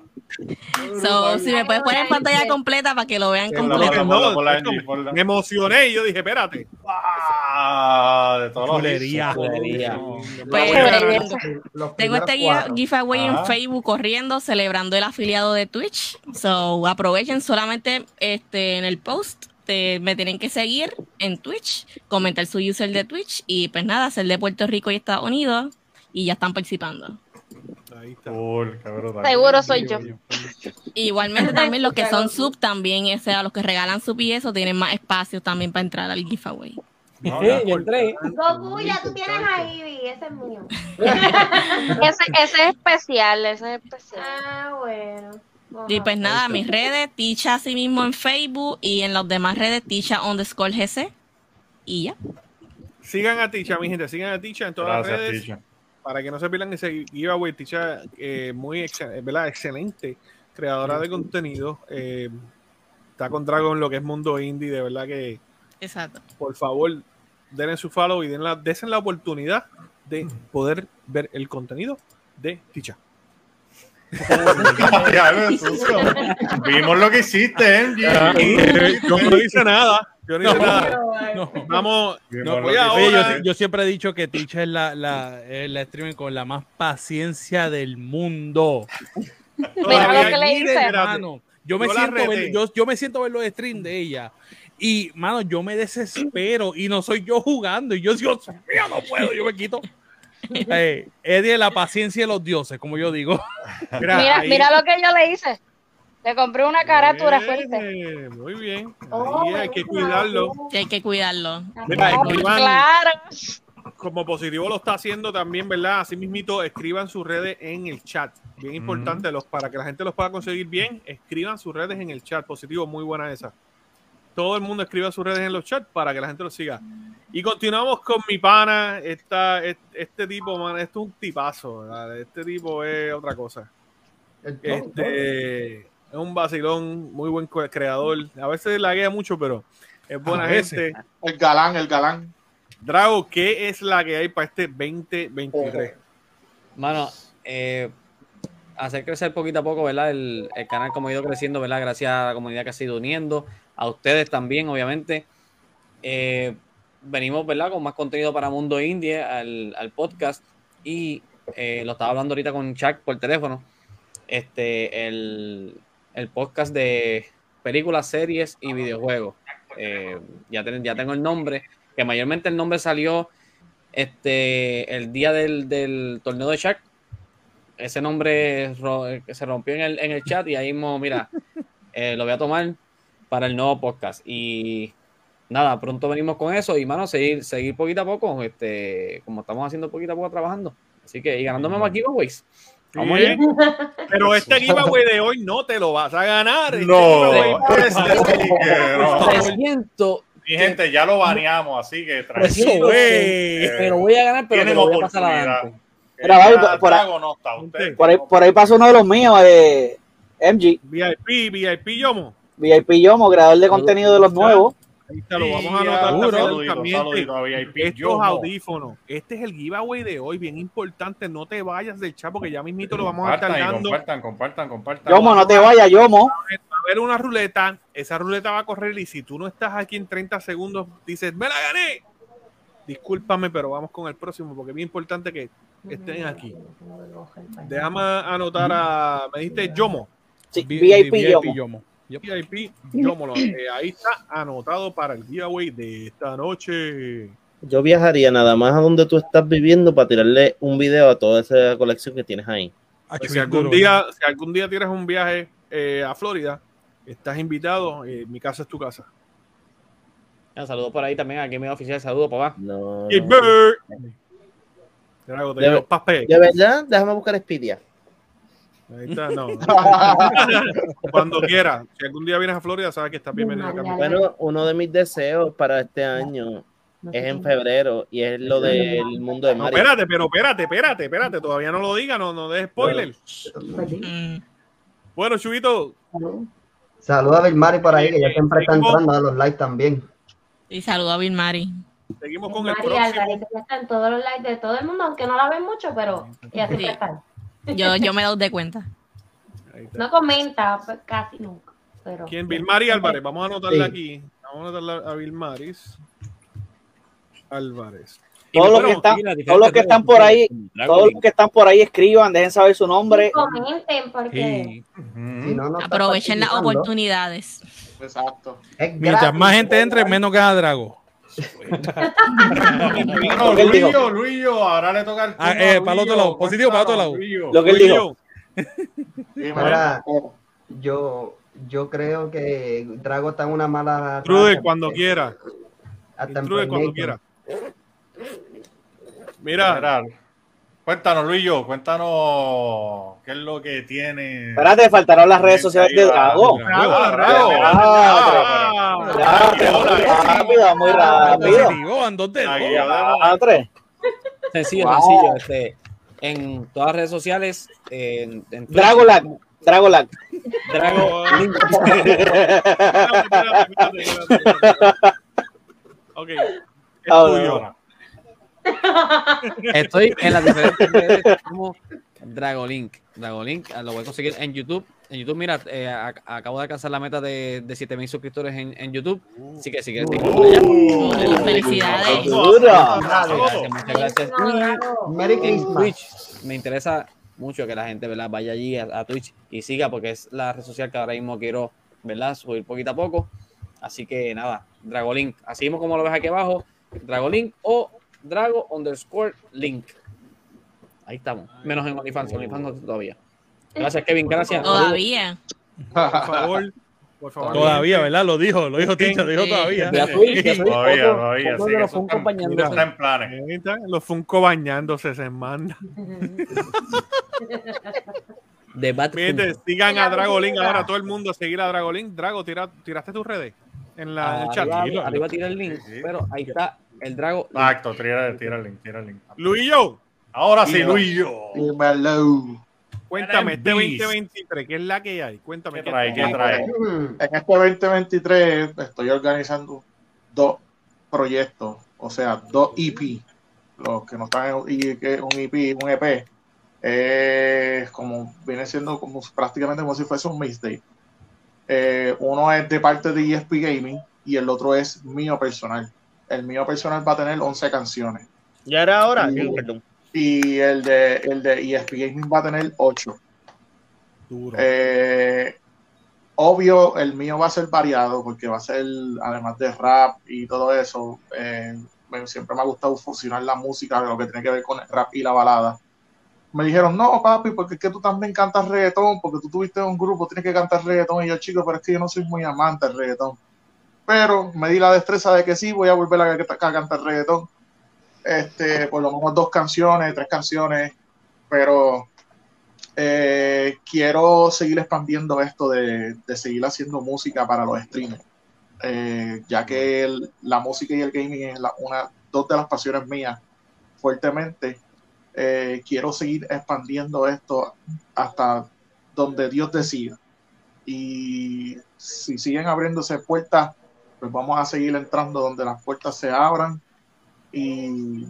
So, si me puedes poner en pantalla completa para que lo vean completo. Me emocioné y yo dije, espérate. Ah, de todos los Chulería. Chulería. Pues, Los Tengo este cuatro. giveaway Ah. en Facebook corriendo, celebrando el afiliado de Twitch. So, aprovechen solamente este en el post. Me tienen que seguir en Twitch, comentar su user de Twitch y pues nada, ser de Puerto Rico y Estados Unidos y ya están participando. Ahí está. Seguro soy yo. Igualmente también los que son sub también, o sea, los que regalan sub y eso tienen más espacio también para entrar al giveaway. No, Sí, ya. yo entré. Goku, ya tú tienes a Ivy, ese es mío. Ese, ese es especial, ese es especial. Ah, bueno. Y pues nada, mis redes, Ticha así mismo en Facebook y en las demás redes, Ticha underscore GC. Y ya. Sigan a Ticha, mi gente, sigan a Ticha en todas las redes. Ticha. para que no se pierdan ese giveaway, Ticha, eh, muy excel- ¿verdad? excelente creadora de contenido. eh, está con Dragon lo que es mundo indie, de verdad que Exacto. por favor denle su follow y den la, desen la oportunidad de poder ver el contenido de Ticha. Vimos lo que hiciste, Angie. Eh, yo no hice nada. Yo no hice No. nada. No. Vamos, voy. Oye, yo, yo siempre he dicho que Ticha es la, la, es la streamer con la más paciencia del mundo. Mira lo que le aquí, hice. espérate. Mano, yo me Yo siento ver, yo, yo me siento ver los streams de ella. Y, mano, yo me desespero y no soy yo jugando. Y yo, Dios mío, no puedo, yo me quito. Eh, Eddie la paciencia de los dioses, como yo digo. Mira, mira lo que yo le hice. Le compré una carátula fuerte. Muy bien. Oh, Ahí hay que cuidarlo. Sí, hay que cuidarlo. Mira, Ah, escriban, Claro. como positivo lo está haciendo también, ¿verdad? Así mismito, escriban sus redes en el chat. Bien importante, los, para que la gente los pueda conseguir bien, escriban sus redes en el chat. Positivo, muy buena esa. Todo el mundo escriba sus redes en los chats para que la gente los siga. Y continuamos con mi pana. Esta, este, este tipo, man, esto es un tipazo. ¿verdad? Este tipo es otra cosa. Este es un vacilón, muy buen creador. A veces laguea mucho, pero es buena gente. El galán, el galán. Drago, ¿qué es la que hay para este 2023? Mano, eh, hacer crecer poquito a poco, ¿verdad? El, el canal como ha ido creciendo, ¿verdad? Gracias a la comunidad que ha ido uniendo, a ustedes también, obviamente. Eh, venimos, ¿verdad? Con más contenido para Mundo Indie, al, al podcast. Y eh, lo estaba hablando ahorita con Chuck por teléfono. Este, el, el podcast de películas, series y videojuegos. Eh, ya, ten- ya tengo el nombre, que mayormente el nombre salió este, el día del, del torneo de Shark. Ese nombre ro- se rompió en el, en el chat y ahí mismo, mira, lo voy a tomar para el nuevo podcast. Y nada, pronto venimos con eso y, mano, seguir, seguir poquito a poco, este, como estamos haciendo poquito a poco trabajando. Así que, y ganándome más giveaways. Vamos Sí. Pero este giveaway de hoy no te lo vas a ganar. Este No, por este que no. 300. Mi gente, ya lo baneamos, así que tranquilo. pero voy a ganar, pero Tienen lo voy a pasar adelante. Ya, por, ahí- no está, usted. por ahí, por ahí pasó uno de los míos, eh, MG, VIP, VIP, Yomo. VIP Yomo, creador de contenido de los nuevos. Ahí te lo vamos a anotar también, saludito VIP Estos Yomo. audífonos. Este es el giveaway de hoy, bien importante. No te vayas del chat porque ya mismito lo vamos a estar dando. compartan, compartan, compartan. Yomo, no te vayas, Yomo. Va a haber una ruleta, esa ruleta va a correr y si tú no estás aquí en 30 segundos, dices, me la gané. Discúlpame, pero vamos con el próximo porque es bien importante que estén aquí. Déjame anotar a, me dijiste Yomo. Sí, Vi- VIP, VIP Yomo. Yomo. Yep. VIP Yomo. lo- eh, ahí está anotado para el giveaway de esta noche. Yo viajaría nada más a donde tú estás viviendo para tirarle un video a toda esa colección que tienes ahí. Pues si algún día, si algún día tienes un viaje eh, a Florida, estás invitado. eh, mi casa es tu casa. Ya, saludos por ahí también, aquí me oficial, saludos, papá. No. De, de verdad, déjame buscar Expedia. Ahí está, no. Cuando quieras. Si algún día vienes a Florida, sabes que estás bienvenido acá. Bueno, uno de mis deseos para este año es en febrero y es lo del mundo de No, Mario. espérate, pero espérate, espérate, espérate. Todavía no lo diga, no, no des spoiler. Mm. Bueno, Chubito, Saluda a Vilmari por ahí, que ya siempre está entrando a los likes también. Y saludo a Bill Mari. seguimos con el María próximo. Álvarez, que está en todos los likes de todo el mundo, aunque no la ven mucho, pero ella siempre Sí. Yo, yo me doy de cuenta. No comenta pues, casi nunca. Pero... ¿Quién? Vilmari Álvarez. Vamos a anotarla Sí. aquí. Vamos a anotarla a Vilmaris Álvarez. Y Todos los que están, todos los que están por ahí, todos los que están por ahí escriban, dejen saber su nombre. Comenten porque Sí. Si no, no está Aprovechen las oportunidades. Exacto. Mientras más gente entre, menos gana Drago. Dijo. Luillo, Luillo, ahora le toca el Ah, turno eh, a para el otro lado, positivo para el otro lado. Luillo. Lo que él dijo. Ahora, yo, yo creo que Drago está en una mala. Racha, cuando quiera. Hasta Intrude cuando quiera. Mira, Mira, cuéntanos, Luillo, cuéntanos qué es lo que tiene. Espérate, faltaron las redes sociales de Drago. Drago. Ah, rápido, muy rápido. Ah. Sencillo, sencillo. Este, en todas las redes sociales, en, en Dragolag. Drago. Ok, es tuyo. Estoy en las diferentes redes como Dragolink. Dragolink, ah, lo voy a conseguir en YouTube. En YouTube, mira, eh, ac- acabo de alcanzar la meta de, de 7000 suscriptores en, en YouTube. Así que si quieres, te allá. Bueno, felicidades. Muchas gracias. En. Twitch me interesa mucho que la gente ¿verdad? vaya allí a, a Twitch y siga porque es la red social que ahora mismo quiero ¿verdad? subir poquito a poco. Así que nada, Dragolink. Así mismo como lo ves aquí abajo, Dragolink o Drago underscore link. Ahí estamos. Menos en OnlyFans, OnlyFans no todavía. Gracias, Kevin. Gracias. Todavía. Por favor, por favor. Todavía, ¿verdad? Lo dijo, lo dijo Tincha, lo dijo todavía. Todavía, todavía, los Funko está- bañándose. Está en planes. Ahí está, Los Funko bañándose se manda. De Miren, sigan a Dragolink ahora, todo el mundo a seguir a Dragolink. Drago, tira, tiraste tus redes en, la, en el chat. Arriba, arriba tira el link, pero ahí está el Drago. Exacto, tira el link. Luillo, Ahora sí. Luillo. Dímelo. cuéntame, este Beast. 2023, ¿qué es la que hay? Cuéntame. ¿Qué trae? ¿Qué trae? En este 2023 estoy organizando dos proyectos, o sea, dos EP. Los que no están en un EP, un EP, es como viene siendo como prácticamente como si fuese un mixtape. Eh, uno es de parte de ESP Gaming y el otro es mío personal. El mío personal va a tener 11 canciones Ya era hora. Sí. Perdón. y el de, el de ESP Gaming va a tener 8. Duro. Eh, obvio, el mío va a ser variado porque va a ser, además de rap y todo eso, eh, me- siempre me ha gustado fusionar la música, lo que tiene que ver con el rap y la balada. Me dijeron, no, papi, porque es que tú también cantas reggaetón, porque tú tuviste un grupo, tienes que cantar reggaetón. Y yo, chico, pero es que yo no soy muy amante del reggaetón. Pero me di la destreza de que sí, voy a volver a, a cantar reggaetón. Este, por lo menos dos canciones, tres canciones, pero eh, quiero seguir expandiendo esto de, de seguir haciendo música para los streamers. Eh, ya que la música y el gaming es una, dos de las pasiones mías fuertemente. Eh, quiero seguir expandiendo esto hasta donde Dios decida. Y si siguen abriéndose puertas, pues vamos a seguir entrando donde las puertas se abran. Y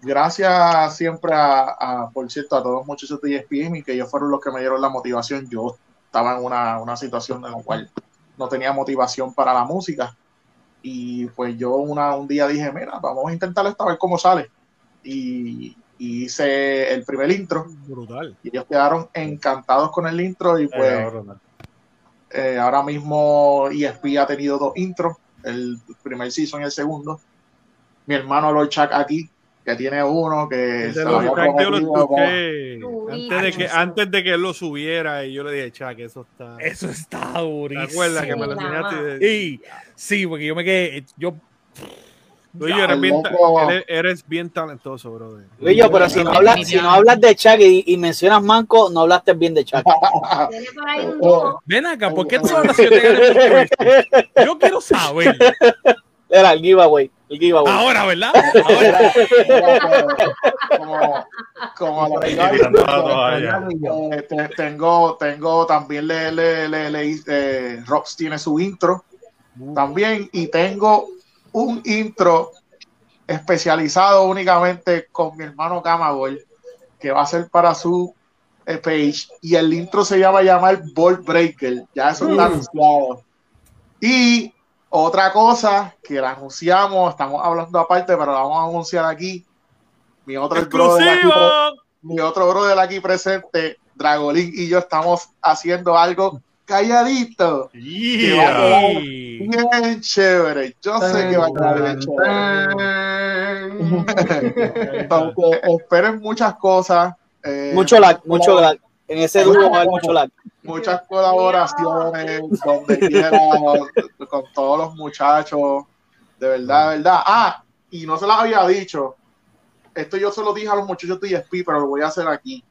gracias siempre a, a, por cierto, a todos los muchachos de ESPN, que ellos fueron los que me dieron la motivación. Yo estaba en una, una situación en la cual no tenía motivación para la música. Y pues yo una, un día dije, mira, vamos a intentar esta, a ver cómo sale. Y, y hice el primer intro. Brutal. Y ellos quedaron encantados con el intro y pues eh, ahora mismo ESP ha tenido dos intros, el primer season y el segundo. Mi hermano Lord Chuck aquí, que tiene uno que se lo antes de, que, antes de que él lo subiera y yo le dije, Chuck, eso está... Eso está durísimo. ¿Te acuerdas que me lo enseñaste? Sí, sí, porque yo me quedé. Yo. Yo eres bien, eres, eres bien talentoso, brother. Luillo, pero si no hablas, si no hablas de Chuck y, y mencionas Manco, no hablaste bien de Chuck. Ven acá, ¿por qué tú hablas si yo quiero saber. Era el giveaway. El giveaway. Ahora, ¿verdad? como, como te- tengo, tengo también le, le, le, le eh, Rox tiene su intro también y tengo un intro especializado únicamente con mi hermano Camagol que va a ser para su eh, page y el intro se llama llamar Ball Breaker ya eso está Mm. anunciado y otra cosa que la anunciamos estamos hablando aparte pero la vamos a anunciar aquí mi otro brother aquí mi otro brother aquí presente, Dragolín y yo estamos haciendo algo calladito. Que va a quedar bien chévere. Yo sé que va a quedar bien chévere. Entonces, esperen muchas cosas. eh, Mucho lag, mucho lag. En ese dúo va a haber mucho lag. muchas colaboraciones donde quiera con todos los muchachos de verdad, de verdad. Ah, y no se las había dicho. Esto yo se lo dije a los muchachos de ESP, pero lo voy a hacer aquí.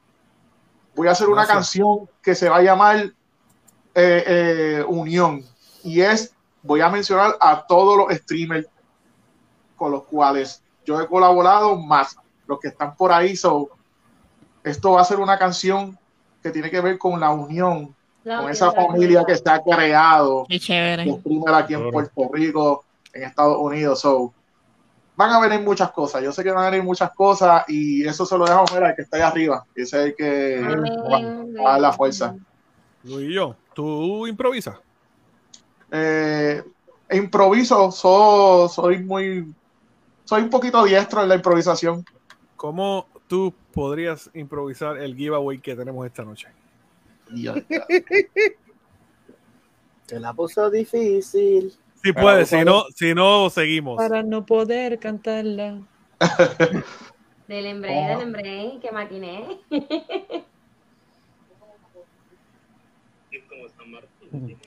Voy a hacer una Gracias. canción que se va a llamar eh, eh, Unión. Y es, voy a mencionar a todos los streamers con los cuales yo he colaborado, más los que están por ahí. So, esto va a ser una canción que tiene que ver con la unión, La con esa familia que se ha creado Qué chévere. de streamer aquí en Puerto Rico, en Estados Unidos. So, van a venir muchas cosas. Yo sé que van a venir muchas cosas y eso se lo dejo ver al que está ahí arriba. Ese es el que va, a dar la fuerza. Luillo, ¿tú improvisas? Eh, improviso, so- soy muy, soy un poquito diestro en la improvisación. ¿Cómo tú podrías improvisar el giveaway que tenemos esta noche? Se la puso difícil. Si puedes, si no, si no, seguimos. Para no poder cantarla. Del embrague, del embrague, que maquiné.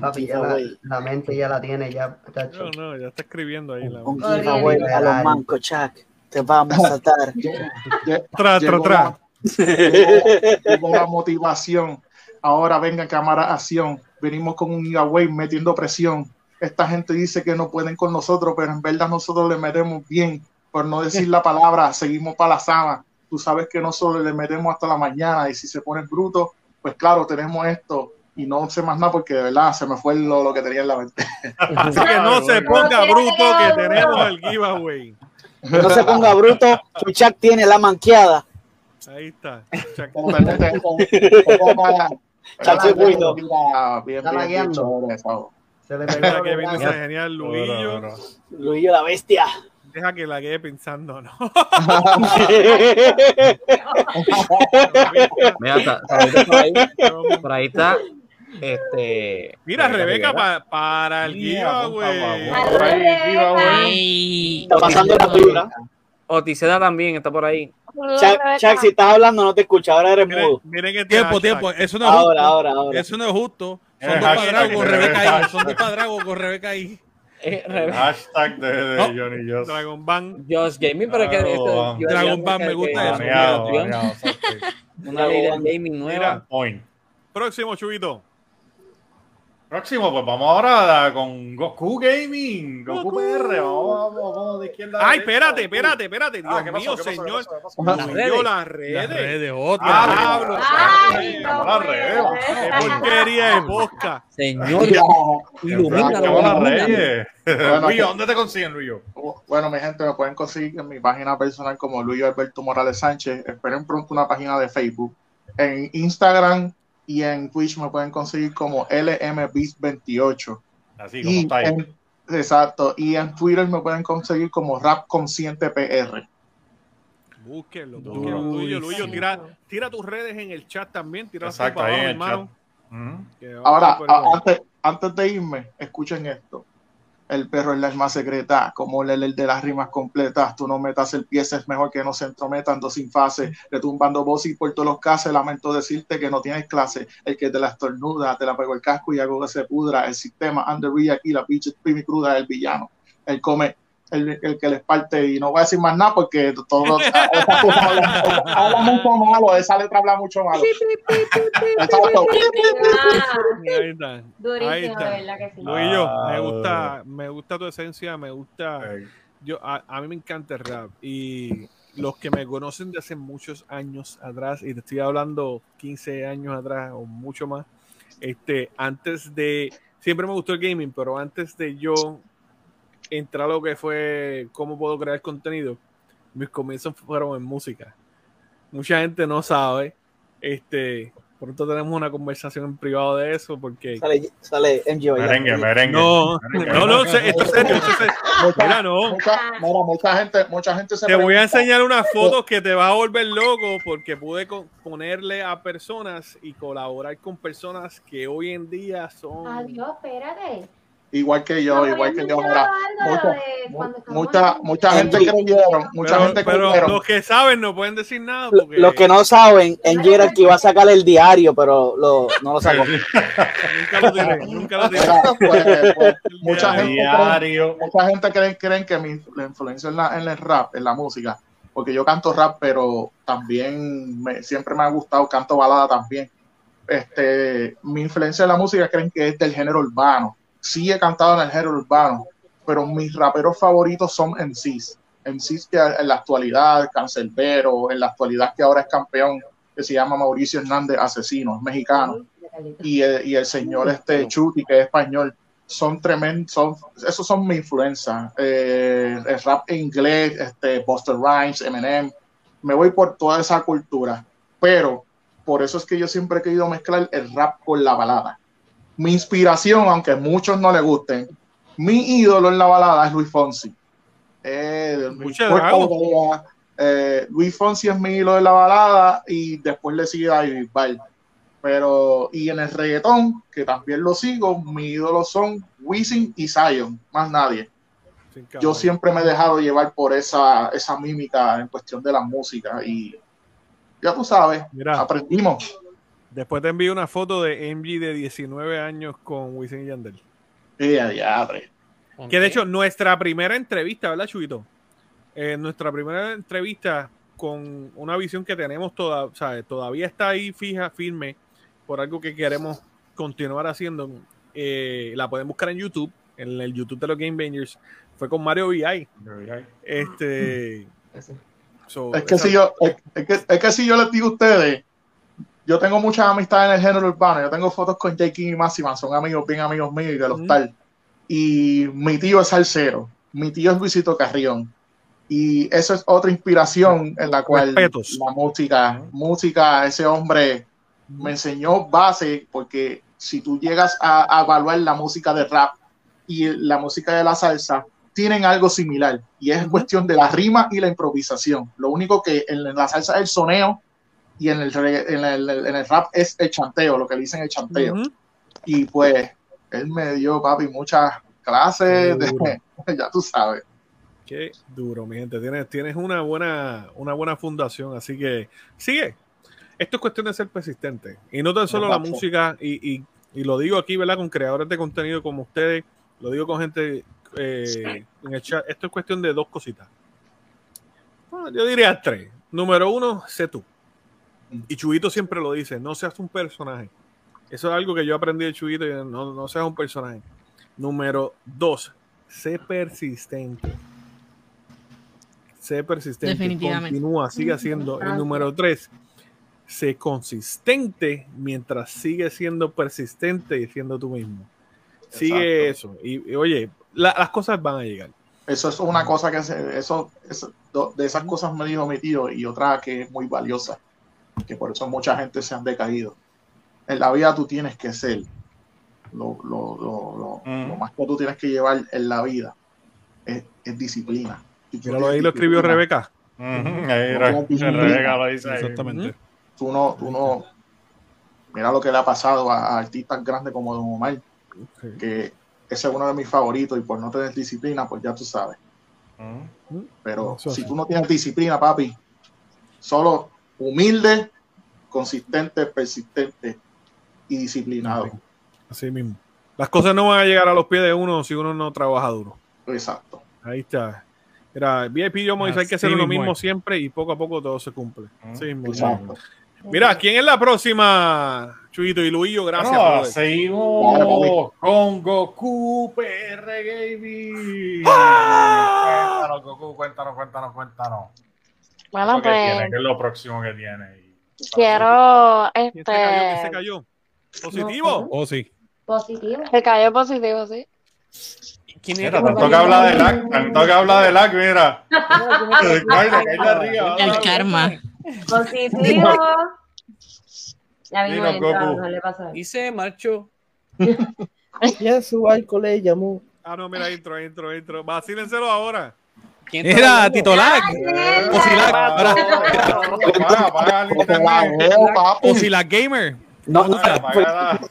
Papi, ya la, la mente ya la tiene, ya, chacho. No, no, ya está escribiendo ahí. La... Un giveaway a los mancos, Chuck. Te vamos a dar. Tra, tra, tra. la- llegó- llegó la motivación. Ahora venga cámara acción. Venimos con un giveaway metiendo presión. Esta gente dice que no pueden con nosotros, pero en verdad nosotros le metemos bien. Por no decir la palabra, seguimos para la sama. Tú sabes que nosotros le metemos hasta la mañana y si se ponen brutos, pues claro, tenemos esto. Y no sé más nada porque de verdad se me fue lo, lo que tenía en la mente. Así que no se ponga bruto que tenemos el giveaway. No se ponga bruto, que Chuck tiene la manqueada. Ahí está. Bien, bien, bien eso. Se le pegó que Vin gana. sea genial, Luillo. Luillo la bestia. Deja que la quede pensando, ¿no? Mira, está- por ahí- por ahí, está Este, Mira, Rebeca, pa- para el. Ey. Está pasando la fibra. Oticeda también está por ahí. Chuck, Chuck, si estás hablando, no te escucho. Ahora eres Miren, mudo. miren que Tiempo, tiene tiempo. hashtag. Eso no es justo. Ahora, ahora, ahora. Eso no es justo. Son dos padragos con Rebeca ahí. Son dos padragos con Rebeca ahí. Eh, Hashtag de, de No. Johnny Joss. Dragon Band. Just Gaming, pero que esto- wow. yo- Dragon yo- Ball me gusta eso. Baneado, baneado. Una ley del gaming nueva. Mira. Point. Próximo, Chubito. Próximo, pues vamos ahora con Goku Gaming. Goku PR. Vamos, vamos, vamos de izquierda Ay, espérate, espérate, espérate. Dios Ah, ¿qué pasó? mío, ¿Qué pasó? ¿Qué señor. Las redes. las redes. otra. Ah, Diablo, Ay, Vamos no a las redes. puede Qué porquería de posca. Señor, Ilumina, las redes. Bueno, Luis, ¿dónde te consiguen, Luis? Bueno, mi gente, me pueden conseguir en mi página personal como Luis Alberto Morales Sánchez. Esperen pronto una página de Facebook. En Instagram y en Twitch me pueden conseguir como LMBeast28. Así como Y está ahí. en- exacto. Y en Twitter me pueden conseguir como Rap Consciente PR. Búsquenlo, búsquenlo. Luyo, Luyo, tira, tira tus redes en el chat también. Tira Exacto, para ahí abajo, en el hermano. Ahora, a- antes, antes de irme, escuchen esto. El perro es la alma secreta, como el, el de las rimas completas. Tú no metas el pie, es mejor que no se entrometan dos sin fase, retumbando voz y por todos los casos. Lamento decirte que no tienes clase. El que te la estornuda, te la pegó el casco y hago que se pudra. El sistema under aquí, la pinche primi cruda, el villano. Él come, el, el que les parte, y no voy a decir más nada porque todo esa cosa habla, habla mucho malo, esa letra habla mucho malo. Ah, Ahí está. Ahí durísimo, está. ¿verdad que sí? Luillo, me gusta, me gusta tu esencia, me gusta. Yo, a, a mí me encanta el rap y los que me conocen de hace muchos años atrás, y te estoy hablando 15 años atrás o mucho más, este, antes de, siempre me gustó el gaming, pero antes de yo entrar a lo que fue cómo puedo crear contenido, mis comienzos fueron en música. Mucha gente no sabe, este, pronto tenemos una conversación en privado de eso porque... Sale, sale MG bailando. Merengue, merengue. No, merengue. no, no, esto es serio, esto es serio. Mucha, Mira, no. mucha, mira, mucha gente, mucha gente se Te voy a pregunta- enseñar unas fotos que te va a volver loco porque pude ponerle a personas y colaborar con personas que hoy en día son... Adiós, espérate. Igual que yo, No igual que yo. Mira, mucha, mucha, en- mucha gente creyeron, mucha pero, gente pero creyeron. los que saben no pueden decir nada porque Los que no saben, en que iba a sacar el diario, pero lo, no lo sacó. nunca lo diré, nunca lo diré. Pues, pues, mucha gente, creen, Diario. mucha gente creen, creen que mi la influencia en, la, en el rap, en la música, porque yo canto rap, pero también me- siempre me ha gustado, canto balada también. Este, mi influencia en la música creen que es del género urbano. Sí he cantado en el género urbano, pero mis raperos favoritos son MCs. MCs que en la actualidad, Cancelbero, en la actualidad que ahora es campeón, que se llama Mauricio Hernández, asesino, es mexicano y el, señor este Chuti, que es español, son tremendos, son, esos son mi influencia. Eh, el rap en inglés, este, Buster Rhymes, Eminem, me voy por toda esa cultura, pero por eso es que yo siempre he querido mezclar el rap con la balada. Mi inspiración, aunque muchos no le gusten, mi ídolo en la balada es Luis Fonsi. Eh, mi ella, eh, Luis Fonsi es mi ídolo en la balada y después le sigue David Bisbal. Pero, y en el reggaetón, que también lo sigo, mis ídolos son Wisin y Zion, más nadie. Yo siempre me he dejado llevar por esa, esa mímica en cuestión de la música y ya tú sabes, Mira. aprendimos. Después te envío una foto de MG de 19 años con Wisin y Yandel. Y a diadre. Que de hecho, nuestra primera entrevista, ¿verdad, Chuito? Eh, nuestra primera entrevista con una visión que tenemos toda, o sea, todavía está ahí fija, firme, por algo que queremos continuar haciendo. Eh, la pueden buscar en YouTube, en el YouTube de los Game Bangers. Fue con Mario VI. Este. so, Es que, si yo, es, es que, es que si yo les digo a ustedes, yo tengo muchas amistades en el género urbano, yo tengo fotos con J. King y Máxima, son amigos, bien amigos míos y de los tal. Y mi tío es salsero, mi tío es Luisito Carrión. Y eso es otra inspiración en la cual Respetos. la música, música, ese hombre me enseñó base, porque si tú llegas a, a evaluar la música de rap y la música de la salsa, tienen algo similar y es cuestión de la rima y la improvisación. Lo único que en la salsa es el soneo y en el, en el, en el rap es el chanteo, lo que le dicen el chanteo. Y pues él me dio, papi, muchas clases, de- ya tú sabes. Qué duro, mi gente. Tienes, tienes una buena, una buena fundación, así que sigue. Esto es cuestión de ser persistente. Y no tan solo la música, y, y- y lo digo aquí, ¿verdad? Con creadores de contenido como ustedes, lo digo con gente eh, en el chat. Esto es cuestión de dos cositas. Bueno, yo diría tres. Número uno, sé tú. Y Chubito siempre lo dice, no seas un personaje. Eso es algo que yo aprendí de Chubito, y no, no seas un personaje. Número dos, sé persistente. Sé persistente. Definitivamente. Continúa, sigue haciendo. El número tres, sé consistente mientras sigue siendo persistente y siendo tú mismo. Sigue eso. Y, y, oye, la- las cosas van a llegar. Eso es una cosa que se, eso, de esas cosas me dijo mi tío y otra que es muy valiosa, que por eso mucha gente se han decaído. En la vida tú tienes que ser lo, lo, lo, lo- lo más que tú tienes que llevar en la vida es, es disciplina. Si tienes ahí lo escribió Rebeca. Ujú, ahí no Re- tienes disciplina, Rebeca lo dice ahí. Exactamente. Tú no, tú no, mira lo que le ha pasado a, a artistas grandes como Don Omar, que ese es uno de mis favoritos y por no tener disciplina, pues ya tú sabes. Pero Eso si tú no tienes disciplina, papi, solo humilde, consistente, persistente y disciplinado. Así mismo. Las cosas no van a llegar a los pies de uno si uno no trabaja duro. Exacto. Ahí está. Mira, VIP yo me dice, hay que hacer lo mismo es. siempre y poco a poco todo se cumple. Así mismo es. Exacto. Mira, ¿quién es la próxima? Chuito y Luillo, gracias. Seguimos con Goku PR Gaming. ¡Ah! Cuéntanos, Goku, cuéntanos, cuéntanos, cuéntanos. Bueno, ¿Qué tiene? pues ¿Qué es lo próximo que tiene? quiero ¿Quién se cayó? ¿Quién se este cayó? ¿Positivo? Oh, sí. Positivo. se cayó positivo, sí. ¿Quién Mira, tanto que habla de lag, tanto que habla de lag, mira. El karma. Positivo. Ya Goku. no le pasa. Y se marchó. Ya su barco le llamó. Ah, no, mira, intro, intro, intro. Vacílenselo ahora. ¿Quién Era Lag. O si. O Lag Gamer. No, no,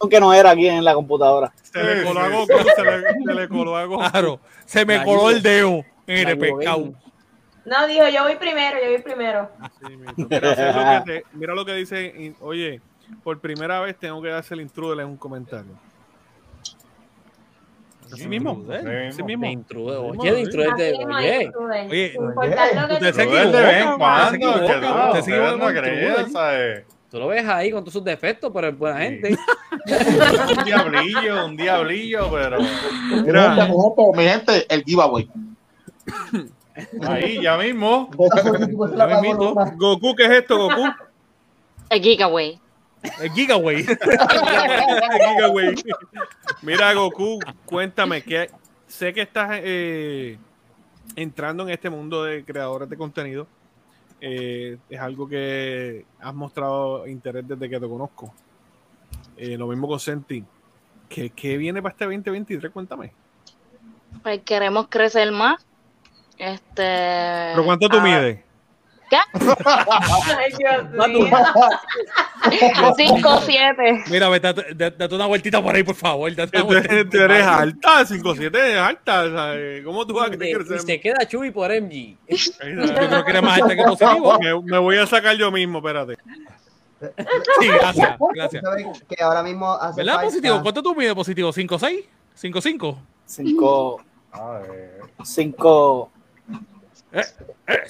que no era aquí en la computadora. Se le coló a Goku, se le, se le coló a Goku. Claro. Se me coló el dedo en el pescado. No, dijo, yo voy primero, yo voy primero. Mira, mira lo que dice, oye, por primera vez tengo que darse el intruder en un comentario. Así mismo. Así mismo. De intruder. Oye, de intruder de. Así mismo, Oye. Oye, usted se de equivoca, usted se equivoca. Tú lo ves ahí con todos sus defectos, pero es buena gente. Un diablillo, un diablillo, pero Mi gente, mi gente, el giveaway. ahí ya mismo. Goku, ¿qué es esto, Goku? El Gigawatt. El Gigaway. Gigawatt. Mira, Goku, cuéntame, que sé que estás eh, entrando en este mundo de creadores de contenido. Eh, es algo que has mostrado interés desde que te conozco. Eh, lo mismo con Senti. ¿Qué, qué viene para este 2023? Cuéntame. Pues queremos crecer más. Este. ¿Pero cuánto tú ah, mides? 5 o 7. Mira, date, date una vueltita por ahí, por favor. Date una Tú vueltita. eres, tú eres alta, 5'7 es alta. ¿sabes? ¿Cómo tú vas a querer Y crecer? se queda Chuy por MG. Yo creo que eres más alta que positivo. Me, me voy a sacar yo mismo, espérate. Sí, gracias. Gracias. ¿Sabes que ahora mismo hace ¿Verdad, falta- positivo? ¿Cuánto tú mides positivo? ¿5'6? ¿5'5? Cinco, A ver. cinco,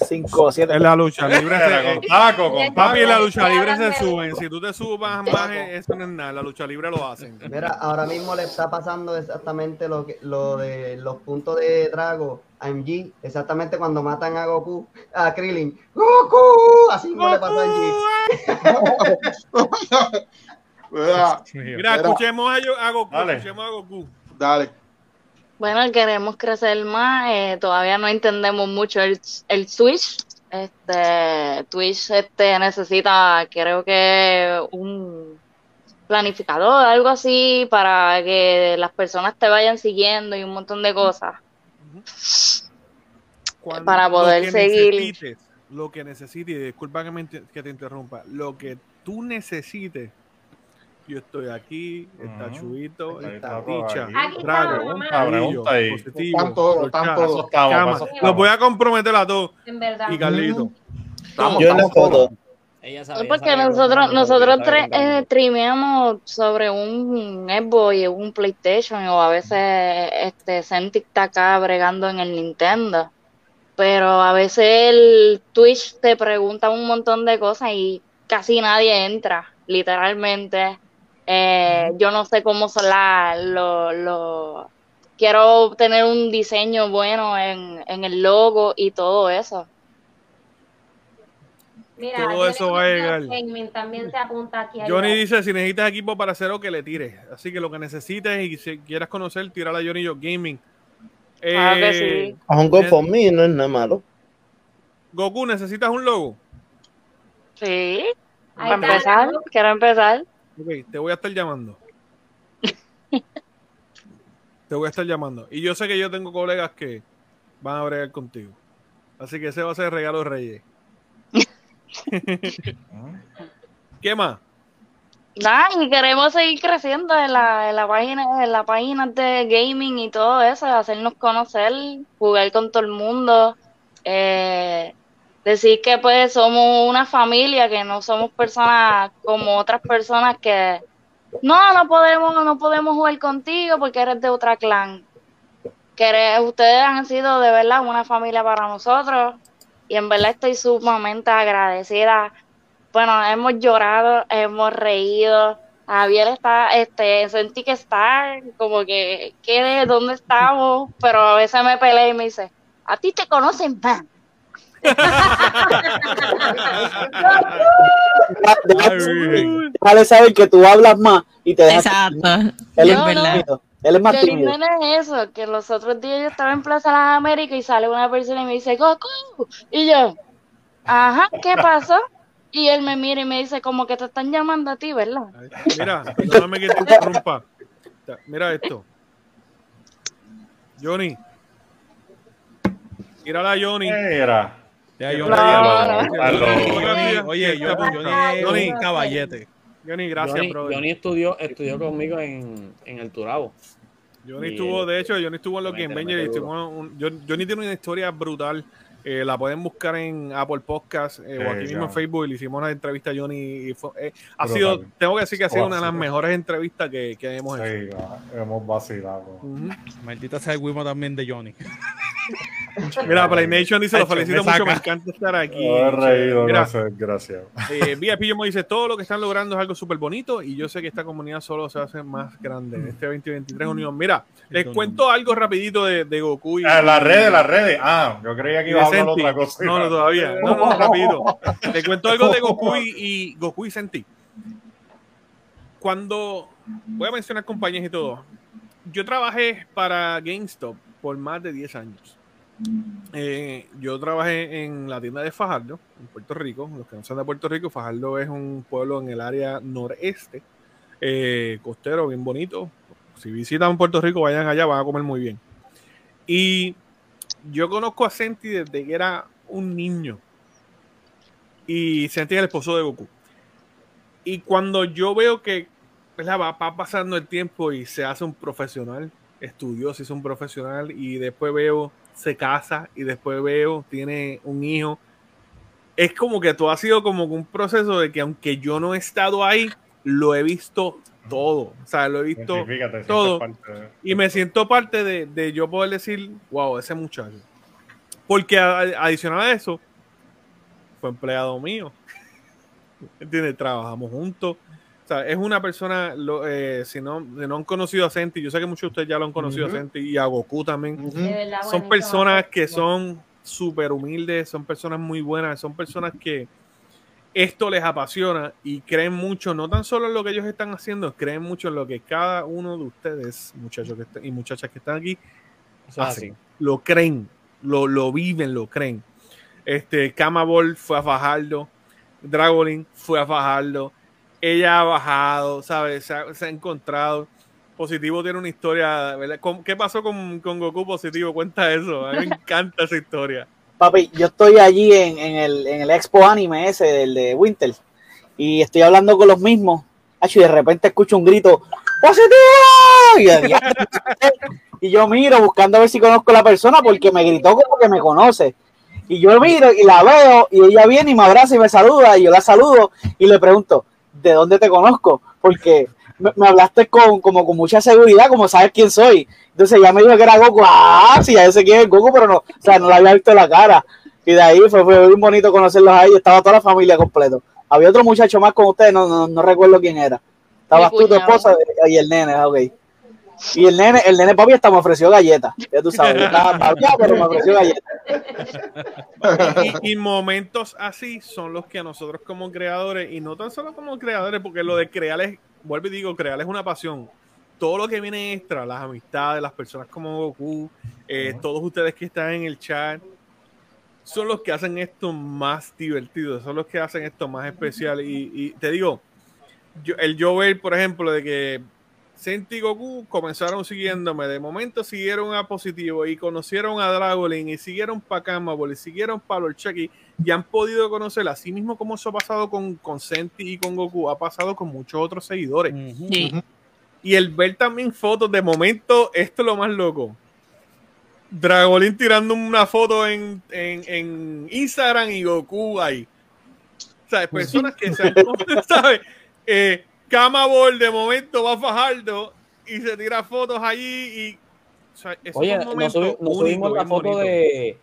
cinco, siete. En la lucha libre se, con taco, con papi, en la lucha libre se suben. Si tú te subas más, eso no es nada. La lucha libre lo hacen. Mira, ahora mismo le está pasando exactamente lo que lo de los puntos de Drago a MG, exactamente cuando matan a Goku, a Krillin. ¡Goku! Así mismo le pasó a MG. Mira, Mira, escuchemos a, Goku. Dale. Escuchemos a Goku. Dale. Bueno, queremos crecer más. eh, todavía no entendemos mucho el, el Switch. Este, Twitch este, necesita, creo que, un planificador, algo así, para que las personas te vayan siguiendo y un montón de cosas. Para poder lo seguir. lo que necesites, disculpa que, me que te interrumpa, lo que tú necesites, Yo estoy aquí, está Chubito, está Ticha, Drago, ahí. positivo, Están todos, están Torcha, todos. Eso estamos, Cama. eso estamos. Los voy a comprometer a todos. En verdad. Y Carlito. Estamos, Yo en la foto. Porque nosotros, nosotros tres eh, trimeamos sobre un Xbox y un PlayStation o a veces este Centric está acá bregando en el Nintendo. Pero a veces el Twitch te pregunta un montón de cosas y casi nadie entra, literalmente. Eh, yo no sé cómo son las lo, lo- quiero tener un diseño bueno en, en el logo y todo eso. Mira, Todo Johnny eso va a llegar. Gaming también se apunta aquí. a Johnny dice, si necesitas equipo para hacer o que le tires. Así que lo que necesites y si quieras conocer, tirar a Johnny Yo Gaming. Claro que Eh, sí. A un GoFundMe no es nada malo. Goku, ¿necesitas un logo? Sí, para empezar, quiero empezar. Ok, te voy a estar llamando. te voy a estar llamando. Y yo sé que yo tengo colegas que van a bregar contigo. Así que ese va a ser el regalo de Reyes. ¿Qué más? Nada, y queremos seguir creciendo en la, en la página, en la página de gaming y todo eso, hacernos conocer, jugar con todo el mundo, eh, decir que pues somos una familia, que no somos personas como otras personas que no, no podemos, no podemos jugar contigo porque eres de otra clan. Que ustedes han sido de verdad una familia para nosotros y en verdad estoy sumamente agradecida bueno, hemos llorado, hemos reído. Javier está, este, sentí que está como que, ¿qué de dónde estamos? Pero a veces me pelea y me dice, a ti te conocen. Déjale, saber que tú hablas más y te dejas. Exacto. Él es tímido. Él es más Qué lindo es eso, que los otros días yo estaba en Plaza Las Américas y sale una persona y me dice, Goku. Y yo, ajá, ¿qué pasó? Y él me mira y me dice, como que te están llamando a ti, ¿verdad? Mira, perdóname que te interrumpa. Mira esto. Johnny. Mírala Johnny. Mira. Ya, Que yo no, no, no, no. Johnny, Oye, yo, Johnny, caballete. Johnny, gracias, Johnny, brother. Johnny estudió, estudió conmigo en, en el Turabo. Johnny Y estuvo, de hecho, Johnny estuvo en los Game John- Johnny tiene una historia brutal. Eh, la pueden buscar en Apple Podcast eh, o aquí mismo en Facebook. Le hicimos una entrevista a Johnny y fue- eh, ha sido, tengo que decir que ha sido una de las Sí. mejores entrevistas que, que hemos hecho. Sí, hemos vacilado. Maldita sea el Wimo también de Johnny. Mira, Play Nation dice, lo felicito me mucho, me encanta estar aquí. No he reído, Mira, no sé, gracias. Eh, VIP Yomo dice, todo lo que están logrando es algo súper bonito y yo sé que esta comunidad solo se hace más grande en este 2023 Unión. Mira, les cuento algo rapidito de, de Goku y... Ah, las redes, las redes. Ah, yo creía que iba a hablar otra cosa. No, no, todavía. No, no, rapidito. Les cuento algo de Goku y, y Goku y Senti. Cuando voy a mencionar compañías y todo, yo trabajé para GameStop por más de 10 años. Eh, yo trabajé en la tienda de Fajardo, en Puerto Rico. Los que no son de Puerto Rico, Fajardo es un pueblo en el área noreste, eh, costero, bien bonito. Si visitan Puerto Rico, vayan allá, van a comer muy bien. Y yo conozco a Senti desde que era un niño. Y Senti es el esposo de Goku. Y cuando yo veo que va, pasando el tiempo y se hace un profesional, estudió, se hizo un profesional y después veo, se casa y después veo, tiene un hijo. Es como que todo ha sido como un proceso de que aunque yo no he estado ahí, lo he visto todo. O sea, lo he visto todo. de- Y me siento parte de, de yo poder decir, wow, ese muchacho. Porque adicional a eso, fue empleado mío. ¿Entiendes? Trabajamos juntos. O sea, es una persona, lo- eh, si, no, si no han conocido a Senti, yo sé que muchos de ustedes ya lo han conocido a Senti y a Goku también. Verdad, Son personas que son súper humildes, son personas muy buenas, son personas que esto les apasiona y creen mucho, no tan solo en lo que ellos están haciendo, creen mucho en lo que cada uno de ustedes, muchachos que están- y muchachas que están aquí, hacen. así. Lo creen, lo, lo viven, lo creen. Este, Camabol fue a Fajardo, Dragolin fue a Fajardo, ella ha bajado, ¿sabes? Se ha, encontrado. Positivo tiene una historia, ¿verdad? ¿Cómo- ¿Qué pasó con, con Goku Positivo? Cuenta eso. A mí me encanta esa historia. Papi, yo estoy allí en, el, Expo Anime ese, del de Winter, y estoy hablando con los mismos. Y de repente escucho un grito, ¡positivo! Y yo miro buscando a ver si conozco a la persona porque me gritó como que me conoce. Y yo miro y la veo y ella viene y me abraza y me saluda y yo la saludo y le pregunto, ¿de dónde te conozco? Porque me, me hablaste con, como con mucha seguridad, como sabes quién soy. Entonces ella me dijo que era Goku, ah, sí, ya sé quién es Goku, pero no, o sea, no la había visto la cara. Y de ahí fue, fue bien bonito conocerlos ahí, estaba toda la familia completo. Había otro muchacho más con ustedes, no, no, no recuerdo quién era. Estabas tú, tu esposa y el nene, ah, ok. Y el nene, el nene papi hasta me ofreció galletas, ya tú sabes, estaba babeado, pero me ofreció galletas. y, y momentos así son los que a nosotros como creadores, y no tan solo como creadores, porque lo de crear es, vuelvo y digo, crear es una pasión. Todo lo que viene extra, las amistades, las personas como Goku, eh, todos ustedes que están en el chat, son los que hacen esto más divertido, son los que hacen esto más especial. Y, y te digo, yo, el yo ver, por ejemplo, de que Senti y Goku comenzaron siguiéndome, de momento siguieron a Positivo y conocieron a Dragolin y siguieron para Camabol y siguieron para Lord Chucky y han podido conocer, así mismo como eso ha pasado con, con Senti y con Goku, ha pasado con muchos otros seguidores. Y el ver también fotos, de momento, esto es lo más loco. Dragolin tirando una foto en, en, en Instagram y Goku ahí. O sea, personas que se ¿sabes? Eh, Camabol de momento va a Fajardo y se tira fotos allí y o sea, Oye, nos, subi- subimos la foto de,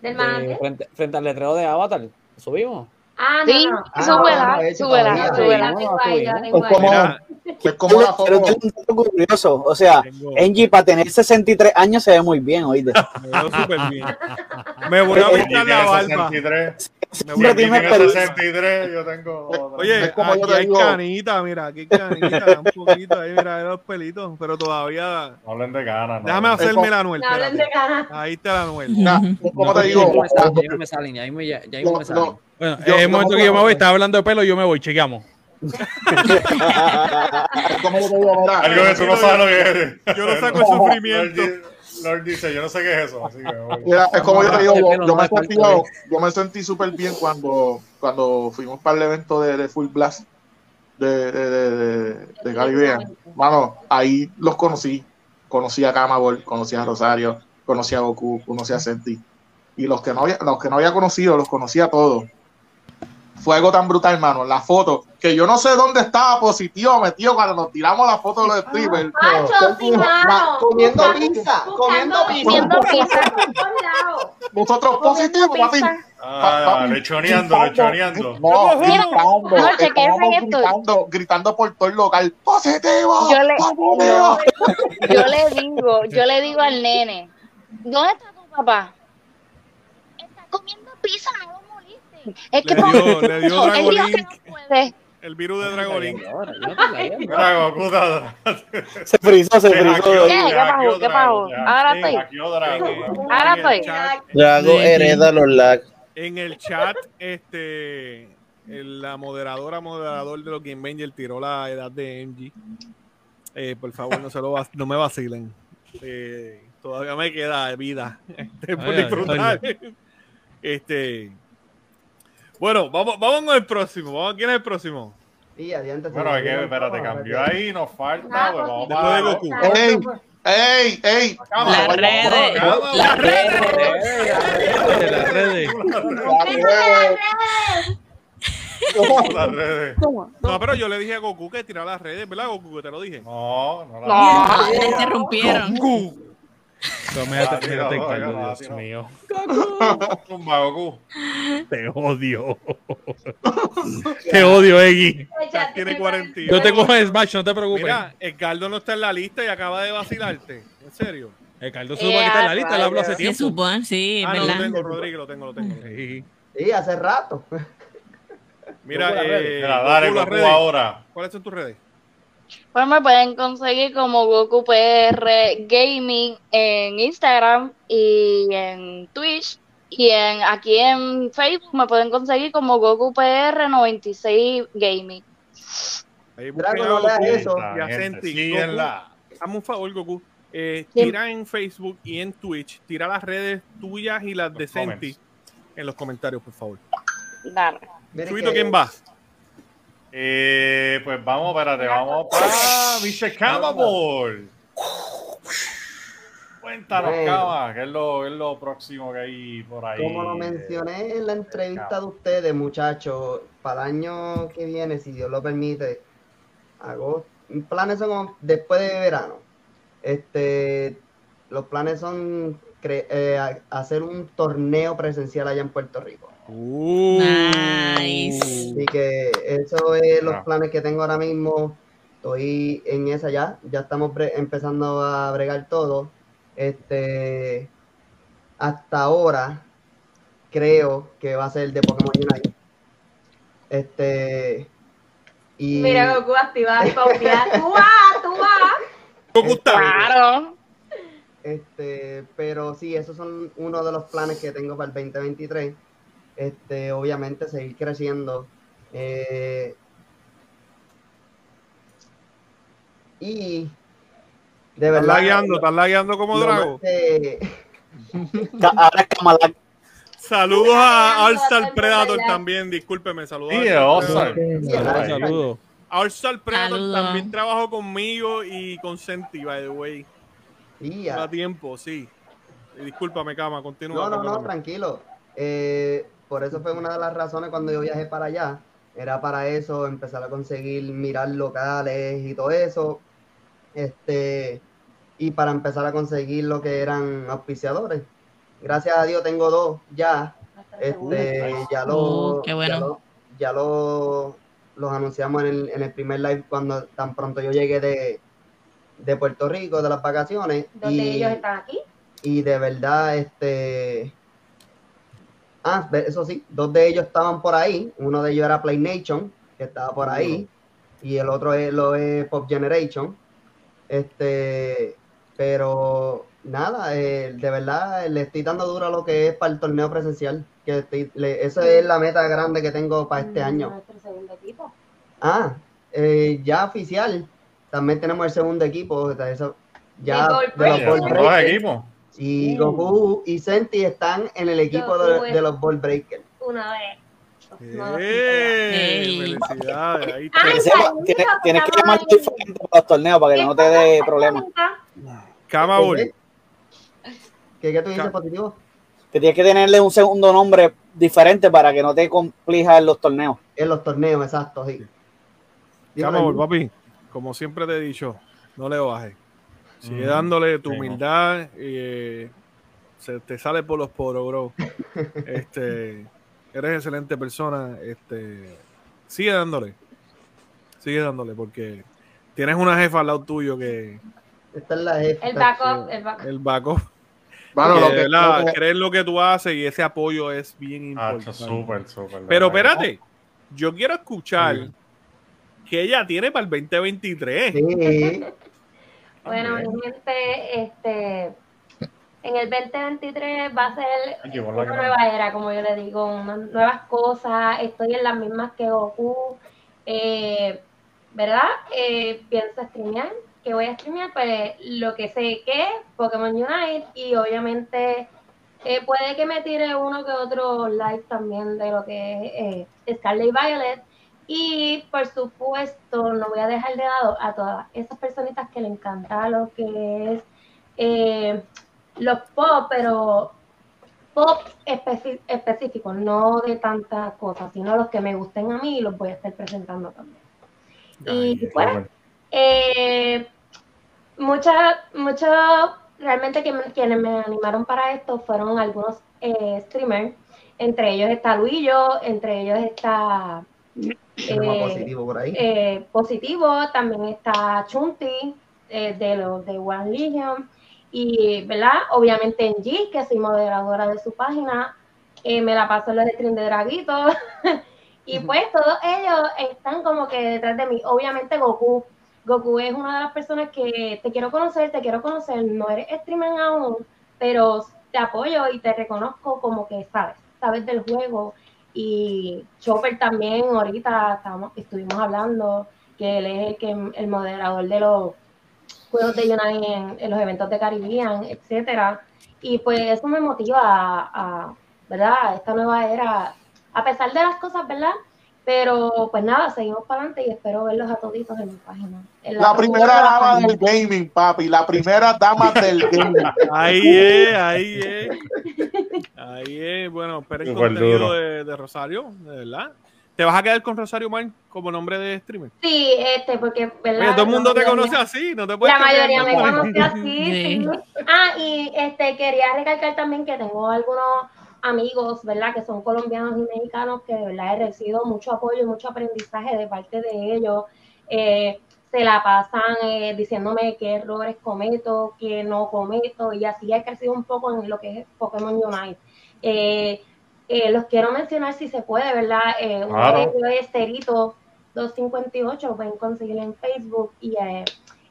Del de frente, frente al letrero de Avatar. ¿Lo ¿Subimos? Ah, Sí, no, no. Ah, súbela, no, súbela, súbela. Es como, la Pero un dato curioso, o sea, Tengo- Angie para tener 63 años se ve muy bien, oíste. me veo súper bien. Me voy a pintar la barba. 63. Me voy Siempre a- tiene Tiene experiencia. 63, yo tengo. otra. Oye, Es como yo aquí hay digo. canita, mira, aquí hay canita, un poquito ahí, mira, los pelitos, pero todavía. No hablen de ganas. no Déjame hacerme la Anuel. No hablen de ganas. Ahí está la Anuel. Como te Ya digo, mismo me salen, ya me salen, ya me salen. Lo- Bueno, Yo- en el momento me que yo me voy, estaba hablando de pelo, yo me voy, chequeamos. es como yo te digo, mira, Algo que tú no sabes lo que es. Yo no saco el sufrimiento. Lord, di- Lord dice, yo no sé qué es eso. Así que. Mira, es como yo te digo, yo, me sentí, yo me sentí súper bien cuando, cuando fuimos para el evento de, de Full Blast de, de, de, de, de Caribbean. Mano, ahí los conocí. Conocí a Camabol, conocí a Rosario, conocí a Goku, conocí a Senti. Y los que no había, los que no había conocido, los conocí a todos. Fue algo tan brutal, hermano. La foto, que yo no sé dónde estaba positivo metido cuando nos tiramos la foto de los strippers. Macho, sí, mano. Comiendo pizza, comiendo pizza. Comiendo pizza. Nosotros positivos, papi. Ah, lechoneando, lechoneando. No, gritando, no, gritando, gritando por todo el local. ¡Positivo! Yo le- ¡Positivo! Yo le digo, yo le digo al nene, ¿dónde está tu papá? Está comiendo pizza, no. Es que Le dio- le dio él dijo que Dragolink. no puede. El virus de da- Se frizó, se frizó. Ahora estoy. Drago. Ahora estoy. hereda los lags. En el chat, este, la moderadora, moderador de los Game Ranger tiró la edad de MG. Eh, por favor, no, se lo vac- no me vacilen. Eh, todavía me queda vida este, por Ay, ay, disfrutar. Este, bueno, vamos, vamos con el próximo. Vamos, ¿Quién es el próximo? Adiante, se Bueno, es que, espérate, cambió ahí, nos falta, vamos Después de. Goku. ¡Ey! ¡Ey! ¡Ey! Las redes. Las De las redes. Las redes. No, pero yo le dije a Goku que tirara las redes, ¿verdad, Goku? Que te lo dije. No, no la No. Le interrumpieron. Goku. No, mírate, Dios tío. mío. Goku. Te odio. Te odio, Eggy. Tiene 42. Yo te cojo en Smash, no te preocupes. Mira, Edgardo no está en la lista y acaba de vacilarte. ¿En serio? El Carlos se supone que está en la lista, él habló hace Se tiempo. supone, sí, Ah, no, lo tengo, Rodrigo, lo tengo, lo tengo. Sí. Sí, hace rato. Mira, eh, Mira, dale, Goku, las Goku redes. ahora. ¿Cuáles son tus redes? Pues me pueden conseguir como Goku PR Gaming en Instagram y en Twitch. Y en, aquí en Facebook me pueden conseguir como Goku PR 96 Gaming. Ahí Drago, no leas eso. y Hazme un favor, Goku. Eh, tira en Facebook y en Twitch. Tira las redes tuyas y las de Senti en los comentarios, por favor. Dale. Que- ¿quién va? Eh, pues vamos, espérate, vamos para Mr. Camabol. Cuéntanos, Bueno. Cama, ¿qué es lo, qué es lo próximo que hay por ahí? Como lo mencioné en la entrevista de ustedes, muchachos, para el año que viene, si Dios lo permite, agosto, planes son como después de verano. Este, los planes son cre- eh, hacer un torneo presencial allá en Puerto Rico. Nice. Así que eso es los Ah. planes que tengo ahora mismo. Estoy en esa ya. Ya estamos empezando a bregar todo. Este, hasta ahora creo que va a ser el de Pokémon Unite. Este, y Mira, Goku activa y. Tú vas, tú vas. Claro. Este, pero sí, esos son uno de los planes que tengo para el 2023. Este, obviamente seguir creciendo. Eh, y de Estás verdad. lagueando, estás lagueando como Drago. más que- Ahora es Kamala. Saludos a All-Star Predator también, discúlpeme, saludos Sí, a All-Star. Saludos. All-Star Predator también trabajó conmigo y con Senti, by the way. y ya. A tiempo, sí. Discúlpame, Cama, continúa. No, no, no, tranquilo. Eh, por eso fue una de las razones cuando yo viajé para allá. Era para eso, empezar a conseguir mirar locales y todo eso. Este, y para empezar a conseguir lo que eran auspiciadores. Gracias a Dios tengo dos ya. Este, ya lo, Oh, qué bueno. ya lo, ya lo- los anunciamos en el, en el primer live cuando tan pronto yo llegué de, de Puerto Rico, de las vacaciones. Dos de y- ellos están aquí. y de verdad, este. Ah, eso sí, dos de ellos estaban por ahí. Uno de ellos era Play Nation, que estaba por ahí. Y el otro es, lo es Pop Generation. Este. Pero nada, eh, de verdad le estoy dando duro a lo que es para el torneo presencial. Que estoy- le- esa es la meta grande que tengo para este año. Nuestro segundo equipo. Ah, eh, ya oficial. También tenemos el segundo equipo. o sea, eso- ya De los dos equipos. Y Goku y Senti están en el equipo de, de los Ball Breakers. Una vez. No, ¡Eh! Ey. Felicidades. Ahí Ay, tienes, que tienes que estamos llamar diferente para los torneos para que no te dé problemas. Cama Ball. ¿Qué, qué tú dices positivo? Que tienes que tenerle un segundo nombre diferente para que no te complijas en los torneos. En los torneos, exacto, sí. Cama papi. Como siempre te he dicho, no le bajes. Sigue dándole tu Sí, no. humildad. y, eh, se te sale por los poros, bro. Este, eres excelente persona. Este, sigue dándole. Sigue dándole porque tienes una jefa al lado tuyo que Esta es la jefa. El backup, el backup. el backup. Bueno, lo que- verdad, lo que- creer lo que tú haces y ese apoyo es bien Ah, importante. súper, súper. de Pero espérate, yo quiero escuchar que ella tiene para el 2023. Sí. Bueno, mi gente, este, en el 2023 va a ser una nueva era, como yo le digo, unas nuevas cosas. Estoy en las mismas que Goku, eh, ¿verdad? Eh, pienso streamear. que voy a streamear? Pues lo que sé que es Pokémon Unite y obviamente eh, puede que me tire uno que otro live también de lo que es eh, Scarlet y Violet. Y por supuesto, no voy a dejar de lado a todas esas personitas que le encanta lo que es eh, los pop, pero pop específicos, no de tantas cosas, sino los que me gusten a mí y los voy a estar presentando también. Y bueno, eh, muchas, muchos, realmente quienes me animaron para esto fueron algunos eh, streamers, entre ellos está Luillo, entre ellos está eh, positivo por ahí. eh, positivo, también está Chunti eh, de los de One Legion y, ¿verdad? Obviamente en G, que soy moderadora de su página, me la paso en los streams de Draguito y pues todos ellos están como que detrás de mí. Obviamente Goku, Goku es una de las personas que te quiero conocer, te quiero conocer, no eres streamer aún, pero te apoyo y te reconozco como que sabes, sabes del juego y Chopper también, ahorita estamos, estuvimos hablando que él es el, que, el moderador de los juegos de Unite en, los eventos de Caribbean, etcétera. Y pues eso me motiva a, a, ¿verdad? esta nueva era, a pesar de las cosas, ¿verdad? Pero pues nada, seguimos para adelante y espero verlos a toditos en mi página. En La primera dama del gaming, papi. La primera dama del gaming. Ahí es, ahí es. Ahí es. Bueno, espera el contenido de, de Rosario, de verdad. ¿Te vas a quedar con Rosario Man como nombre de streamer? Sí, este, porque ¿verdad? Oye, todo el mundo te conoce así, no te puedes La mayoría me conoce así. sí. Ah, y este quería recalcar también que tengo algunos amigos, ¿verdad? Que son colombianos y mexicanos que de verdad he recibido mucho apoyo y mucho aprendizaje de parte de ellos. Eh, se la pasan eh, diciéndome qué errores cometo, qué no cometo, y así he crecido un poco en lo que es Pokémon Unite. Eh, eh, los quiero mencionar si se puede, ¿verdad? Eh, uno Claro. de ellos es Cerito 258, lo pueden conseguir en Facebook, y eh,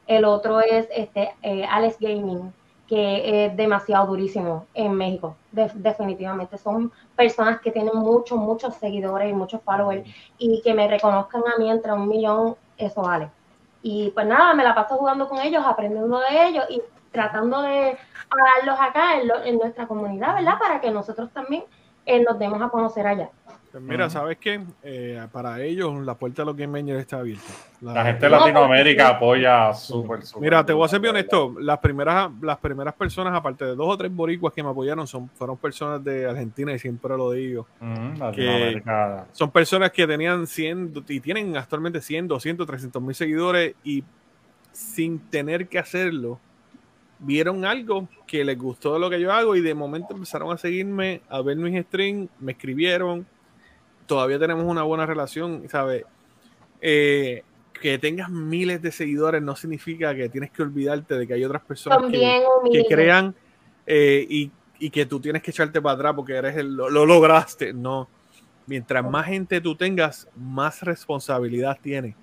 el otro es este eh, Alex Gaming, que es demasiado durísimo en México, de- definitivamente. Son personas que tienen muchos, muchos seguidores y muchos followers, y que me reconozcan a mí entre un millón, eso vale. Y pues nada, me la paso jugando con ellos, aprendiendo de ellos y tratando de hablarlos acá en, lo- en nuestra comunidad, ¿verdad? Para que nosotros también eh, nos demos a conocer allá. Pues mira. ¿sabes qué? Eh, para ellos la puerta de los Game Bangers está abierta. La gente de Latinoamérica apoya súper, súper. Mira, te voy a ser bien honesto. Las primeras, las primeras personas, aparte de dos o tres boricuas que me apoyaron, son, fueron personas de Argentina y siempre lo digo. Ujú, que son personas que tenían 100 y tienen actualmente 100, 200, 300 mil seguidores y sin tener que hacerlo, vieron algo que les gustó de lo que yo hago y de momento empezaron a seguirme, a ver mis streams, me escribieron. Todavía tenemos una buena relación, ¿sabes? Eh, que tengas miles de seguidores no significa que tienes que olvidarte de que hay otras personas Son que, crean eh, y, y que tú tienes que echarte para atrás porque eres el, lo, lo lograste. No. Mientras más gente tú tengas, más responsabilidad tienes.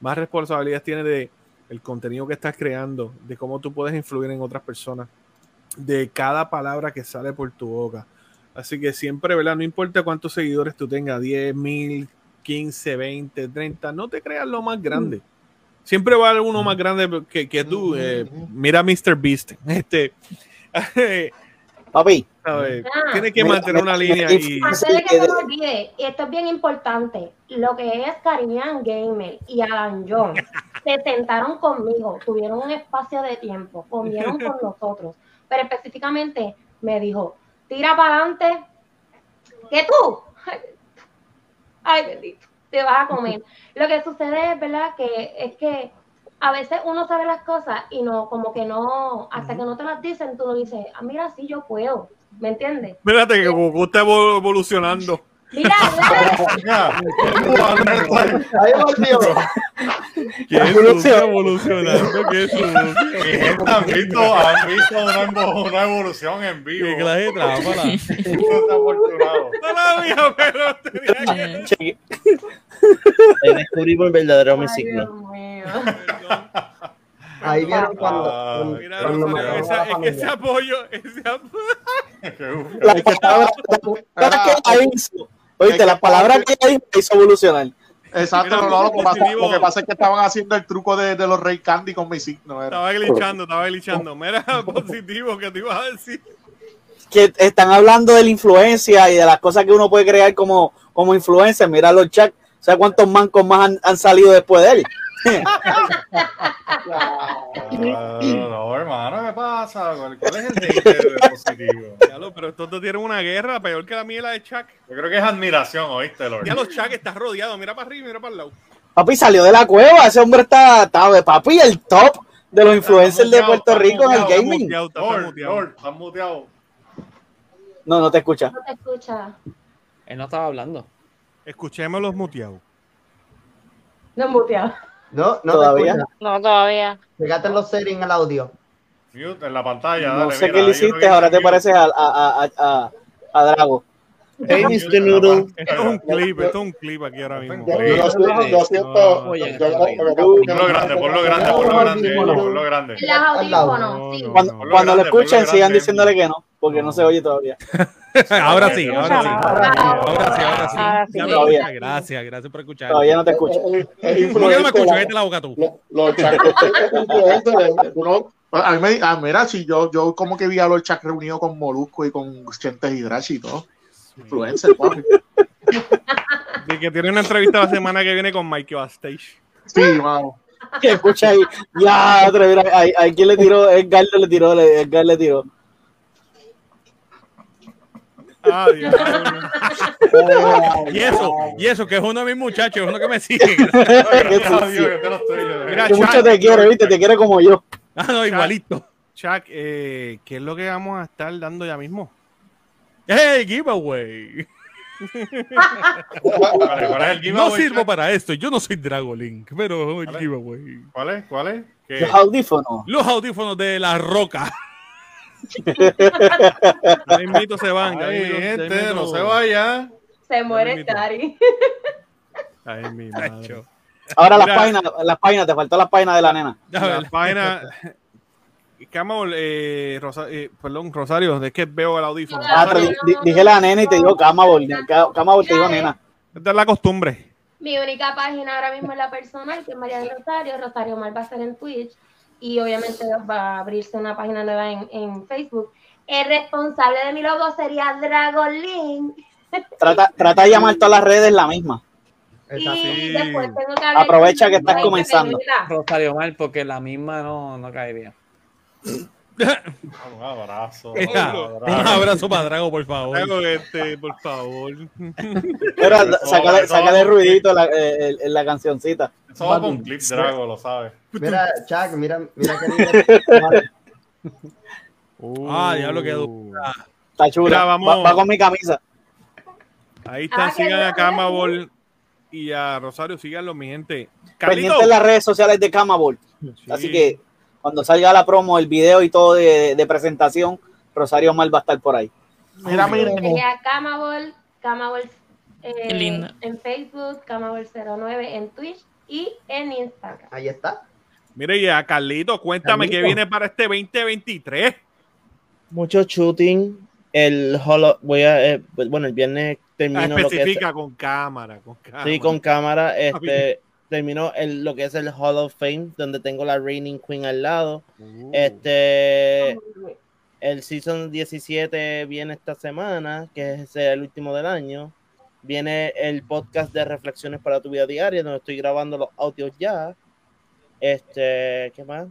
Más responsabilidad tienes de el contenido que estás creando, de cómo tú puedes influir en otras personas, de cada palabra que sale por tu boca. Así que siempre, ¿verdad? No importa cuántos seguidores tú tengas, 10 mil, 15, 20, 30, no te creas lo más grande. Siempre va a haber uno más grande que, que tú. eh, mira Mr. Beast. Este, Papi. ¿sabes? Ah. Tiene que Mira, mantener una mira, línea y... Antes de que me olvide, y esto es bien importante, lo que es Caribbean Gamer y Alan John se sentaron conmigo, tuvieron un espacio de tiempo, comieron con nosotros, pero específicamente me dijo, tira para adelante, que tú, ay bendito, te vas a comer. Lo que sucede es, ¿verdad? Que es que a veces uno sabe las cosas y no, como que no, hasta que no te las dicen, tú no dices, ah, mira, sí, yo puedo, ¿me entiendes? Mírate que Goku está evol- evolucionando. Mira, Ahí volvió. ¿Qué es evolucionando? ¿Qué es ¿Han visto, han visto una, evo- una evolución en vivo. Qué clase de trampa. No la vi, pero tenía que... Ahí descubrimos el verdadero mi signo. Dios mío. Ahí vieron cuando, Ah, Mira, cuando esa- es que ese apoyo, ese apoyo. Oíste, las palabras que ella dijo me hizo evolucionar. Exacto, Mira, no, lo, que pasa, positivo. lo que pasa es que estaban haciendo el truco de, de los Rey Candy con mi signo. era. Estaba glitchando, estaba glitchando. Mira, positivo, que te ibas a decir. Que están hablando de la influencia y de las cosas que uno puede crear como, como influencer. Mira los chats. ¿Sabes cuántos mancos más han, han salido después de él? No, hermano, ¿qué pasa? ¿Cuál, cuál es el hate de positivo? Diablo, pero estos dos tienen una guerra peor que la mía y la de Chuck. Yo creo que es admiración, ¿oíste, Lord? Ya los Chuck está rodeado. Mira para arriba y mira para el lado. Papi salió de la cueva. Ese hombre está, está de papi, el top de los influencers de muteado, Puerto Rico en el muteado, gaming. Muteado, está Lord, muteado. Lord, muteado. No, no te escucha. No te escucha. Él no estaba hablando. Escuchemos los muteados. No muteado. No, no Todavía. te. No, todavía. Fíjate en los settings el audio. Mute en la pantalla. No dale, sé mira, qué le hiciste, ahora te pareces a, a, a, a, a Drago. Hey, Mr. Noodle. Esto es un clip, esto es un clip aquí ahora mismo. Yo, yo siento, yo Oye, Ponlo grande, ponlo grande, ponlo grande, ponlo. Cuando, lo escuchen, sigan diciéndole que no, porque no se oye todavía. ahora sí, ahora sí. Ahora sí. Ahora sí, ahora Todavía. Gracias, gracias por escuchar. Todavía no te escucho. Es- es ¿Por qué no me escuchas? la- Cállate la boca tú. lo- Los uno- a mí me, ah, mira, si yo, yo como que vi a los chacos reunidos con Molusco y con Chentes Hidrachi y todo. Influencer, papi. Y que tiene una entrevista la semana que viene con Mike Bastage. Sí, vamos. Escucha ahí. Ya, otra vez, ahí, ahí, ¿quién le tiró? Edgar le tiró, Edgar le tiró. Ah, Dios. Y eso, y eso, que es uno de mis muchachos, es uno que me sigue. Mucho Chuck, te quiere, viste, te quiere como yo. Ah, no, igualito. Chuck, eh, ¿qué es lo que vamos a estar dando ya mismo? ¡Hey, giveaway! ¿Cuál es, cuál es el No giveaway? sirvo para esto, yo no soy Dragolink, pero el giveaway. ¿Cuál es? ¿Cuál es? ¿Qué? Los audífonos. Los audífonos de la roca. Ahí mismito se van. ya gente, no se vaya. Se muere. Dari. Ay, mi madre. Ahora las páginas, las páginas, te faltó las páginas de la nena. La página. Camabol, eh, Rosa- eh, perdón, Rosario, es que veo el audífono. Ah, pero dije la nena y te digo Camabol. Camabol te digo nena. Esta es la costumbre. Mi única página ahora mismo es la personal, que es María del Rosario. Rosario Mal va a ser en Twitch. Y obviamente va a abrirse una página nueva en, en Facebook. El responsable de mi logo sería Dragolink. Trata, trata de llamar todas las redes la misma. Y después tengo que hablar Aprovecha que estás comenzando. Rosario Mal, porque la misma no, no caería. Un abrazo. Mira, un abrazo para Drago, por favor. Drago, este, por favor. Pero sácale, ruidito la, eh, la cancioncita. Eso va con clip Drago, lo sabes. Mira, Chuck, mira, mira qué lindo. Ah, diablo, quedó. Está chula. Mira, vamos. Va, va con mi camisa. Ahí están, Ah, sigan a Camabol y a Rosario, síganlo, mi gente. Pendiente en las redes sociales de Camabol. Así que cuando salga la promo, el video y todo de, de presentación, Rosario Mal va a estar por ahí. Mira, mira. Camabol, Camabol eh, en Facebook, Camabol09 en Twitch y en Instagram. Ahí está. Mire, y a Carlito, cuéntame qué viene para este 2023. Mucho shooting. El holo, voy a, eh, bueno, el viernes Ah, termino lo que es, especifica con cámara, con cámara. sí, con cámara, este, terminó el, lo que es el Hall of Fame, donde tengo la Reigning Queen al lado. Este, el Season 17 viene esta semana, que es el último del año. Viene el podcast de Reflexiones para tu vida diaria, donde estoy grabando los audios ya. Este, ¿qué más?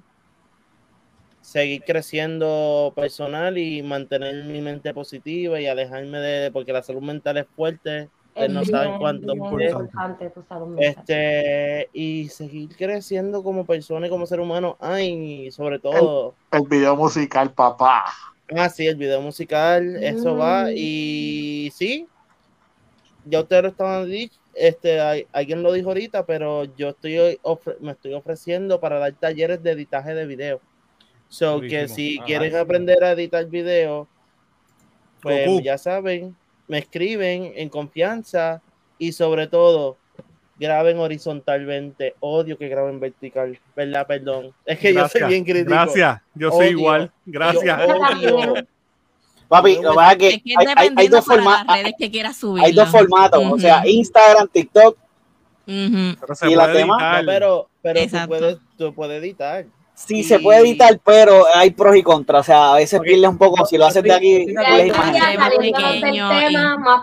Seguir creciendo personal y mantener mi mente positiva y alejarme de, porque la salud mental es fuerte. Ustedes no saben. Este, y seguir creciendo como persona y como ser humano. Ay, sobre todo. El video musical, papá. Ah, sí, el video musical, eso va. Y sí, ya ustedes lo estaban dicho, este, hay- alguien lo dijo ahorita, pero yo estoy hoy ofre- me estoy ofreciendo para dar talleres de editaje de video. So que si Ajá. quieren aprender a editar video, pues Goku. ya saben, me escriben en confianza y sobre todo graben horizontalmente. Odio que graben vertical, ¿verdad? Perdón. Es que yo soy bien crítico. Gracias, yo soy Odio. igual. Gracias. Papi, lo que pasa es que Es que hay, hay- hay dependiendo dos formatos. Hay dos formatos, o sea, Instagram, TikTok Pero se y puede editar. No, pero pero tú puedes, tú puedes editar. Sí, Y- se puede editar, pero hay pros y contras. O sea, a veces pierdes un poco. Si lo haces de aquí, pierdes Más más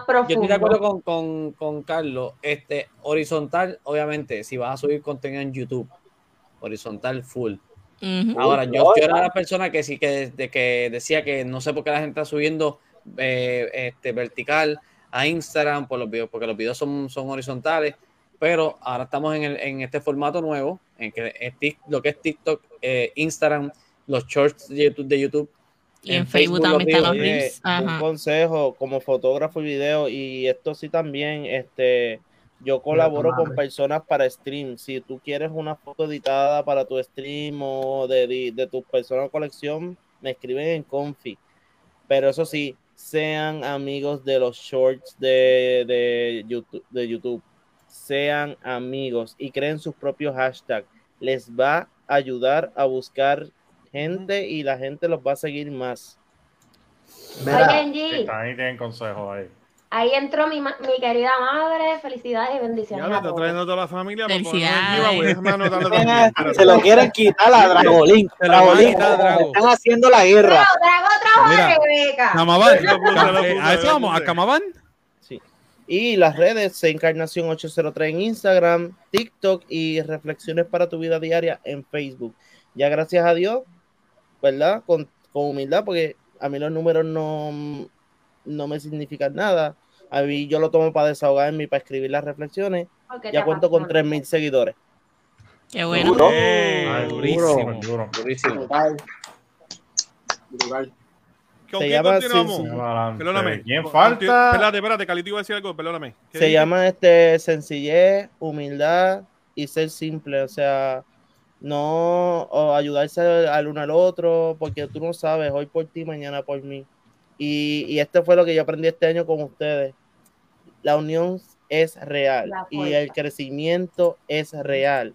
Yo estoy de acuerdo profundo. con, con, con Carlos. Este, horizontal, obviamente, si vas a subir contenido en YouTube, horizontal full. Ahora, yo, yo era la persona que sí que, de, que decía que no sé por qué la gente está subiendo eh, este, vertical a Instagram por los videos, porque los videos son, son horizontales, pero ahora estamos en, el, en este formato nuevo, en que es tic- lo que es TikTok, eh, Instagram, los shorts de YouTube, de YouTube Y en Facebook también están los reels. un Ajá. consejo como fotógrafo y video, y esto sí también, este, yo colaboro con personas para stream. Si tú quieres una foto editada para tu stream o de, de, de tu personal colección, me escriben en Confi. Pero eso sí, sean amigos de los shorts de, de, YouTube, de YouTube. Sean amigos y creen sus propios hashtags. Les va a ayudar a buscar gente y la gente los va a seguir más. Oye, Angie, Están ahí, tienen consejos ahí. ahí entró mi, querida madre. Felicidades y bendiciones. Ya me a está todos. trayendo toda la familia. Felicidades. Se lo quieren quitar a Dragolín. Se están haciendo la guerra. Drago, Mira. Rebeca. Camabán. Puse, A eso vamos, a. Camabán. Y las redes, Encarnación 803 en Instagram, TikTok y Reflexiones para tu vida diaria en Facebook. Ya gracias a Dios, ¿verdad? Con, con humildad, porque a mí los números no, no me significan nada. A mí yo lo tomo para desahogarme y para escribir las reflexiones. Ya cuento con apasiona. 3.000 seguidores. Qué bueno. Duro. Durísimo. Duro. Durísimo. Brutal. Brutal. ¿Con Se quién llama- continuamos? sí, sí. Perdóname. ¿Quién falta? Espérate, espérate, Calito iba a decir algo, perdóname. ¿Qué Se dijiste? llama este sencillez, humildad y ser simple, o sea, no o ayudarse al, uno al otro, porque tú no sabes, hoy por ti, mañana por mí. Y, y esto fue lo que yo aprendí este año con ustedes. La unión es real y el crecimiento es real.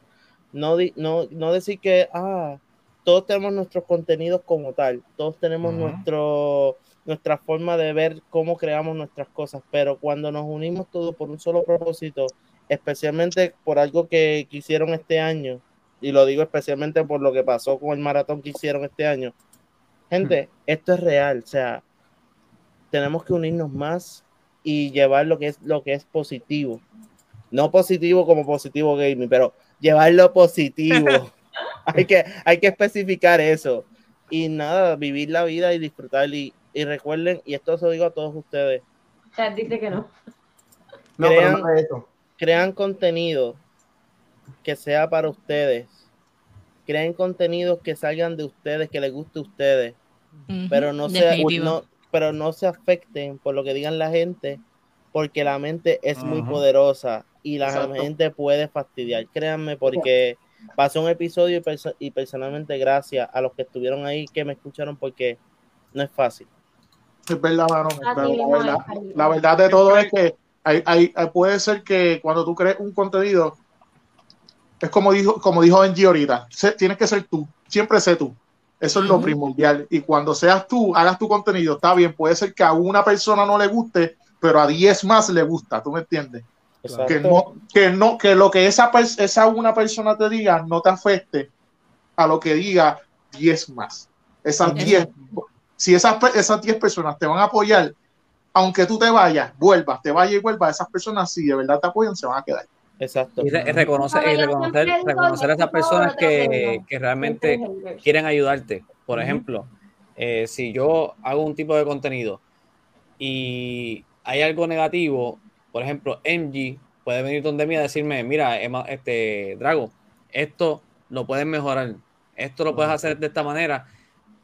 No, di- no, no decir que, ah, todos tenemos nuestros contenidos como tal, todos tenemos nuestro, nuestra forma de ver cómo creamos nuestras cosas, pero cuando nos unimos todos por un solo propósito, especialmente por algo que, que hicieron este año, y lo digo especialmente por lo que pasó con el maratón que hicieron este año, gente, esto es real, o sea, tenemos que unirnos más y llevar lo que es lo que es positivo. No positivo como positivo gaming, pero llevarlo positivo. hay, que, hay que especificar eso. Y nada, vivir la vida y disfrutar. Y, y recuerden, y esto se lo digo a todos ustedes, dice que no. No, crean, pero no es eso. crean contenido que sea para ustedes. Creen contenidos que salgan de ustedes, que les guste a ustedes. Pero no se, no, pero no se afecten por lo que digan la gente, porque la mente es muy poderosa y la Exacto. gente puede fastidiar. Créanme, porque pasó un episodio y, perso- y personalmente gracias a los que estuvieron ahí que me escucharon, porque no es fácil. Es verdad, mano. La, verdad, Carlito. la verdad de todo es que hay, hay, hay- puede ser que cuando tú crees un contenido, es como dijo, como dijo Benji ahorita, se- tienes que ser tú, siempre sé tú. Eso es lo primordial. Y cuando seas tú, hagas tu contenido, está bien, puede ser que a una persona no le guste, pero a 10 más le gusta, ¿tú me entiendes? Exacto. Que no, que no, que lo que esa, esa una persona te diga no te afecte a lo que diga 10 más. Esas Ujú. 10, si esas, pe- esas 10 personas te van a apoyar, aunque tú te vayas, vuelvas, te vayas y vuelvas, esas personas, si de verdad te apoyan, se van a quedar. Exacto. Y, re- reconocer, y reconocer, reconocer a esas personas que, que realmente quieren ayudarte. Por ejemplo, eh, si yo hago un tipo de contenido y hay algo negativo, por ejemplo, MG puede venir donde mí a decirme, mira, Emma- este Drago, esto lo puedes mejorar, esto lo puedes hacer de esta manera.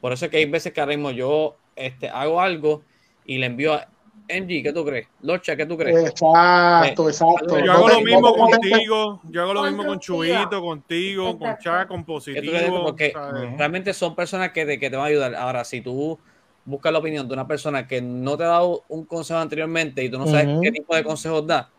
Por eso es que hay veces que ahora mismo yo este, hago algo y le envío a MG, ¿qué tú crees? Locha, ¿qué tú crees? Exacto, Eh, exacto. Yo hago lo mismo contigo, yo hago lo mismo con. Chuito, contigo, con. Chá, con. Positivo. Porque realmente son personas que te, que te van a ayudar. Ahora, si tú buscas la opinión de una persona que no te ha dado un consejo anteriormente y tú no sabes qué tipo de consejos da,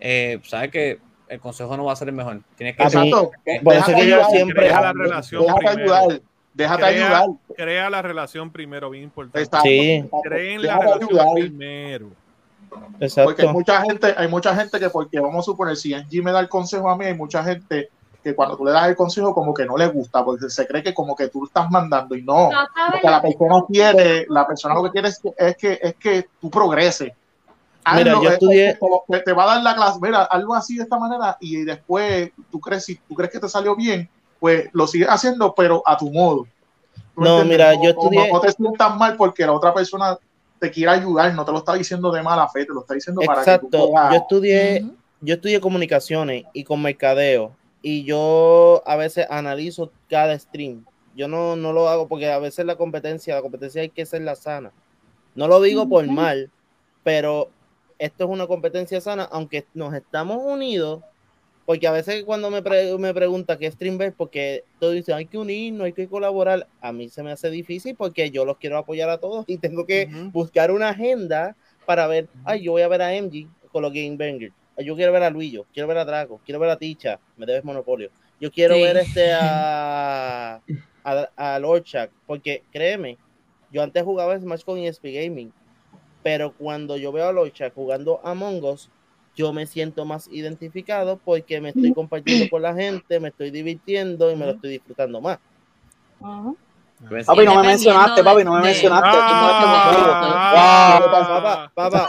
eh, sabes que el consejo no va a ser el mejor. Tienes que Exacto. por eso Déjate que yo ayudar, siempre- Crea la relación déjate primero. ayudar, déjate Crea- ayudar. Crea la relación primero, bien importante. Exacto, Sí. exacto. Creen la relación ayudar. primero. Porque hay Exacto. mucha gente, hay mucha gente que porque vamos a suponer, si Angie me da el consejo a mí, hay mucha gente que cuando tú le das el consejo como que no le gusta, porque se cree que como que tú lo estás mandando y no. No Lo que la persona quiere, la persona lo que quiere es que, es que, es que tú progreses. Mira, Hazlo, yo es- estudié- es como que te va a dar la clase, mira, algo así de esta manera y después tú crees, si tú crees que te salió bien, pues lo sigues haciendo, pero a tu modo. ¿Tú me No, entiendes? mira, yo estudié- No, te sientas mal porque la otra persona te quiere ayudar, no te lo está diciendo de mala fe, te lo está diciendo para que Exacto. tú puedas- Yo estudié, yo estudié comunicaciones y con mercadeo. Y yo a veces analizo cada stream. Yo no, no lo hago porque a veces la competencia, la competencia hay que ser la sana. No lo digo por mal, pero esto es una competencia sana, aunque nos estamos unidos. Porque a veces cuando me, pre- me pregunta qué stream ves, porque todos dicen hay que unirnos, hay que colaborar, a mí se me hace difícil porque yo los quiero apoyar a todos y tengo que buscar una agenda para ver, ay, yo voy a ver a MG con los Game Bangers, yo quiero ver a Luillo, quiero ver a Draco, quiero ver a Ticha, me debes Monopolio, yo quiero ver este a, a, a Lorchak, porque créeme, yo antes jugaba Smash con ESP Gaming, pero cuando yo veo a Lorchak jugando Among Us, yo me siento más identificado porque me estoy compartiendo con la gente, me estoy divirtiendo y me lo estoy disfrutando más. Papi, no me mencionaste, papi, no me mencionaste. Ah, papá, papá, papá,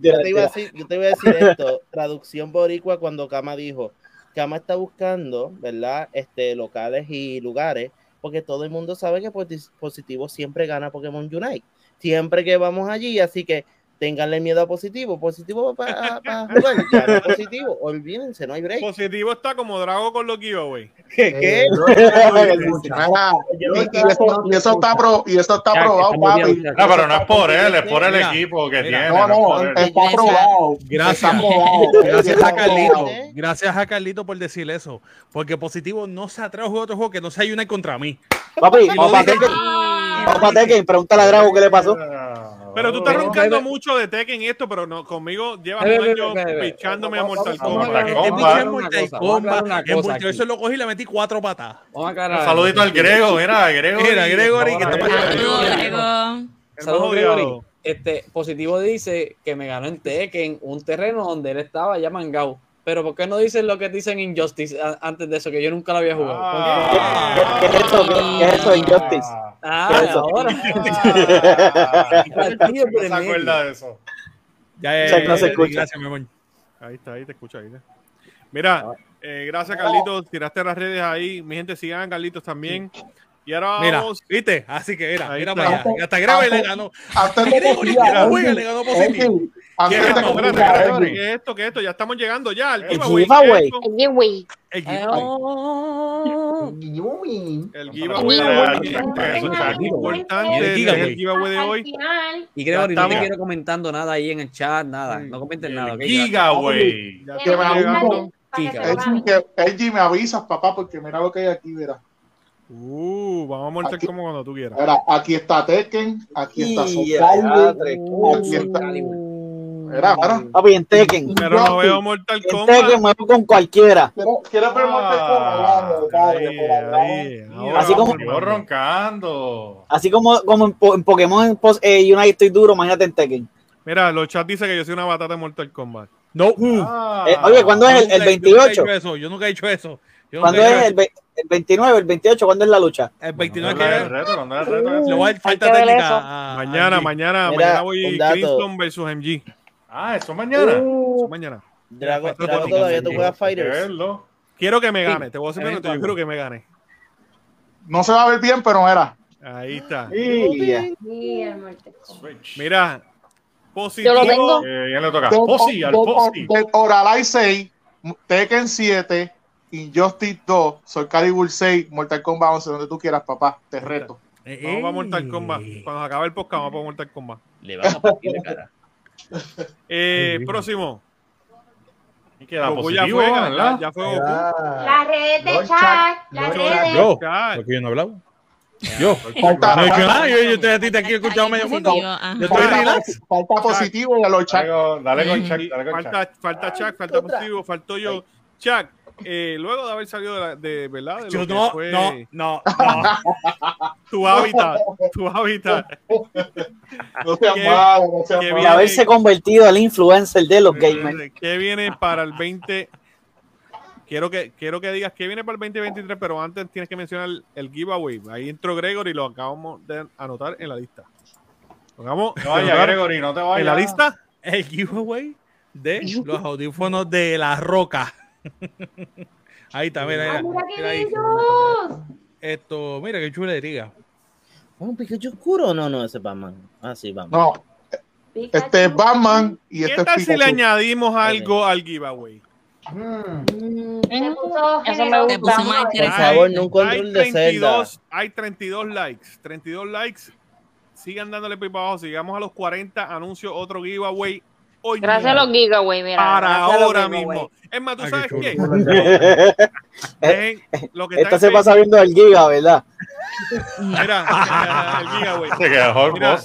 yo te iba a decir, yo te iba a decir esto, traducción boricua cuando Kama dijo, Kama está buscando, ¿verdad? Este, locales y lugares, porque todo el mundo sabe que posi- positivo siempre gana Pokémon Unite. Siempre que vamos allí, así que ténganle miedo a positivo. Positivo para jugar, gana positivo. Olvídense, no hay break. Positivo está como Drago con los giveaways. ¿Qué? ¿Qué? Mira, y, eso, está pro, y eso está probado, papi. No, pero no es por él, es por el equipo que tiene. No, no, está probado. Gracias. Está probado. Gracias a Carlito. ¿Eh? Gracias a Carlito por decir eso. Porque positivo no se atreve a jugar otro juego que no se ayune contra mí. Papi, papá Tekken, papá Tekken, pregúntale a Drago qué le pasó. Pero tú estás roncando mucho de Tekken y esto, pero no, conmigo llevas un año pichándome a Mortal Kombat. Mortal Kombat, eso lo cogí y le metí cuatro patas. Un saludito al Grego, mira, Grego. Mira, Gregory, que está pasando? Saludos. Saludos. Gregory. Este, positivo dice que me ganó en Tekken, un terreno donde él estaba ya mangado. Pero ¿por qué no dicen lo que dicen Injustice antes de eso? Que yo nunca lo había jugado. ¿Qué, qué es eso? ¿Qué, qué es eso, Injustice? Ah, ¿Qué es eso? ahora. No se acuerda de eso. Ya, ya, no se ya, escucha. Gracias, mi amor. Ahí está, ahí te escucha. Ahí Mira, eh, gracias, Carlitos. Tiraste las redes ahí. Mi gente, sigan a Carlitos también. Y ahora Mira, vamos. ¿viste? Así que Ahí mira está. para allá. Y hasta Gregory le ganó. Andy, juega, le ganó positivo. ¿Qué es esto? Espérate, ¿Qué es esto? ¿Qué es esto? Ya estamos llegando ya. El El giveaway. El giveaway. El giveaway. El giveaway. El giveaway. El giveaway de hoy. Y Gregory, Ya no te quiero comentando nada ahí en el chat, nada. No comenten nada. ¿ok? Giveaway. Ya Que me que que- avisas, papá, porque mira lo que hay aquí, mira. Uh, vamos a Aquí- como cuando tú quieras. Mira, aquí está Tekken, aquí está tres. aquí está. Mira, mira. Papi, en Tekken. Pero no veo Mortal En Tekken Kombat. me voy con cualquiera. ¿Quieres ¿quieres ver Mortal Kombat? Ahora Así como- vamos, roncando. Así como, como en, en Pokémon en pos- eh, Unite estoy duro, imagínate en Tekken. Mira, los chats dicen que yo soy una batata de Mortal Kombat. No. Ah. Eh, oye, ¿cuándo es el, el Yo nunca he 28? hecho eso. Yo nunca he hecho eso. Yo ¿Cuándo es el, el 29, el 28? ¿Cuándo es la lucha? El 29 ¿Cuándo es el que reto? ¿Cuándo es el reto ese? le voy a dar falta técnica Mañana, mañana, Mira, mañana voy. Crimson versus MG. Ah, eso mañana. Eso mañana. Drago, Drago todavía tú sí. juegas Fighters. Quiero que me Sí. gane. Te voy a honesto, yo quiero que me gane. No se va a ver bien, pero era. Ahí está. Ya. Sí. Mira, positivo. Yo lo tengo. Eh, ¿Quién le toca? Posi, al Posi. Dead or Alive 6, Tekken 7, Injustice 2, Soul Calibur 6, Mortal Kombat 11, donde tú quieras, papá. Te reto. Eh, Vamos para Mortal eh. Kombat. Cuando se acabe el podcast, vamos para Mortal Kombat. Le van a partir de cara. Eh, próximo. Queda ya fue, ya, ¿verdad? ya fue Goku. Las redes de chat, las redes. Yo, Chat. porque yo no he hablado. Yo. Falta, No, es que, falta- yo, yo estoy a ti, te aquí escuchado medio mundo. Yo estoy falta- relax. falta positivo los chat. Dale con- con falta, falta positivo, faltó yo. Chuck, eh, luego de haber salido de, la, de verdad de lo Yo que no, fue no, no, no. tu hábitat, tu hábitat. No seas Qué- malo, no seas qué malo. Y bien. haberse convertido al influencer de los gamers. ¿Qué viene para el 20? Quiero que, quiero que digas qué viene para el 2023, pero antes tienes que mencionar el giveaway. Ahí entró Gregory y lo acabamos de anotar en la lista. No de vaya, Gregory, no te vayas. en la lista. El giveaway de los audífonos de la roca. Ahí está, mira, Ah, mira, mira qué bellos. Esto, mira qué chulería. ¿Un Pikachu oscuro? No, no, ese es Batman. Ah, sí, Batman. No, Pikachu. este es Batman y ¿Qué este es tal si le añadimos algo al giveaway? Mm. Eso me generoso. Te puso más Por interesante. favor, no un hay, control de Zelda. 32, hay 32 likes. 32 likes. Sigan dándole pipa abajo. Sigamos a los 40. Anuncio otro giveaway. Hoy Gracias a mismo. los giveaway, mira. para a ahora mismo. Es más, ¿tú Ay, sabes qué qué? chulo. Dejen lo que está Esta se pasa viendo el giga, ¿verdad? Mira, el giveaway. Se quedó Mira.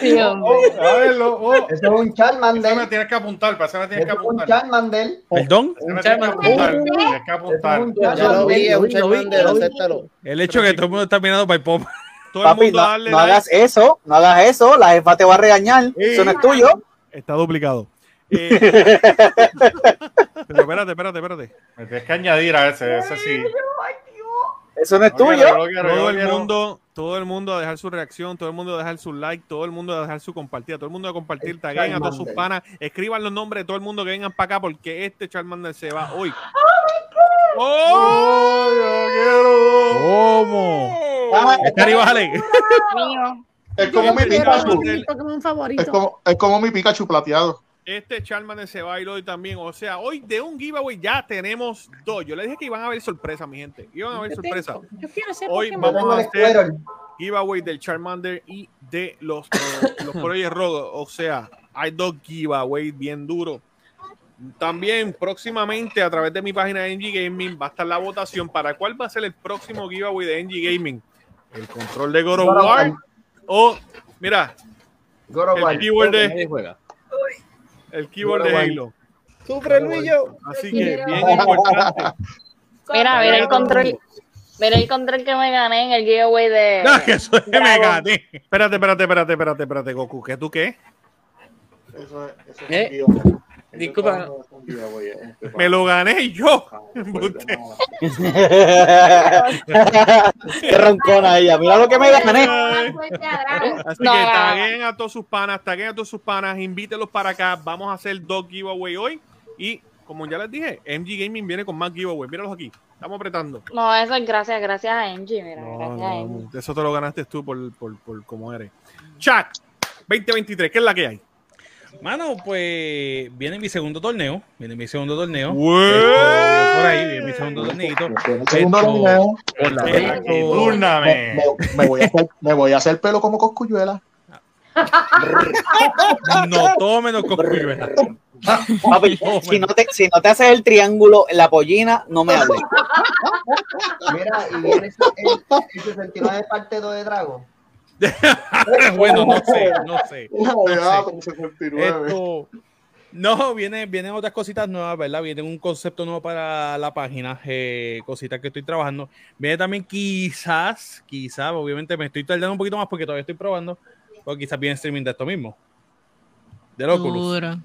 Sí, hombre. A verlo. Oh. Eso es un Ese me Charmander. tienes que apuntar, para ese me tienes Eso que es un apuntar. Charmander. Perdón, Ese me tienes que apuntar. Tienes que apuntar. Eso Ya lo vi, es un Charmander, acéptalo. el hecho que todo el mundo está mirando para el pop. Todo el Papi, mundo no, darle no like. hagas eso, no hagas eso, la jefa te va a regañar, eso no es tuyo. Está duplicado. Eh, pero espérate, espérate, espérate. Me tienes que añadir a ese, ese sí. Eso no es tuyo. quiero, quiero, todo yo el quiero. mundo, todo el mundo a dejar su reacción, todo el mundo a dejar su like, todo el mundo a dejar su compartida, todo el mundo a compartir, taguen a todos sus panas, escriban los nombres de todo el mundo que vengan para acá porque este Charmander se va hoy. ¡Oh! ¿Cómo? Ah, Cari, bájale. Es como mi Pikachu. Pokémon favorito. Es como, es como mi Pikachu plateado. Este Charmander se va a ir hoy también. O sea, hoy de un giveaway ya tenemos dos. Yo les dije que iban a haber sorpresas, mi gente. Iban a haber Yo sorpresas. tengo- Yo quiero ser Hoy vamos a hacer giveaway del Charmander y de los, los Project Rogue. O sea, hay dos giveaways bien duros. También próximamente a través de mi página de NG Gaming va a estar la votación para cuál va a ser el próximo giveaway de NG Gaming. El control de God of War o, mira, God of el War. de, juega. El keyboard de. Halo. Sufre Luillo. Así que bien importante. Mira, mira el control. Mira el control que me gané en el giveaway de. No, que eso es que me gané. Espérate, espérate, espérate, espérate, espérate, Goku. ¿Qué tú qué? Eso es, eso es Eh. Disculpa. Giveaway, este, Me lo gané yo. Embuste. Qué roncona ella. Mira lo que me gané. Así No, que taguen a todos sus panas, taguen a todos sus panas, invítelos para acá. Vamos a hacer dos giveaway hoy. Y como ya les dije, MG Gaming viene con más giveaway. Míralos aquí. Estamos apretando. No, eso es gracias, gracias a Angie. Mira, No, gracias a no, eso te lo ganaste tú por, por, por cómo eres. Chuck, 2023, ¿qué es la que hay? Mano, pues viene mi segundo torneo. Viene mi segundo torneo. Por ahí viene mi segundo torneito. Segundo torneo. Me, me- me voy a hacer, me voy a hacer pelo como coscuyuela. No tomen los coscuyuelas. Papi, si no, te, si no te haces el triángulo en la pollina, no me hables. Mira, y viene ese- el, el 69 parte 2 de Drago. bueno, no sé, no sé. No, sé. como 69. Esto, no, viene, vienen otras cositas nuevas, ¿verdad? Viene un concepto nuevo para la página, eh, cositas que estoy trabajando. Viene también quizás, quizás, obviamente me estoy tardando un poquito más porque todavía estoy probando, pero quizás viene streaming de esto mismo. Del Oculus. Duro.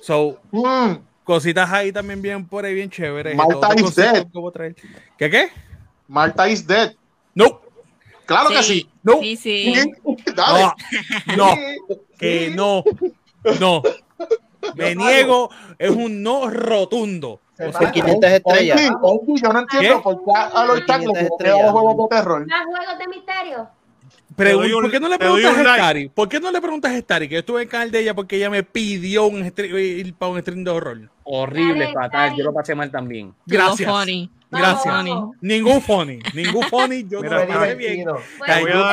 So, Mm, cositas ahí también bien por ahí, bien chéveres. Malta Otros is dead. ¿Qué qué? Marta is dead. No. Claro que sí. No. Sí, sí. Dale. No, que no, no. Me niego, es un no rotundo. O sea, 500 estrellas. Yo no entiendo ¿Qué? por qué a los 500 changos como que estrellas. los juegos de terror. ¿Más juegos de misterio? Un- ¿Por qué no le preguntas un a like. Stari? ¿Por qué no le preguntas a Stari? Que yo estuve en canal de ella porque ella me pidió un stre- ir para un stream de horror. Horrible, fatal. Yo lo pasé mal también. Gracias. Gracias. Vamos. Ningún funny, ningún funny. Yo Mira, no lo bien. Yo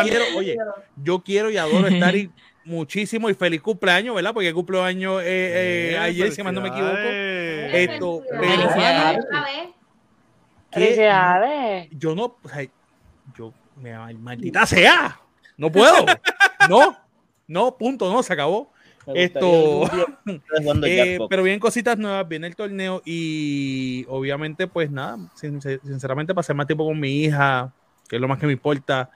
quiero, oye, yo quiero y adoro Stari muchísimo y feliz cumpleaños, ¿verdad? Porque cumpleaños eh, eh, ayer, si más no me equivoco. Esto, Felicidades. Felicidades. yo no, o sea, yo, me, maldita sea, no puedo, no, no, punto, no, se acabó. Esto, eh, pero vienen cositas nuevas, viene el torneo y obviamente, pues nada, sin- sinceramente pasar más tiempo con mi hija, que es lo más que me importa,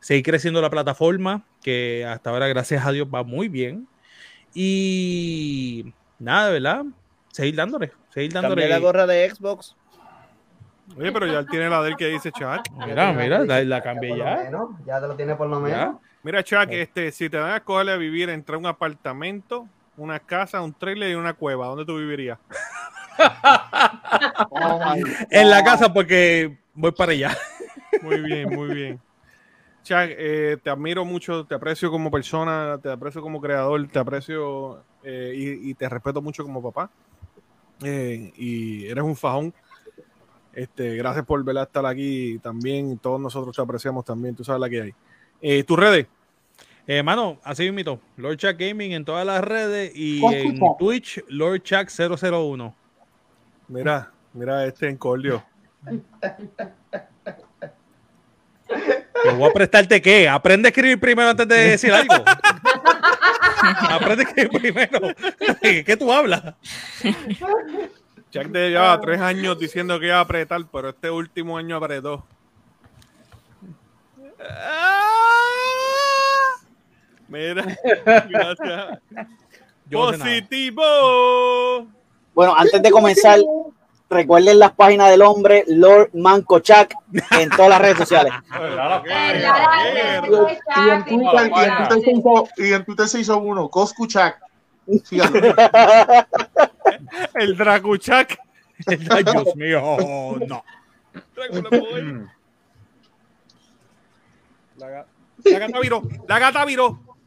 seguir creciendo la plataforma, que hasta ahora, gracias a Dios, va muy bien. Y nada, ¿verdad? Seguir dándole, seguir dándole. Cambié la gorra de Xbox. Oye, pero ya él tiene la del que dice Chuck. Mira, mira, la, la cambié ya. menos, Ya te lo tiene por lo Ya. Mira, Chuck, este, si te dan a escogerle a vivir entre un apartamento, una casa, un trailer y una cueva, ¿dónde tú vivirías? Oh En la casa porque voy para allá. Muy bien, muy bien. Chuck, eh, te admiro mucho, te aprecio como persona, te aprecio como creador, te aprecio eh, y, y te respeto mucho como papá. Eh, y eres un fajón. Este, gracias por ¿verdad? estar aquí también. Todos nosotros te apreciamos también. Tú sabes la que hay. Eh, ¿Tus redes? Hermano, así mismo. Lord Chuck Gaming en todas las redes y en Twitch, Lord Chuck 001. Mira, mira este encordio. Te voy a prestarte qué? Aprende a escribir primero antes de decir algo. Aprende a escribir primero. ¿Qué tú hablas? Chuck te llevaba tres años diciendo que iba a apretar, pero este último año apretó. Mira, gracias. Positivo. Bueno, antes de comenzar, recuerden las páginas del hombre Lord Manco Chuck en todas las redes sociales. Y en Twitter, y en Twitter se hizo, uno, Coscuchac. El Dracuchac. Ay, Dios mío, no. La, la gata viró. La gata viró.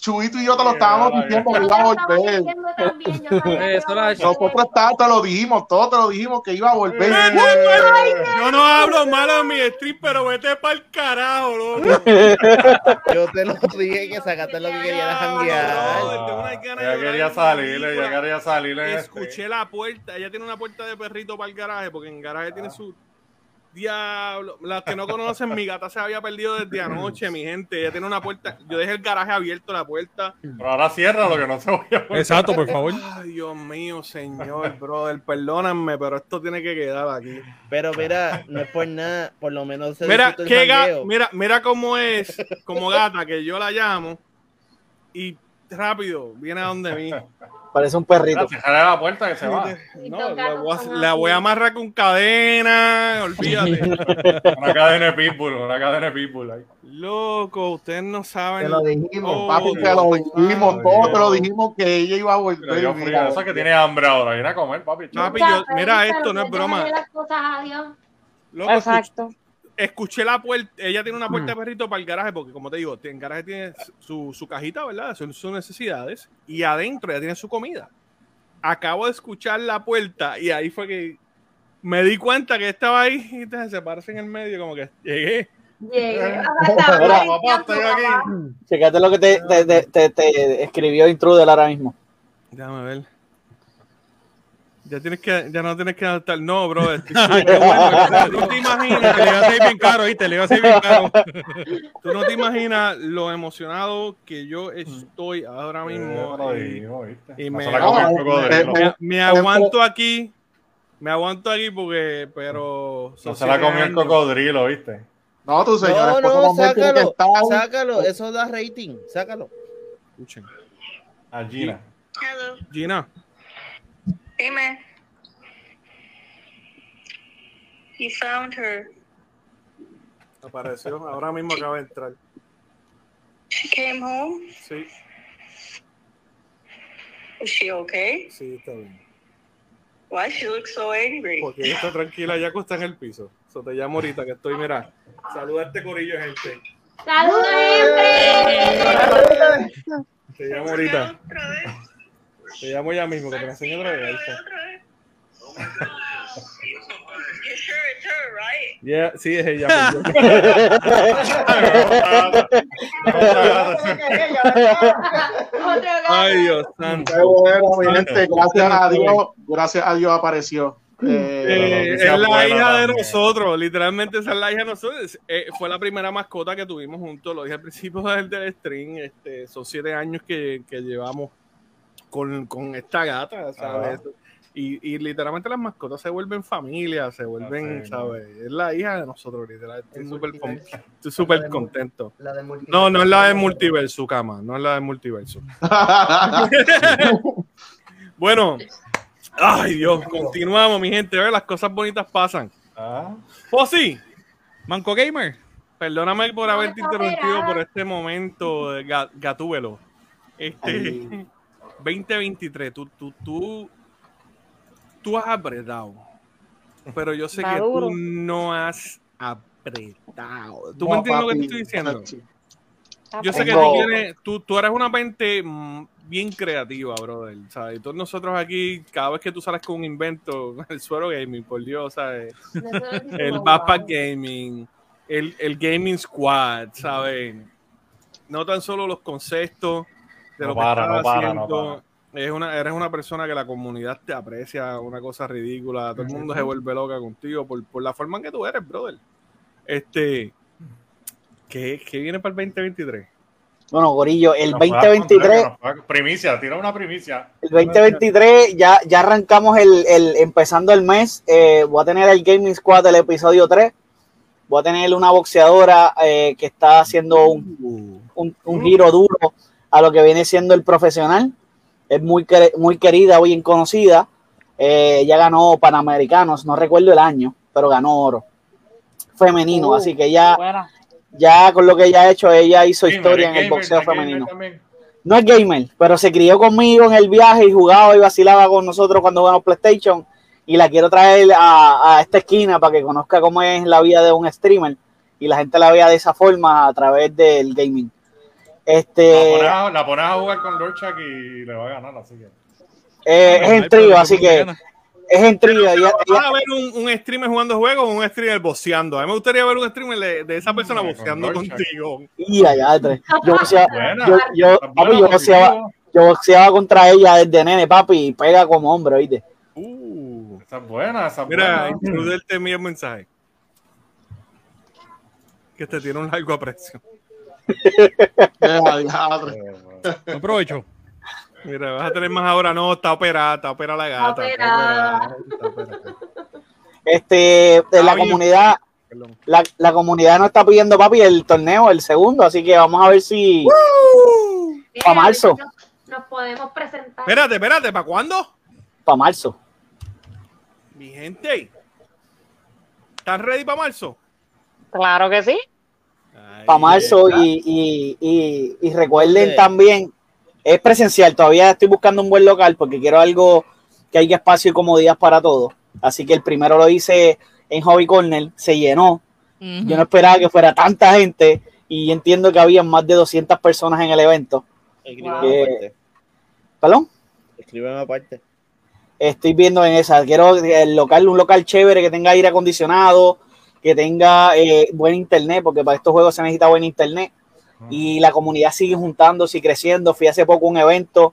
Chuito y yo te lo estábamos diciendo que iba a volver. Nosotros está- te lo dijimos, todos te lo dijimos que iba a volver. Yo no hablo malo en mi stream, pero vete para el carajo, loco. Yo te lo dije que sacaste lo que quería janguear. Ya quería salir, ya quería salir. Escuché la puerta. Ella tiene una puerta de perrito para el garaje, porque en el garaje tiene su diablo. Las que no conocen, mi gata se había perdido desde anoche, mi gente. Ella tiene una puerta. Yo dejé el garaje abierto, la puerta. Pero ahora cierra lo que no se vaya a Exacto, por favor. Ay, Dios mío, señor, brother, perdóname, pero esto tiene que quedar aquí. Pero mira, no es por nada, por lo menos se Mira, qué ga- mira, mira cómo es, como gata, que yo la llamo y rápido viene a donde mí. Parece un perrito. La puerta que se va. No, la voy, a, la voy a amarrar con cadena, olvídate. Una cadena de pitbull, una cadena de pitbull ahí. Loco, ustedes no saben. Te lo dijimos, Oh, Papi, te lo dijimos, todos te lo dijimos que ella iba a Pero volver. yo frío, eso es que tiene hambre ahora, viene a comer, papi. Papi, yo- mira esto, no es broma. Loco, Exacto. Escuché la puerta, ella tiene una puerta de perrito para el garaje, porque como te digo, en el garaje tiene su, su cajita, ¿verdad? Son sus necesidades, y adentro ya tiene su comida. Acabo de escuchar la puerta y ahí fue que me di cuenta que estaba ahí y entonces se parece en el medio, como que llegué. Llegué. Mira, papá, estoy aquí. Checate lo que te, te, te, te- te escribió Intruder ahora mismo. Déjame ver. Ya tienes que, ya no tienes que adaptar. No, bro, bueno. Tú no te imaginas. Te le iba a salir bien caro, ¿viste? Le iba a salir bien caro. Tú no te imaginas lo emocionado que yo estoy ahora mismo. lo y- me, aguanto aquí. Me aguanto aquí porque, pero. No se la comió el cocodrilo, ¿viste? No, tu señor No, no, sácalo, sácalo, eso da rating, sácalo. Escuchen. A Gina. Gina, Dime. He found her. apareció. Ahora mismo acaba de entrar. She came home. Sí, Is she okay? sí, está bien. Why she looks so angry? Porque ella está tranquila, ya está en el piso. So te llamo ahorita que estoy, mira. Saluda a este corillo, gente. ¡Saludos, Te llamo ahorita. Te llamo ya mismo, que te la enseño otra vez. Ahí está. You sure it's her, right? Yeah, sí, es ella. Ay, Dios santo. Qué bueno, mi gente, gracias a Dios, gracias a Dios apareció. Eh, Eh, es la hija de nosotros, literalmente esa es la hija de nosotros. Eh, fue la primera mascota que tuvimos juntos, lo dije al principio del, del stream. Este, son siete años que, que llevamos con, con esta gata, ¿sabes? Y, y literalmente las mascotas se vuelven familia, se vuelven, sí, ¿sabes? Es la hija de nosotros, literalmente. Estoy súper con- contento. La de. No, no es la de multiverso, cama, no es la de multiverso. Bueno, ay Dios, continuamos, mi gente. A ver, las cosas bonitas pasan. Ah, Fossi, Manco Gamer. perdóname por haberte interrumpido por este momento, ga- gatúbelo. Este, 2023, tú, tú, tú, tú has apretado, pero yo sé que tú no has apretado. ¿Tú No, me entiendes lo que te estoy diciendo? Yo sé que tú tienes, tú, tú eres una mente mm, bien creativa, brother, ¿sabes? Y todos nosotros aquí, cada vez que tú sales con un invento, el suero gaming, por Dios, ¿sabes? El Backpack Gaming, el, el Gaming Squad, ¿sabes? No tan solo los conceptos de No lo para, no para, no haciendo. Es una, eres una persona que la comunidad te aprecia, una cosa ridícula. Todo el mundo se vuelve loca contigo por, por la forma en que tú eres, brother. Este, ¿qué, qué viene para el 2023? Bueno, Gorillo, el nos puede 2023, contar, nos puede- Primicia, tira una primicia. el 2023 ya, ya arrancamos el, el empezando el mes. eh, voy a tener el Gaming Squad del episodio 3. Voy a tener una boxeadora eh, que está haciendo un, un, un giro duro a lo que viene siendo el profesional. Es muy, muy querida, bien conocida. Eh, ella ganó Panamericanos, no recuerdo el año, pero ganó oro femenino. Uh, así que ya, Buena. ya con lo que ella ha hecho, ella hizo Gamer, historia en el gamer, boxeo femenino. No es gamer, pero se crió conmigo en el viaje y jugaba y vacilaba con nosotros cuando jugamos PlayStation. Y la quiero traer a, a esta esquina para que conozca cómo es la vida de un streamer y la gente la vea de esa forma a través del gaming. La Este pones, a, la pones a jugar con Lorchak y le va a ganar, así que. eh, es en trío, así que es en trío. ¿Vas a ver un, un streamer jugando juegos o un streamer boxeando? A mí me gustaría ver un streamer de, de esa persona boxeando contigo. Y allá, tres. Yo boxeaba, Buena. yo, yo, papi, yo positivo. yo boxeaba contra ella desde nene, papi, y pega como hombre, ¿oíste? Esa es buena, esa es Mira, buena. Envía un mensaje. Que te tiene un largo aprecio. Aprovecho. Mira, vas a tener más ahora. No, está operada, está operada la gata. está operada. operada. Este, de la comunidad, la, la comunidad nos está pidiendo, papi, el torneo, el segundo, así que vamos a ver si para marzo, Nos, nos podemos presentar. Espérate, espérate, ¿para cuándo? para marzo. Mi gente. ¿Están ready para marzo? Claro que sí. Para marzo y, y, y, y recuerden también, es presencial, todavía estoy buscando un buen local porque quiero algo que haya espacio y comodidad para todos. Así que el primero lo hice en Hobby Corner, se llenó. Yo no esperaba que fuera tanta gente y entiendo que había más de 200 personas en el evento. Escriben Eh, aparte. ¿Perdón? Escriben aparte. Estoy viendo en esa. Quiero el local, un local chévere que tenga aire acondicionado, que tenga eh, buen internet, porque para estos juegos se necesita buen internet. Y la comunidad sigue juntándose y creciendo. Fui hace poco a un evento,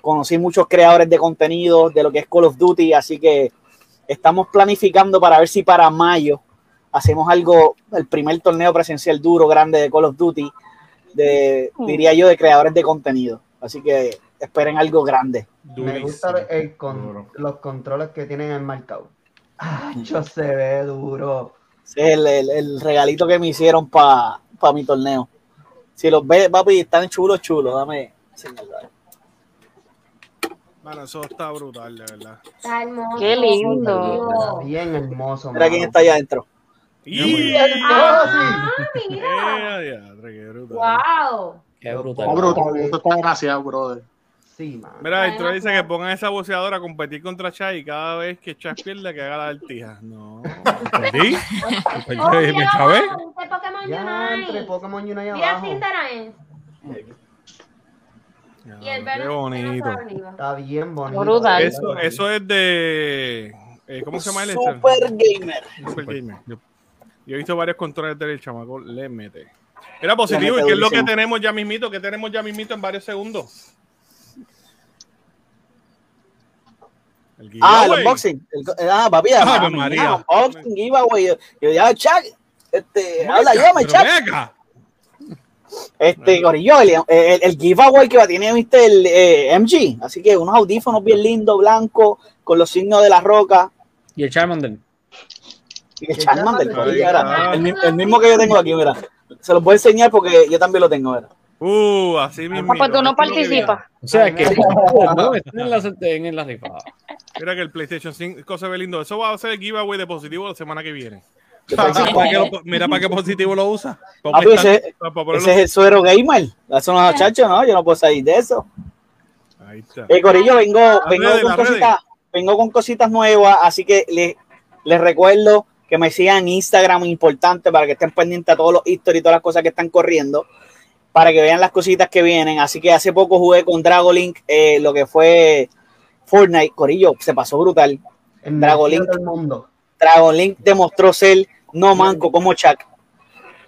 conocí muchos creadores de contenido de lo que es Call of Duty, así que estamos planificando para ver si para mayo hacemos algo, el primer torneo presencial duro, grande de Call of Duty, de, diría yo, de creadores de contenido. Así que esperen algo grande. Me gusta el con- los controles que tienen el marcado. Ah, yo se ve duro. Ese es el, el- el regalito que me hicieron para mi torneo. Si los ves, papi, están chulos, chulos. Dame enseñarlo. Bueno, eso está brutal, de verdad. Está hermoso. Qué lindo. Bien hermoso. Mira quién está allá adentro. Y... Ah, mira. Eh, diadre, qué brutal. Wow. Qué brutal. Está brutal, esto está demasiado, brother. Sí, man. Mira, el Troy dice que pongan esa boxeadora a competir contra Chai y cada vez que Chai pierda que haga la vertija. No. ¿Perdí? Oh, ¿Me chavé? Pokémon Unite. Pokémon Unite Mira. Y el Qué bonito. Está bien bonito. Brutal. Eso, eso es de. eh, ¿Cómo se llama el? Super Gamer. Super Gamer. Yo, yo he visto varios controles del chamaco, le mete. Era positivo, y que es lo que tenemos ya mismito, que tenemos ya mismito en varios segundos. El Ah, el unboxing. El- ah, papi, Ave ah, María. unboxing, giveaway. Yo, yo ya, Chuck, este, habla, Venga, llame, pero Chuck. Este, Corillo, el, el, el giveaway que va tiene, viste, el eh, MG. Así que unos audífonos bien lindos, blancos, con los signos de la roca. Y el Charmander. Y el Charmander, el, el mismo que yo tengo aquí, mira. Se los voy a enseñar porque yo también lo tengo, mira. Uh, así mismo. Ah, pues tú no participas. O sea que no están en la, en, en la rifa. Mira que el PlayStation 5 se ve lindo. Eso va a ser el giveaway de positivo la semana que viene. ¿Para qué lo- mira para qué positivo lo usa. Papi, esta- ese, para ponerlo- ese es el suero gamer. Eso no es chacho, ¿no? Yo no puedo salir de eso. Ahí está. Eh, Corillo, vengo, vengo, redes, con cositas, vengo con cositas nuevas, así que les, les recuerdo que me sigan en Instagram, importante, para que estén pendientes a todos los historias y todas las cosas que están corriendo, para que vean las cositas que vienen. Así que hace poco jugué con Dragolink, eh, lo que fue Fortnite. Corillo, se pasó brutal. El Dragolink, mejor del mundo. Dragolink demostró ser no manco como Chuck.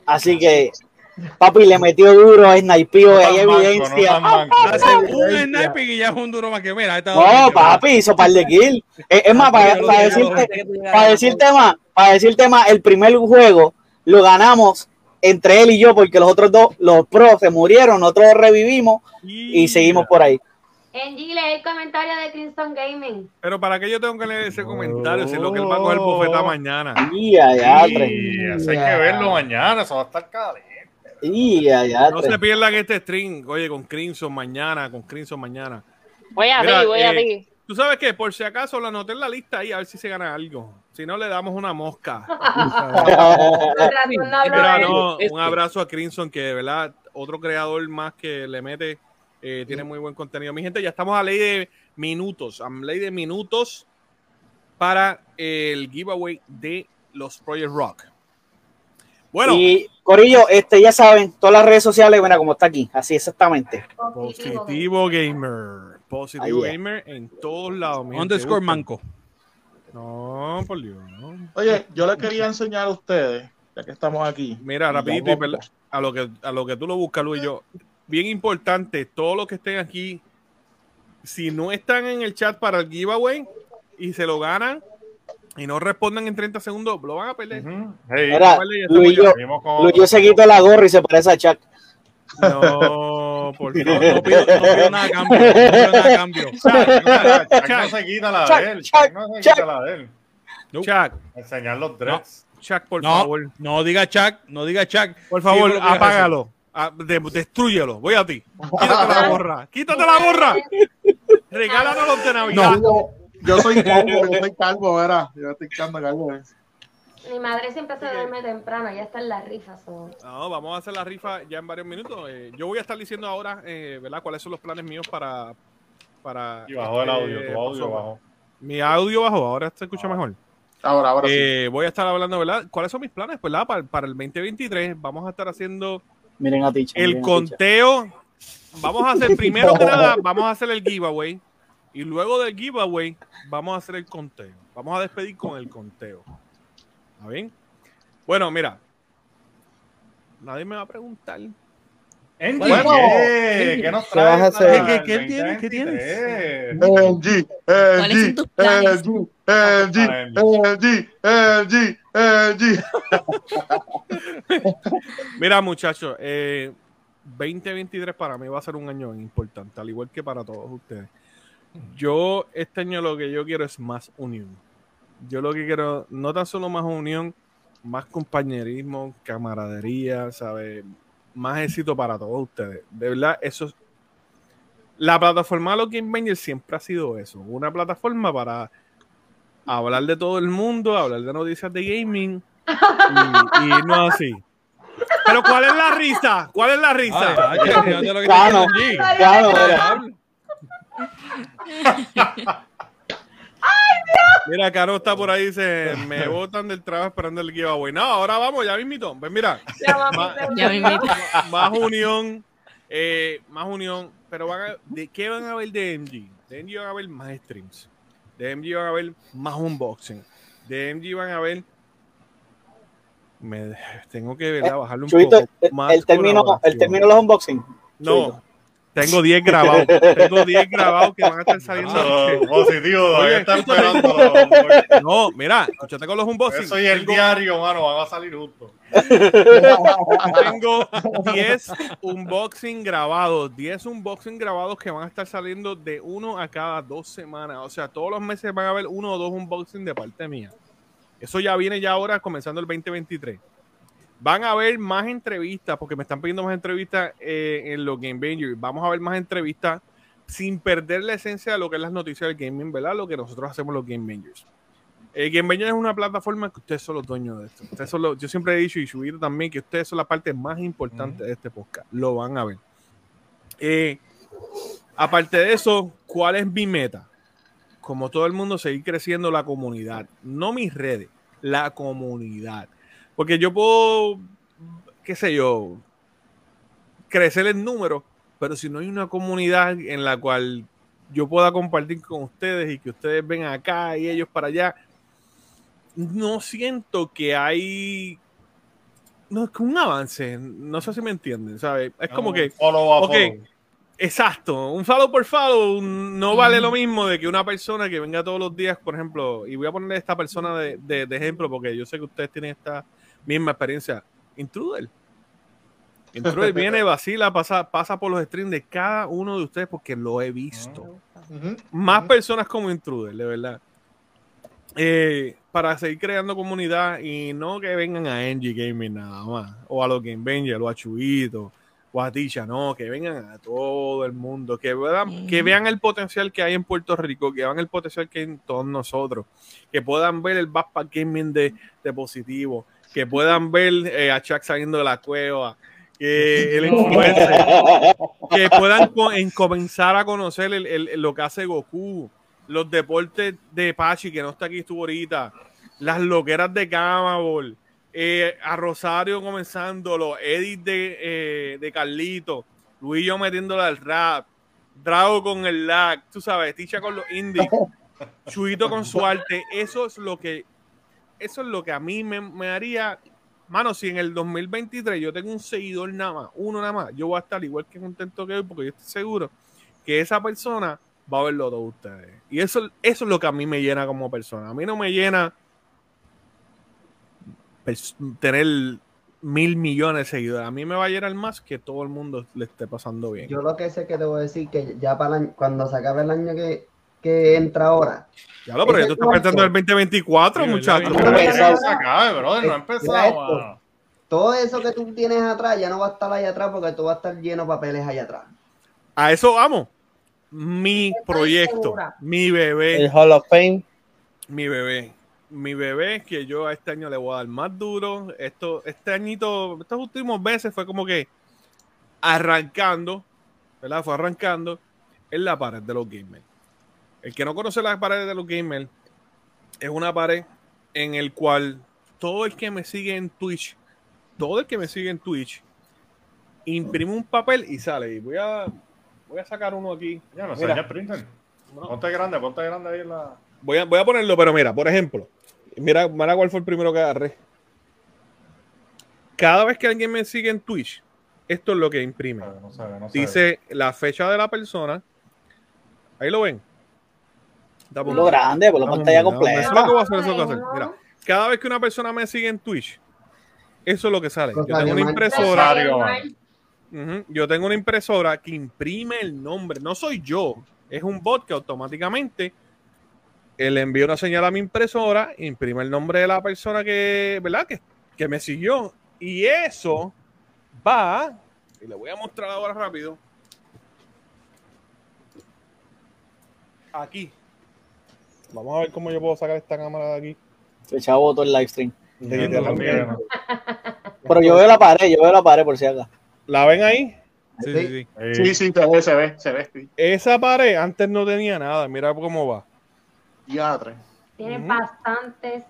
Así que, papi, le metió duro, snipeo, hay evidencia. Hace un y ya es un duro más que mira. esta No, papi, hizo par de kill. Es, es más, para, para decirte, para decirte más, para decirte más, el primer juego lo ganamos entre él y yo, porque los otros dos, los pros, se murieron, nosotros revivimos y seguimos por ahí. Angie, lee el comentario de Crimson Gaming. Pero ¿para qué yo tengo que leer ese comentario? Si lo que él va a coger bofeta mañana. Y allá, Sí, eso hay que verlo mañana, eso va a estar caliente. Y allá, No se pierdan este stream, oye, con Crimson mañana, con Crimson mañana. Voy a Mira, ti, voy a eh, ti. Tú sabes que por si acaso la anoté en la lista ahí a ver si se gana algo. Si no, le damos una mosca. Mira, no, un abrazo a Crimson, que de verdad, otro creador más que le mete, eh, tiene muy buen contenido. Mi gente, ya estamos a ley de minutos, a ley de minutos para el giveaway de los Project Rock. Bueno, Y Corillo, este, ya saben, todas las redes sociales, mira, como está aquí, así exactamente. Positivo Gamer. Positivo Ahí es. Gamer en todos lados. Underscore manco. No, por Dios. no. Oye, yo le quería enseñar a ustedes, ya que estamos aquí. Mira, rapidito, y a lo que a lo que tú lo buscas, Luis, yo. Bien importante, todos los que estén aquí, si no están en el chat para el giveaway y se lo ganan y no respondan en 30 segundos, lo van a perder. Estamos Luis, yo, Luis, yo se quito la gorra y se parece a Chuck. No, por favor. no pido, no pido nada a cambio. No pido nada a cambio. Chuck no se quita la de él. Chuck no se quita la de él. Chuck, Enseñar los dreads. Chuck, por no, favor. No diga Chuck, no diga Chuck. Por favor, Sí, apágalo. Ah, de- destrúyelo. Voy a ti. Quítate la gorra. Quítate la gorra. Regálanos los de Navidad. Yo, yo soy calvo, yo soy calvo, ¿verdad? Yo estoy echando calvo. ¿eh? Mi madre siempre se duerme temprano, ya está en la rifa. so. No, vamos a hacer la rifa ya en varios minutos. Eh, yo voy a estar diciendo ahora, eh, ¿verdad? ¿Cuáles son los planes míos para... para Y bajó el audio, tu audio bajó. Mi audio bajó, ahora se escucha mejor. Ahora, ahora sí. Voy a estar hablando, ¿verdad? ¿Cuáles son mis planes? Pues, ¿verdad? Para, para el 2023 vamos a estar haciendo Miren a Ticha. el Ticha. conteo. Vamos a hacer, primero que nada, vamos a hacer el giveaway. Y luego del giveaway, vamos a hacer el conteo. Vamos a despedir con el conteo. ¿Está bien? Bueno, mira. Nadie me va a preguntar. Andy, Bueno, ¿qué? ¿Qué nos ¿qué vas a traes ¿Qué- el qué tienes? ¿Qué 2023? Angie, ¿Cuáles son tus planes? Angie, Angie, Angie, Angie. Mira, muchachos, eh, 2023 para mí va a ser un año importante, al igual que para todos ustedes. Yo, este año lo que yo quiero es más unión. Yo lo que quiero, no tan solo más unión, más compañerismo, camaradería, ¿sabes? Más éxito para todos ustedes. De verdad, eso es. La plataforma de los Game Bangers siempre ha sido eso. Una plataforma para hablar de todo el mundo, hablar de noticias de gaming y, y no así. Pero ¿cuál es la risa? ¿Cuál es la risa? Ay, Claro, claro, mira. Caro está por ahí, dice, me botan del trabajo esperando el giveaway. No, ahora vamos, ya mismito. Ven, mira. Más, Ya mismito. más unión, eh, más unión. Pero van a- ¿de qué van a ver de MG? De MG van a ver más streams. De MG van a ver más unboxing. De MG van a ver... Me, tengo que ¿verdad? bajarle un poco el, más el término, el término de los unboxing. No, tengo 10 grabados. Tengo 10 grabados que van a estar saliendo. Ah, positivo, ahí Oye, está escúchate. esperando. No, mira, escúchate con los unboxing. Eso y el Tengo- diario, mano, van a salir juntos. Tengo 10 unboxing grabados, 10 unboxing grabados que van a estar saliendo de uno a cada dos semanas. O sea, todos los meses van a haber uno o dos unboxing de parte mía. Eso ya viene ya ahora comenzando el 2023. Van a haber más entrevistas, porque me están pidiendo más entrevistas eh, en los Game Bangers. Vamos a ver más entrevistas sin perder la esencia de lo que es las noticias del gaming, ¿verdad? Lo que nosotros hacemos los Game Bangers. El Game Bangers es una plataforma que ustedes son los dueños de esto. Ustedes son los- yo siempre he dicho y subido también que ustedes son la parte más importante de este podcast. Lo van a ver. Eh, aparte de eso, ¿cuál es mi meta? Como todo el mundo, seguir creciendo la comunidad. No mis redes, la comunidad. Porque yo puedo, qué sé yo, crecer en números, pero si no hay una comunidad en la cual yo pueda compartir con ustedes y que ustedes ven acá y ellos para allá, no siento que hay no es que un avance, no sé si me entienden, ¿sabes? Es como Un que follow a ok, follow. exacto, un follow por follow no vale lo mismo de que una persona que venga todos los días, por ejemplo, y voy a poner esta persona de, de- de ejemplo porque yo sé que ustedes tienen esta misma experiencia, intruder. Intruder viene, vacila, pasa, pasa por los streams de cada uno de ustedes porque lo he visto. Más personas como Intruder, de verdad. Eh, para seguir creando comunidad y no que vengan a NG Gaming nada más, o a los Game Bangers, o a Chuito, o a Tisha, no, que vengan a todo el mundo, que vean, que vean el potencial que hay en Puerto Rico, que vean el potencial que hay en todos nosotros, que puedan ver el Backpack Gaming de, de positivo, que puedan ver eh, a Chuck saliendo de la cueva, que el influencer, que puedan co- en comenzar a conocer el- el- lo que hace Goku, los deportes de Pachi, que no está aquí, estuvo ahorita, las loqueras de Camabol, eh, a Rosario comenzando, los edits de, eh, de Carlito, Luillo metiéndole al rap, Drago con el lag, tú sabes, Ticha con los indies, Chuito con su arte, eso es lo que eso es lo que a mí me, me haría, mano, si en el 2023 yo tengo un seguidor nada más, uno nada más, yo voy a estar igual que contento que hoy porque yo estoy seguro que esa persona va a verlo todo ustedes. Y eso, eso es lo que a mí me llena como persona. A mí no me llena tener mil millones de seguidores. A mí me va a llenar más que todo el mundo le esté pasando bien. Yo lo que sé que te voy a decir que ya para el cuando se acabe el año que, que entra ahora. Ya lo, pero ya tú estás pensando en el 2024, muchachos. No ha empezado. se acabe, brother, no ha Eh, empezado. Todo eso que tú tienes atrás ya no va a estar allá atrás porque tú vas a estar lleno de papeles allá atrás. A eso vamos. Mi proyecto, segura. mi bebé. El Hall of Fame. Mi bebé. Mi bebé que yo a este año le voy a dar más duro. Esto, este añito, estos últimos meses fue como que arrancando, ¿verdad? Fue arrancando en la pared de los gamers. El que no conoce la pared de los gamers es una pared en el cual todo el que me sigue en Twitch, todo el que me sigue en Twitch, imprime un papel y sale. Y voy a, voy a sacar uno aquí. Ya no enseña el printer. Ponte grande, ponte grande ahí en la. Voy a, voy a ponerlo, pero mira, por ejemplo, mira, mira cuál fue el primero que agarré. Cada vez que alguien me sigue en Twitch, esto es lo que imprime. No no ve. Dice la fecha de la persona. Ahí lo ven. Da por- Lo grande, por la pantalla completa. Eso es lo que voy a hacer, eso es lo que voy a hacer. Mira, cada vez que una persona me sigue en Twitch, eso es lo que sale. Yo tengo una impresora. Yo tengo una impresora que imprime el nombre. No soy yo, es un bot que automáticamente eh, le envía una señal a mi impresora, imprime el nombre de la persona que, ¿verdad? Que, que me siguió. Y eso va, y le voy a mostrar ahora rápido. Aquí. Vamos a ver cómo yo puedo sacar esta cámara de aquí. Se echaba todo el live stream. Pero yo veo la pared, yo veo la pared por si acaso. ¿La ven ahí? Sí, sí, sí. Sí, sí, se ve, se ve, se ve. sí. Esa pared antes no tenía nada. Mira cómo va. Diatre. Tiene Ujú. bastantes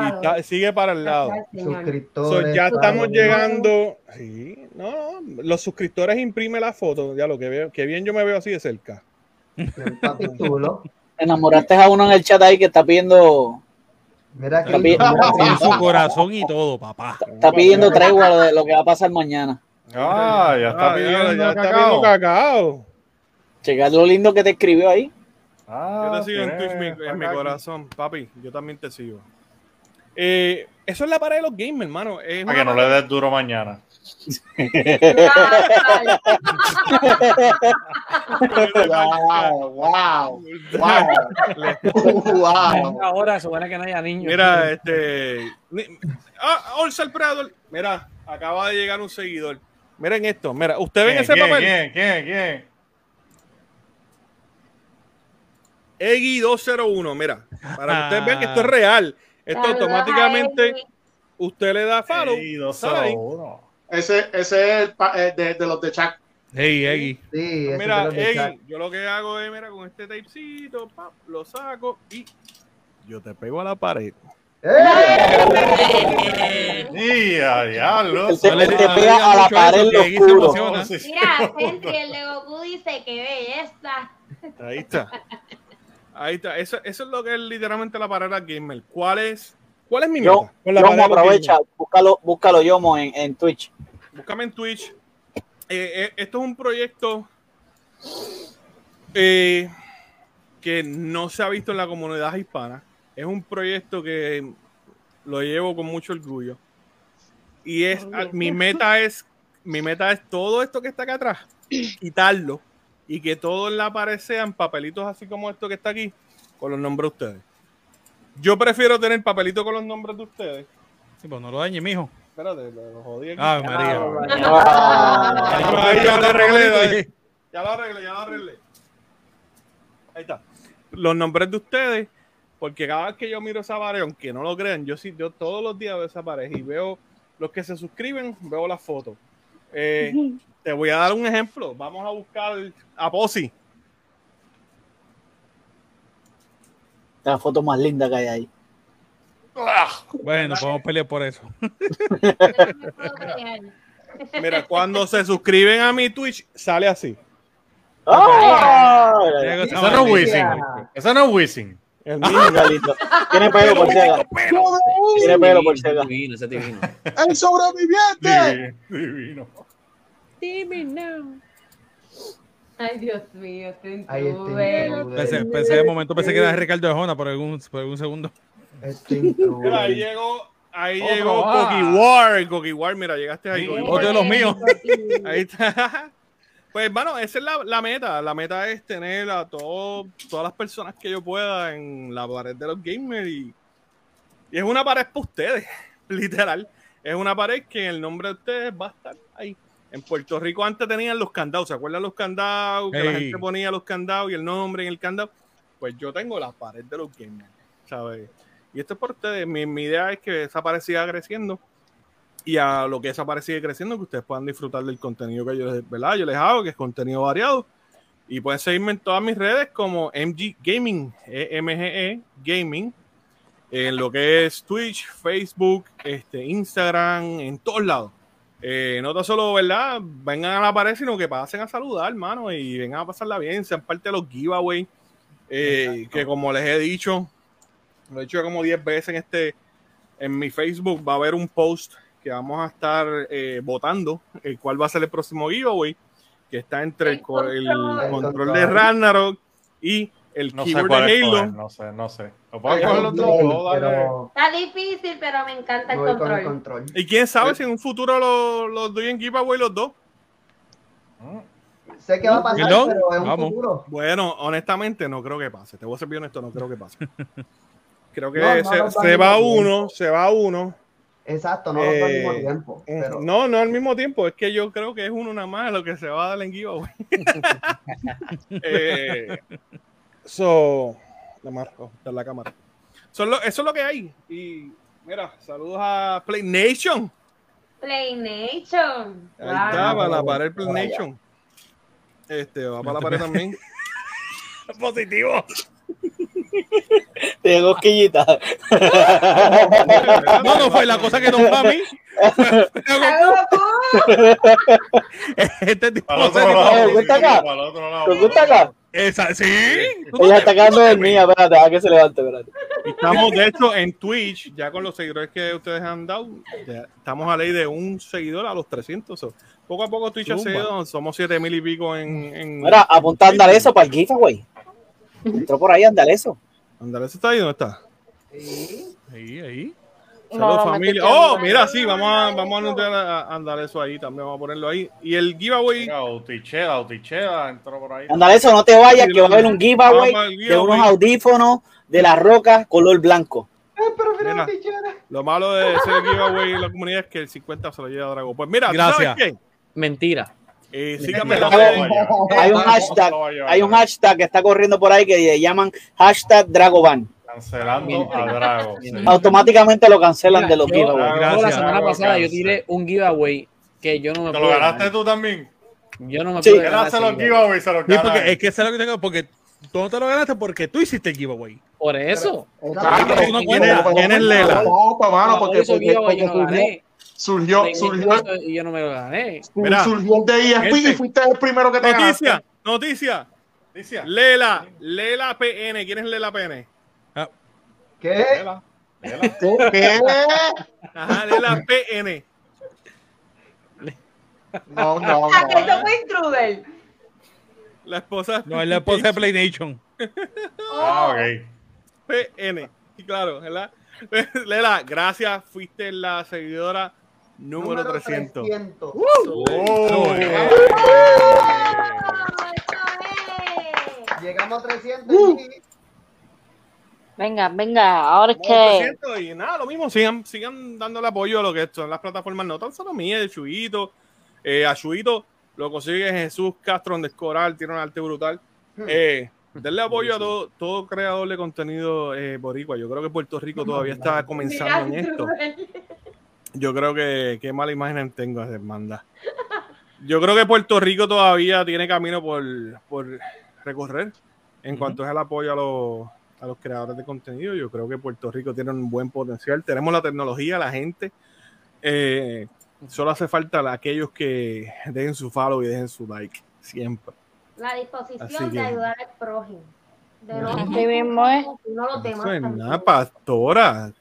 Y está- sigue para el lado. So, Suscriptores. ya estamos llegando. Sí, no, no, los suscriptores imprime la foto. Ya lo que veo, que bien yo me veo así de cerca. Enamoraste a uno en el chat ahí que está pidiendo, Mira está, que pi- En su corazón y todo, papá. está pidiendo tregua lo de lo que va a pasar mañana. Ah, ya está Ah, pidiendo ya está cacao. pidiendo cacao. Checar lo lindo que te escribió ahí. Ah, Yo te sigo en Twitch, mi- en mi corazón, papi. Yo también te sigo. Eh, eso es la pared de los gamers, hermano. Es Para que no le des duro mañana. Wow, wow, wow, wow. Ahora supone que no haya niños. Mira, este. Ah, Orsal Predador. Mira, acaba de llegar un seguidor. Miren esto. Mira, ¿usted ven ¿Quién, ese quién, papel? ¿Quién? ¿Quién? ¿Quién? Eggy 201, mira, para que ustedes vean que Ah. esto es real. Esto automáticamente Eggy. usted le da follow. Ahí. 201. Ese, ese es el pa- eh, de, de los de Chuck. Hey, Eggy. Sí, ese Mira, Eggy, yo lo que hago es, mira, con este tapecito, pap, lo saco y yo te pego a la pared. Y a diablo. Te, te le pega a la pared lo. Mira, Sentry, el de Goku dice que belleza. Ahí está. Ahí está. Eso, eso es lo que es literalmente la pared gamer. ¿Cuál es, cuál es mi meta? Yo, con la Yomo, aprovecha, búscalo, búscalo Yomo en, en Twitch. Búscame en Twitch. Eh, eh, esto es un proyecto eh, que no se ha visto en la comunidad hispana. Es un proyecto que lo llevo con mucho orgullo. Y es mi meta es mi meta es todo esto que está acá atrás, quitarlo y que todo en la pared sean papelitos así como esto que está aquí, con los nombres de ustedes. Yo prefiero tener papelito con los nombres de ustedes. Sí, pues no lo dañe, mijo. Espérate, lo jodí aquí. Ave María. Ah, ahí ya lo arreglé. Ya lo arreglé, ya lo arreglé. Ahí está. Los nombres de ustedes, porque cada vez que yo miro esa pared, aunque no lo crean, yo sí, yo todos los días veo esa pared y veo los que se suscriben, veo las fotos. Eh, te voy a dar un ejemplo. Vamos a buscar a Posi. La foto más linda que hay ahí. Bueno, podemos pelear por eso. Mira, cuando se suscriben a mi Twitch, sale así. ¡Ah! Eso no es Wisin. Eso no es Wisin. El mío, Galito. Tiene pelo por ciega. Tiene pelo por ciega. Divino, ese divino. ¡El sobreviviente! Divino. Divino. Ay, Dios mío, este Ahí está. intruder. Pensé, pensé de momento pensé que era Ricardo de Jona por algún, por algún segundo. Este Mira, ahí llegó, ahí Otro llegó más. Coqui War. Coqui War, mira, llegaste ahí. Sí, otro de los míos. Ahí está. Pues, bueno, esa es la, la meta. La meta es tener a todo- todas las personas que yo pueda en la pared de los gamers. Y, y es una pared para ustedes, literal. Es una pared que el nombre de ustedes va a estar ahí. En Puerto Rico antes tenían los candados. ¿Se acuerdan los candados? Que la gente ponía los candados y el nombre en el candado. Pues yo tengo la pared de los gamers, ¿sabes? Y esto es por ustedes. Mi, mi idea es que esa pared siga creciendo y a lo que esa pared sigue creciendo, que ustedes puedan disfrutar del contenido que yo les, ¿verdad? yo les hago, que es contenido variado. Y pueden seguirme en todas mis redes como MG Gaming, E MGE Gaming, en lo que es Twitch, Facebook, este, Instagram, en todos lados. Eh, no tan solo, ¿verdad? Vengan a la pared, sino que pasen a saludar, hermano, y vengan a pasarla bien, sean parte de los giveaways, eh, que como les he dicho, lo he dicho como 10 veces en este, en mi Facebook va a haber un post que vamos a estar eh, votando el cuál va a ser el próximo giveaway, que está entre el, co- el control de Ragnarok y el No sé keyboard cuál de Halo. no sé, no sé. ¿Lo Está difícil, pero me encanta el con control. el control. Y quién sabe si en un futuro los los doy en giveaway los dos. Sé que va a pasar, pero es un Vamos. futuro. Bueno, honestamente no creo que pase. Te voy a ser bien honesto, no creo que pase. Creo que No, no se, se va uno, se va uno. Exacto, no dos al mismo Eh, tiempo. eh, Pero No, no al mismo tiempo, es que yo creo que es uno nada más lo que se va a dar en giveaway. eh, so, la marco, en la cámara. Lo- eso es lo que hay. Y mira, saludos a Play Nation. Play Nation. Ahí está, para la pared Play Nation. Este, va para la pared también. Positivo. Tengo cosquillita. No, no fue la cosa que no fue a mí. Este tipo otro se- lado, ¿Tú estás acá? ¿Tú estás acá? Esa, sí. Ella está quedando dormida. Espérate, a que se levante. Espérate. Estamos, de hecho, en Twitch, ya con los seguidores que ustedes han dado, ya estamos a ley de un seguidor a los 300. so, poco a poco Twitch ha seguido, somos 7 mil y pico en... en Mira, apunta a Andaleso para el giveaway. Entró por ahí Andaleso. Andrés está ahí, ¿dónde está? Ahí, ahí. Saludos, No, familia. Oh, mira, sí, vamos a, vamos a anotar a, a andar eso ahí también, vamos a ponerlo ahí. Y el giveaway, Mira, Autichela, Autichela entró por ahí. Andaleso, no te vayas, que va a haber un giveaway de unos audífonos de la roca color blanco. mira, lo malo de ese giveaway en la comunidad es que el 50 se lo lleva Drago. Pues mira, ¿tú ¿sabes Gracias. qué? Mentira. Eh, síganme No. Hay un hashtag, hay un que está corriendo por ahí que le llaman hashtag Dragoban. Cancelando a Drago. sí. Automáticamente lo cancelan Mira, de los yo- giveaways. Gracias. la semana Drago pasada yo tiré un giveaway que yo no me ¿Te lo ganaste ganar. tú también? Yo no me Sí. pude Él ganar. hace ese los giveaway. giveaways, se los Sí, gana. porque es que eso es lo que tengo, porque tú no te lo ganaste porque tú hiciste el giveaway. Por eso. Gané. Surgió, surgió, Y yo no me lo gané. Mira, surgió el de ESP gente. y fuiste el primero que te Noticia, ganaste. noticia. Alicia, Lela, Lela PN. ¿Quién es Lela PN? ¿Qué? Lela, Lela. ¿Qué? Ajá, Lela PN. No, no, Ah, que no. eso fue intruder. La esposa No, es la esposa de Play Nation. Ah, ok. PN. Y claro, ¿verdad? Lela, gracias. Fuiste la seguidora número 300. 300. Oh, eh. Llegamos a 300 y Venga, venga, ahora es que. 300 y nada, lo mismo, sigan, sigan dándole apoyo a lo que son las plataformas, no tan solo mías, de Chuito. Eh, a Chuito lo consigue Jesús Castro de Escoral, tiene un arte brutal. Eh, denle apoyo a todo, todo creador de contenido eh, boricua. Yo creo que Puerto Rico todavía está comenzando en esto. Yo creo que qué mala imagen tengo, hermandad. Yo creo que Puerto Rico todavía tiene camino por, por recorrer en cuanto es el apoyo a los, a los creadores de contenido. Yo creo que Puerto Rico tiene un buen potencial. Tenemos la tecnología, la gente. Eh, solo hace falta a aquellos que dejen su follow y dejen su like. Siempre. La disposición que- de ayudar al prójimo. De no mismo es. no los Eso demás es nada, pastora.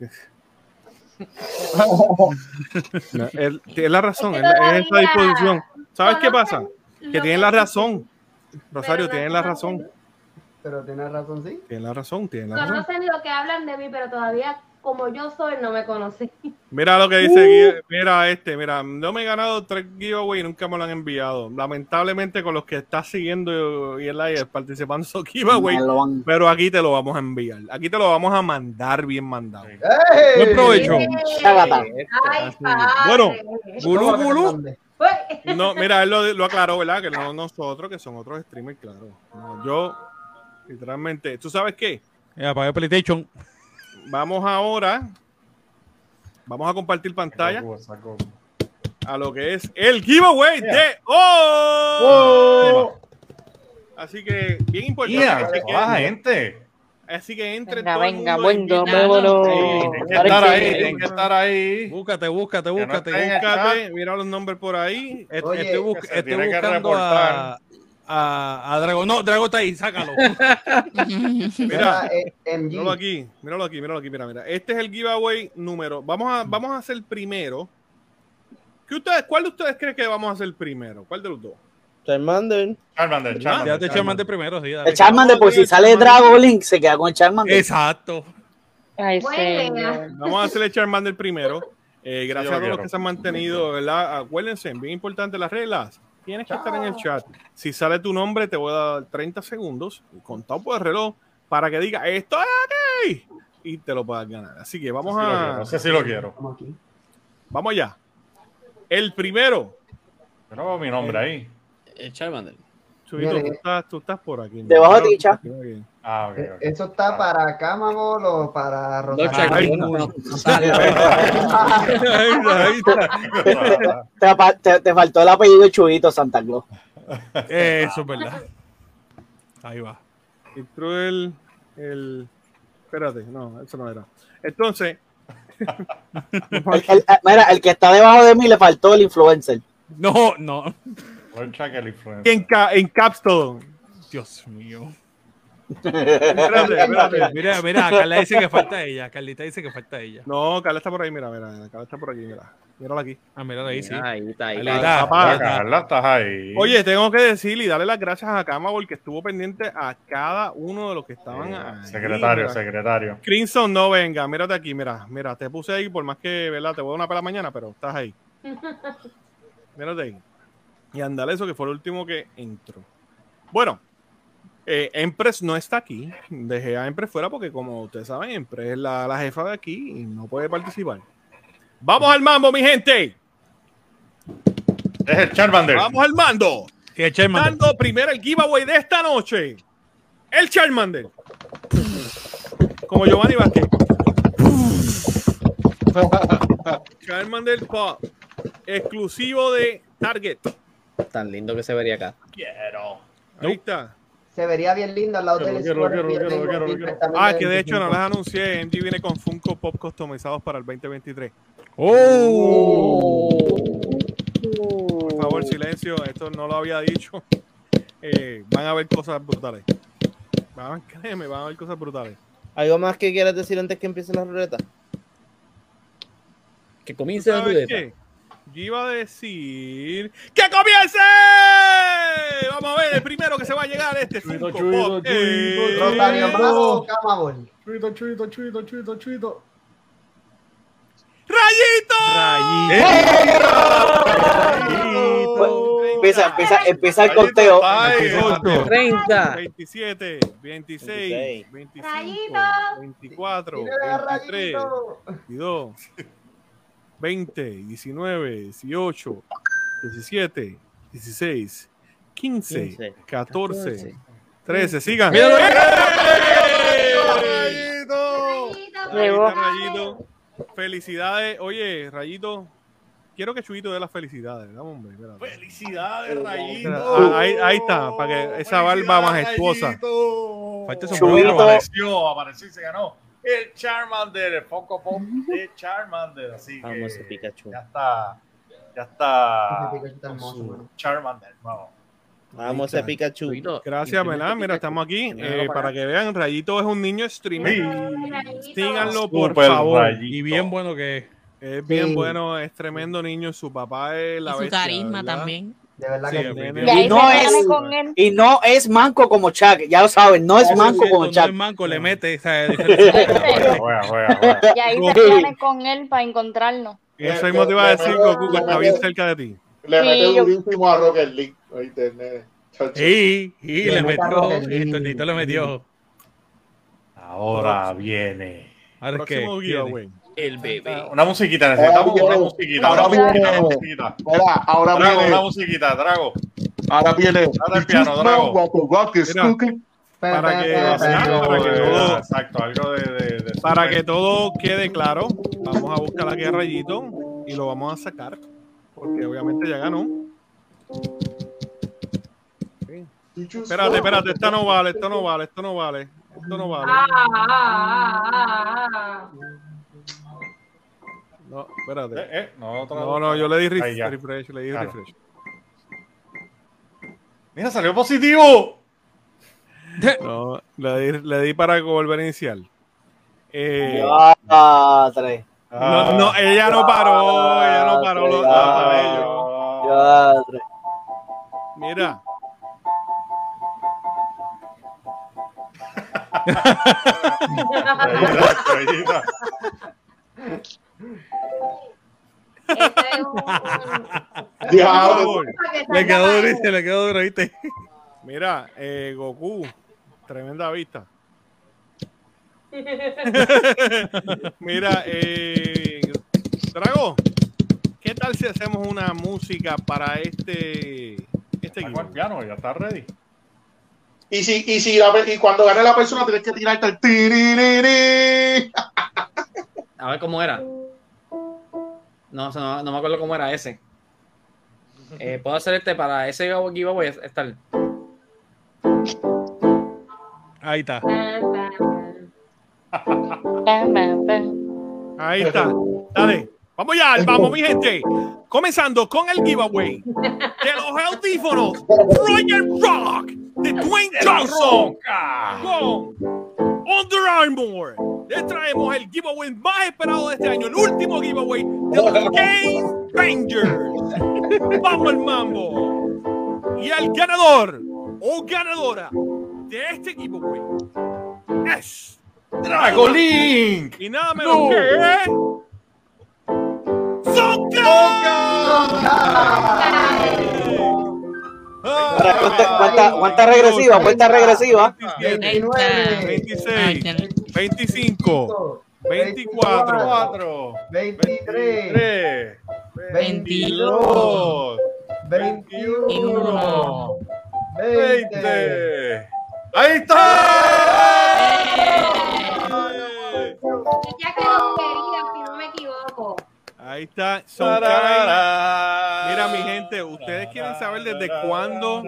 No, él- tiene la razón, Es la- es esa disposición. ¿Sabes qué pasa? Que tienen la razón. Rosario, tienen no la razón. Pero tienes razón, sí. Tienen la razón, tienen la razón. Conocen lo que hablan de mí, pero todavía como yo soy no me conocen. Mira lo que dice, Gui- mira este, mira, no me he ganado tres giveaways y nunca me lo han enviado. Lamentablemente con los que estás siguiendo y el live participando en esos giveaways, pero aquí te lo vamos a enviar. Aquí te lo vamos a mandar bien mandado. ¡Ey! Buen provecho. Ay. Bueno, Gulú, gulú. No, mira, él lo, lo aclaró, ¿verdad? Que no nosotros, que son otros streamers, claro. No, yo, literalmente, ¿tú sabes qué? Ya, para PlayStation. Vamos ahora, vamos a compartir pantalla a lo que es el giveaway de ¡Oh! Así que, bien importante. Yeah, así, baja que, gente. así que entre Venga, todo el venga, mundo venga, vámonos. Tienen que estar es ahí, que- tienen que estar ahí. Búscate, búscate, no búscate. el Búscate, mira los nombres por ahí. Oye, estoy, bus- que se estoy tiene que buscando a, reportar. A, a Drago. No, Drago está ahí, sácalo. Mira, Mira, eh. Míralo aquí, míralo aquí, míralo aquí, mira, mira. Este es el giveaway número. Vamos a, vamos a hacer primero. ¿Qué ustedes, ¿Cuál de ustedes creen que vamos a hacer primero? ¿Cuál de los dos? Charmander. Charmander, Charmander. ya te Charmander primero, sí. dale. El Charmander, por si sale Drago Link, se queda con el Charmander. Exacto. Ay, idea. Vamos a hacer el Charmander primero. Eh, gracias a todos los que se han mantenido, ¿verdad? Acuérdense, bien importante las reglas. Tienes que estar en el chat. Si sale tu nombre, te voy a dar 30 segundos, contado por el reloj, para que diga estoy aquí y te lo puedas ganar. Así que vamos a. No sé si lo quiero. Vamos allá. El primero. Yo no veo mi nombre ahí. El Charmander. Chubito, tú estás, tú estás por aquí. Debajo de aquí. Ah. Eh. ¿Eso está para Camabol o para Rosario? Te, faltó el apellido Chubito Santa Claus. Eso es verdad. Ahí va. Entró el, el. Espérate, no, eso no era. Entonces, El, el- eh, mira, el que está debajo de mí le faltó el influencer. No, no. En, ca- en caps todo. Dios mío. Espérate, espérate. Mira, mira, Carla dice que falta ella. Carlita dice que falta ella. No, Carla está por ahí, mira, mira, Carla está por aquí, mira. Mírala aquí. Ah, mira ahí, sí. Ahí está, ahí está. Carla, estás ahí. Oye, tengo que decir y darle las gracias a Cama porque estuvo pendiente a cada uno de los que estaban ahí. Secretario, Mira, secretario. Crimson, no venga, mírate aquí, mira, mira, te puse ahí por más que, ¿verdad? Te voy a dar una pela mañana, pero estás ahí. Mírate ahí. Y andale eso que fue el último que entró. Bueno, eh, Empress no está aquí. Dejé a Empress fuera porque, como ustedes saben, Empress es la, la jefa de aquí y no puede participar. Vamos al mambo, mi gente. Es el Charmander. Vamos al mando. Y el Charmander. Dando primero el giveaway de esta noche. El Charmander. Como Giovanni Vázquez. Charmander Pop. Exclusivo de Target. Tan lindo que se vería acá. Quiero. Ahí está. Se vería bien lindo al lado del Ah, que de hecho no 25. les anuncié. MG viene con Funko Pop customizados para el 2023. ¡Oh! Por favor, silencio. Esto no lo había dicho. Eh, van a ver cosas brutales. Van, créeme, van a ver cosas brutales. ¿Algo más que quieras decir antes que empiece la ruleta? Que ¿Tú comience la ruleta. qué? Yo iba a decir ¡Que comience! Vamos a ver, el primero que se va a llegar este Chuito, Funko chuito, Pop. chuito, Eh, Rosario Mago o Camabol. Chuito, chuito, chuito, chuito, chuito. Empieza, empieza, empieza el conteo. 30. 27, 26, 25, 24, Mira, 23, 22, 20, 19, 18, 17, 16, 15, 14, 13. Sigan. Ahí está Rayito. Felicidades. Oye, Rayito, quiero que Chuito dé las felicidades. Dame, hombre, espérate. Felicidades, Rayito. Ah, Ahí, ahí está, para que esa barba majestuosa. Falta apareció, apareció y se ganó el Charmander, el Funko Pop de Charmander. Así que Vamos, ese Pikachu. ya está, ya está Pikachu. Charmander. Vamos. Vamos a Pikachu. Gracias, ¿verdad? Mira, estamos aquí. eh, para que vean, Rayito es un niño streamer. Síganlo, por Super favor. Rayito. Y bien bueno que es. Es bien Sí. bueno, es tremendo niño. Su papá es la y su bestia, carisma ¿verdad? también. De verdad Sí, que sí. Y no es-. Y no es manco como Chuck, ya lo saben, no es manco como Cuando es Chuck. manco le mete. Y ahí se Sí. gane con él para encontrarnos. Eso mismo te iba a decir, Goku, que está bien cerca de ti. Le Sí, mete durísimo a Rocket League. Oíste. Chacho. Y, y Le metió. El tornito le metió. Ahora viene. Ahora es que. El bebé. Una musiquita, necesitamos Ahora una musiquita. Ahora viene. una musiquita. Mira, ahora Drago, viene. una musiquita, Drago. Ahora viene. Dale el piano, Drago. Para que, todo, Exacto, algo de. de- de para que todo quede claro, vamos a buscar aquí a Rayito y lo vamos a sacar. Porque obviamente ya ganó. Espérate, espérate, esta no vale, esto no vale, esto no vale, esto no vale. Ah, ah, ah, ah. No, espérate. Eh, eh, no, No, no, yo le di Ahí refresh, le di Claro. refresh. Mira, salió positivo. No, le di, le di para volver a iniciar. Eh, Ya, tres. no, no, ella no paró, ella no paró los cabellos. Ya, tres. Mira. Este es un- Diablo. Le quedó duro, ¿viste? le quedó duro, ¿viste? mira, eh, Goku, tremenda vista. Mira, eh, Drago, ¿qué tal si hacemos una música para este este Está con el piano, ya está ready. Y, si, y, si la, y cuando gane la persona tienes que tirarte el tiririri. A ver cómo era. No, o sea, no, no me acuerdo cómo era ese. Eh, Puedo hacer este para ese giveaway. Estar. Ahí está. Ahí está. Dale. Vamos ya, vamos, mi gente. Comenzando con el giveaway de los audífonos Royal Rock de Dwayne Johnson con Under Armour. Les traemos el giveaway más esperado de este año, el último giveaway de los Game Rangers. Vamos al mambo. Y el ganador o ganadora de este giveaway es Drago Link. y nada menos No. que. Ahora, cuenta, cuenta, cuenta regresiva, cuenta regresiva. 27, 26, 25, 24, 4, 23, 3, 22, 21, saber desde cuándo.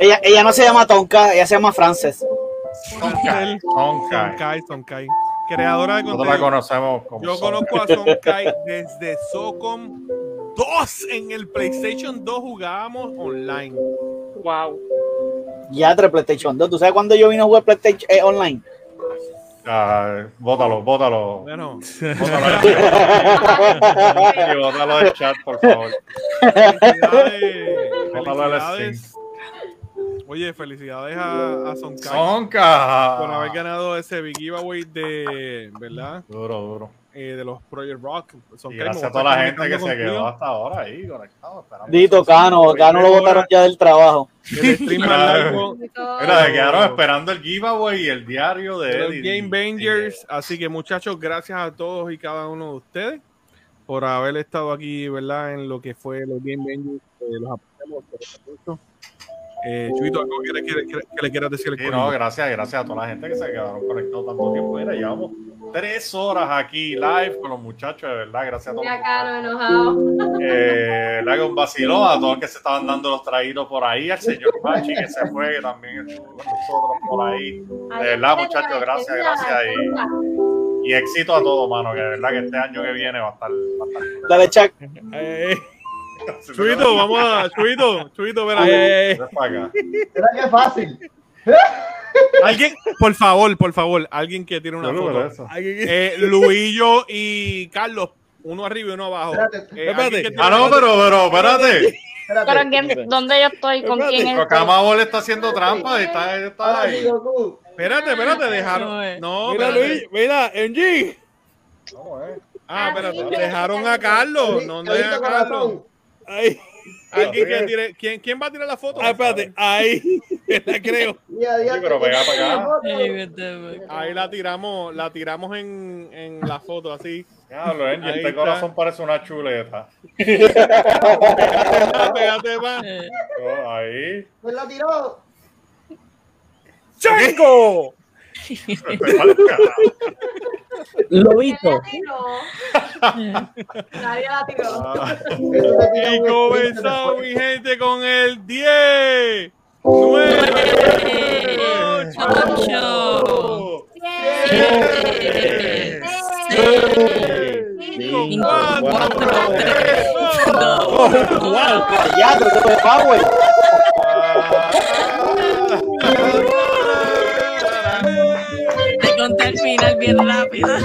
Ella, ella no se llama Tonka, ella se llama Frances. Sonkai. Sonkai, Sonkai. Creadora de Nosotros la contenido. conocemos como Yo conozco a Sonkai desde Socom 2 en el PlayStation 2 jugábamos online. Wow. Ya, tres PlayStation 2. ¿Tú sabes cuándo yo vine a jugar PlayStation eh, online? Ah, bótalo, bótalo. Bueno, Bótalo del chat, por favor. felicidades. Bótalo del. Oye, felicidades a, a Sonka. por haber ganado ese big giveaway de, ¿verdad? Duro, duro. Eh, de los Project Rock. Y gracias a toda la gente que se quedó hasta ahora ahí conectado. Dito, Cano, Cano lo botaron ya del trabajo. El stream largo Mira, se quedaron esperando el giveaway y el diario de los. Game Bangers. Así que muchachos, gracias a todos y cada uno de ustedes por haber estado aquí, ¿verdad? En lo que fue los Game Bangers. Eh, los supuesto. Eh, Chuito, ¿algo que le, quiere- que- que le quieras decir al Sí, no, gracias, gracias a toda la gente que se quedaron conectados tanto tiempo. Mira, llevamos tres horas aquí live con los muchachos, de verdad, gracias a todos. Mira, Cano, enojado. Eh, le hago un vacilón a todos los que se estaban dando los traídos por ahí, al señor Pachi que se fue, que también estuvo con nosotros por ahí. De verdad, muchachos, gracias, gracias. Y, y éxito a todos, mano, que de verdad que este año que viene va a estar. Va a estar Dale, Chuck. Eh, Chuito, vamos a. Chuito, Chuito, verá. Ven para acá. Mira qué fácil. Alguien, por favor, por favor, alguien que tiene una no foto. eso. Eh, Luillo y Carlos, uno arriba y uno abajo. Eh, alguien que tiene Ah, no, pero, pero, espérate. Pero ¿quién- ¿dónde yo estoy? ¿Con quién Pero estoy? Camabo le está haciendo trampa está, está ahí. Espérate, espérate, dejaron. No, Mira, espérate. Luis, mira, MG. Ah, espérate, dejaron a Carlos. No, no dejan a Carlos. Ahí. Alguien que tire. ¿quién, ¿Quién va a tirar la foto? Ah, espérate, ahí. La creo. Sí, pero pega para acá. Ahí la tiramos, la tiramos en, en la foto así. Diablo, Ahí este está. corazón parece una chuleta. Pégate más. Oh, ahí. Pues la tiró. ¡Chango! Lobito. Nadie la tiró. Ah. Y comenzamos, mi gente, con el 10, 9, 8, 4, 3, ¡Wow! ¡Callado! ¡Eso fue Power! Conté al final bien rápido.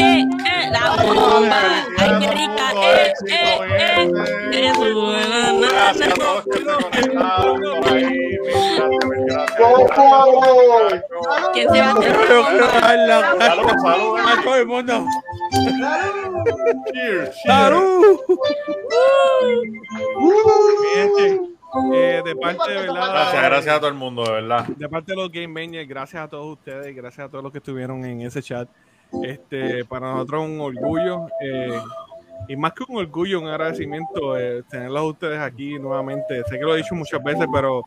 Eh, eh, la bomba. Ay, qué rica. Eh, eh, eh. Es buena. na, Gracias a todos que se conectaron por ahí. Mil gracias, mil gracias. ¿Quién se va a hacer? Salud, salud. A todo el mundo. Cheers, cheers. ¡Salud! Eh, de parte de verdad. Gracias, gracias a todo el mundo, de verdad. De parte de los Game Bangers, gracias a todos ustedes, gracias a todos los que estuvieron en ese chat. Este, para nosotros es un orgullo. eh, y más que un orgullo, un agradecimiento eh, tenerlos ustedes aquí nuevamente. Sé que lo he dicho muchas veces, pero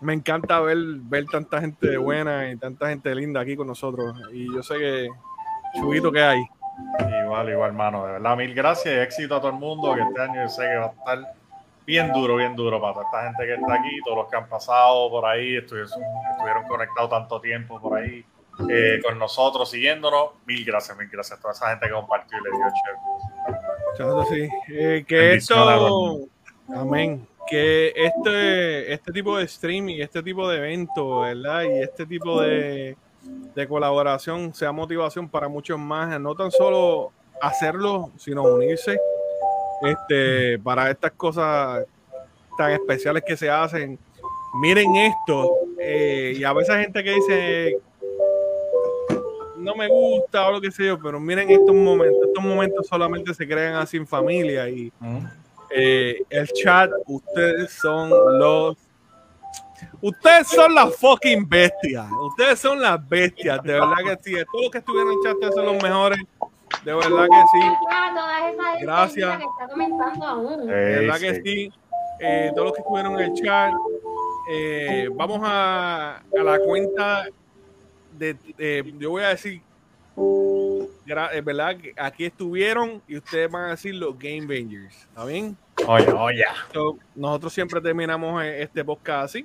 me encanta ver, ver tanta gente buena y tanta gente linda aquí con nosotros. Y yo sé que, chubito que hay. Igual, igual, hermano. De verdad, mil gracias y éxito a todo el mundo. Que este año yo sé que va a estar bien duro, bien duro para toda esta gente que está aquí, todos los que han pasado por ahí, estuvieron, estuvieron conectados tanto tiempo por ahí eh, con nosotros, siguiéndonos. Mil gracias, mil gracias a toda esa gente que compartió y le dio chévere. Sí. Eh, que Bendiciones esto, amén, que este, este tipo de streaming, este tipo de evento, ¿verdad? Y este tipo de, de colaboración sea motivación para muchos más, no tan solo hacerlo, sino unirse este, para estas cosas tan especiales que se hacen. Miren esto, eh, y a veces hay gente que dice, no me gusta o lo que sea yo, pero miren estos momentos. Estos momentos solamente se crean así en familia y eh, el chat, ustedes son los. Ustedes son las fucking bestias. Ustedes son las bestias. De verdad que sí. De todos los que estuvieron en el chat, ustedes son los mejores. De verdad que sí. Gracias aún. De verdad que sí. Eh, todos los que estuvieron en el chat. eh, vamos a, a la cuenta de, de- Yo voy a decir. Es verdad que aquí estuvieron y ustedes van a decir los Game Bangers. ¿Está bien? Oye, oye. So, nosotros siempre terminamos eh, este podcast así.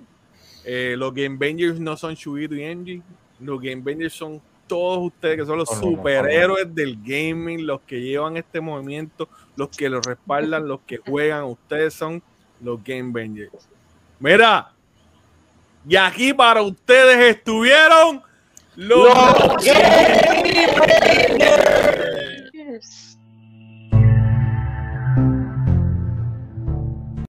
Eh, los Game Bangers no son Chuito y Angie. Los Game Bangers son todos ustedes que son los superhéroes del gaming, los que llevan este movimiento, los que lo respaldan, los que juegan. Ustedes son los Game Bangers. Mira, y aquí para ustedes estuvieron los, Los Game Bangers.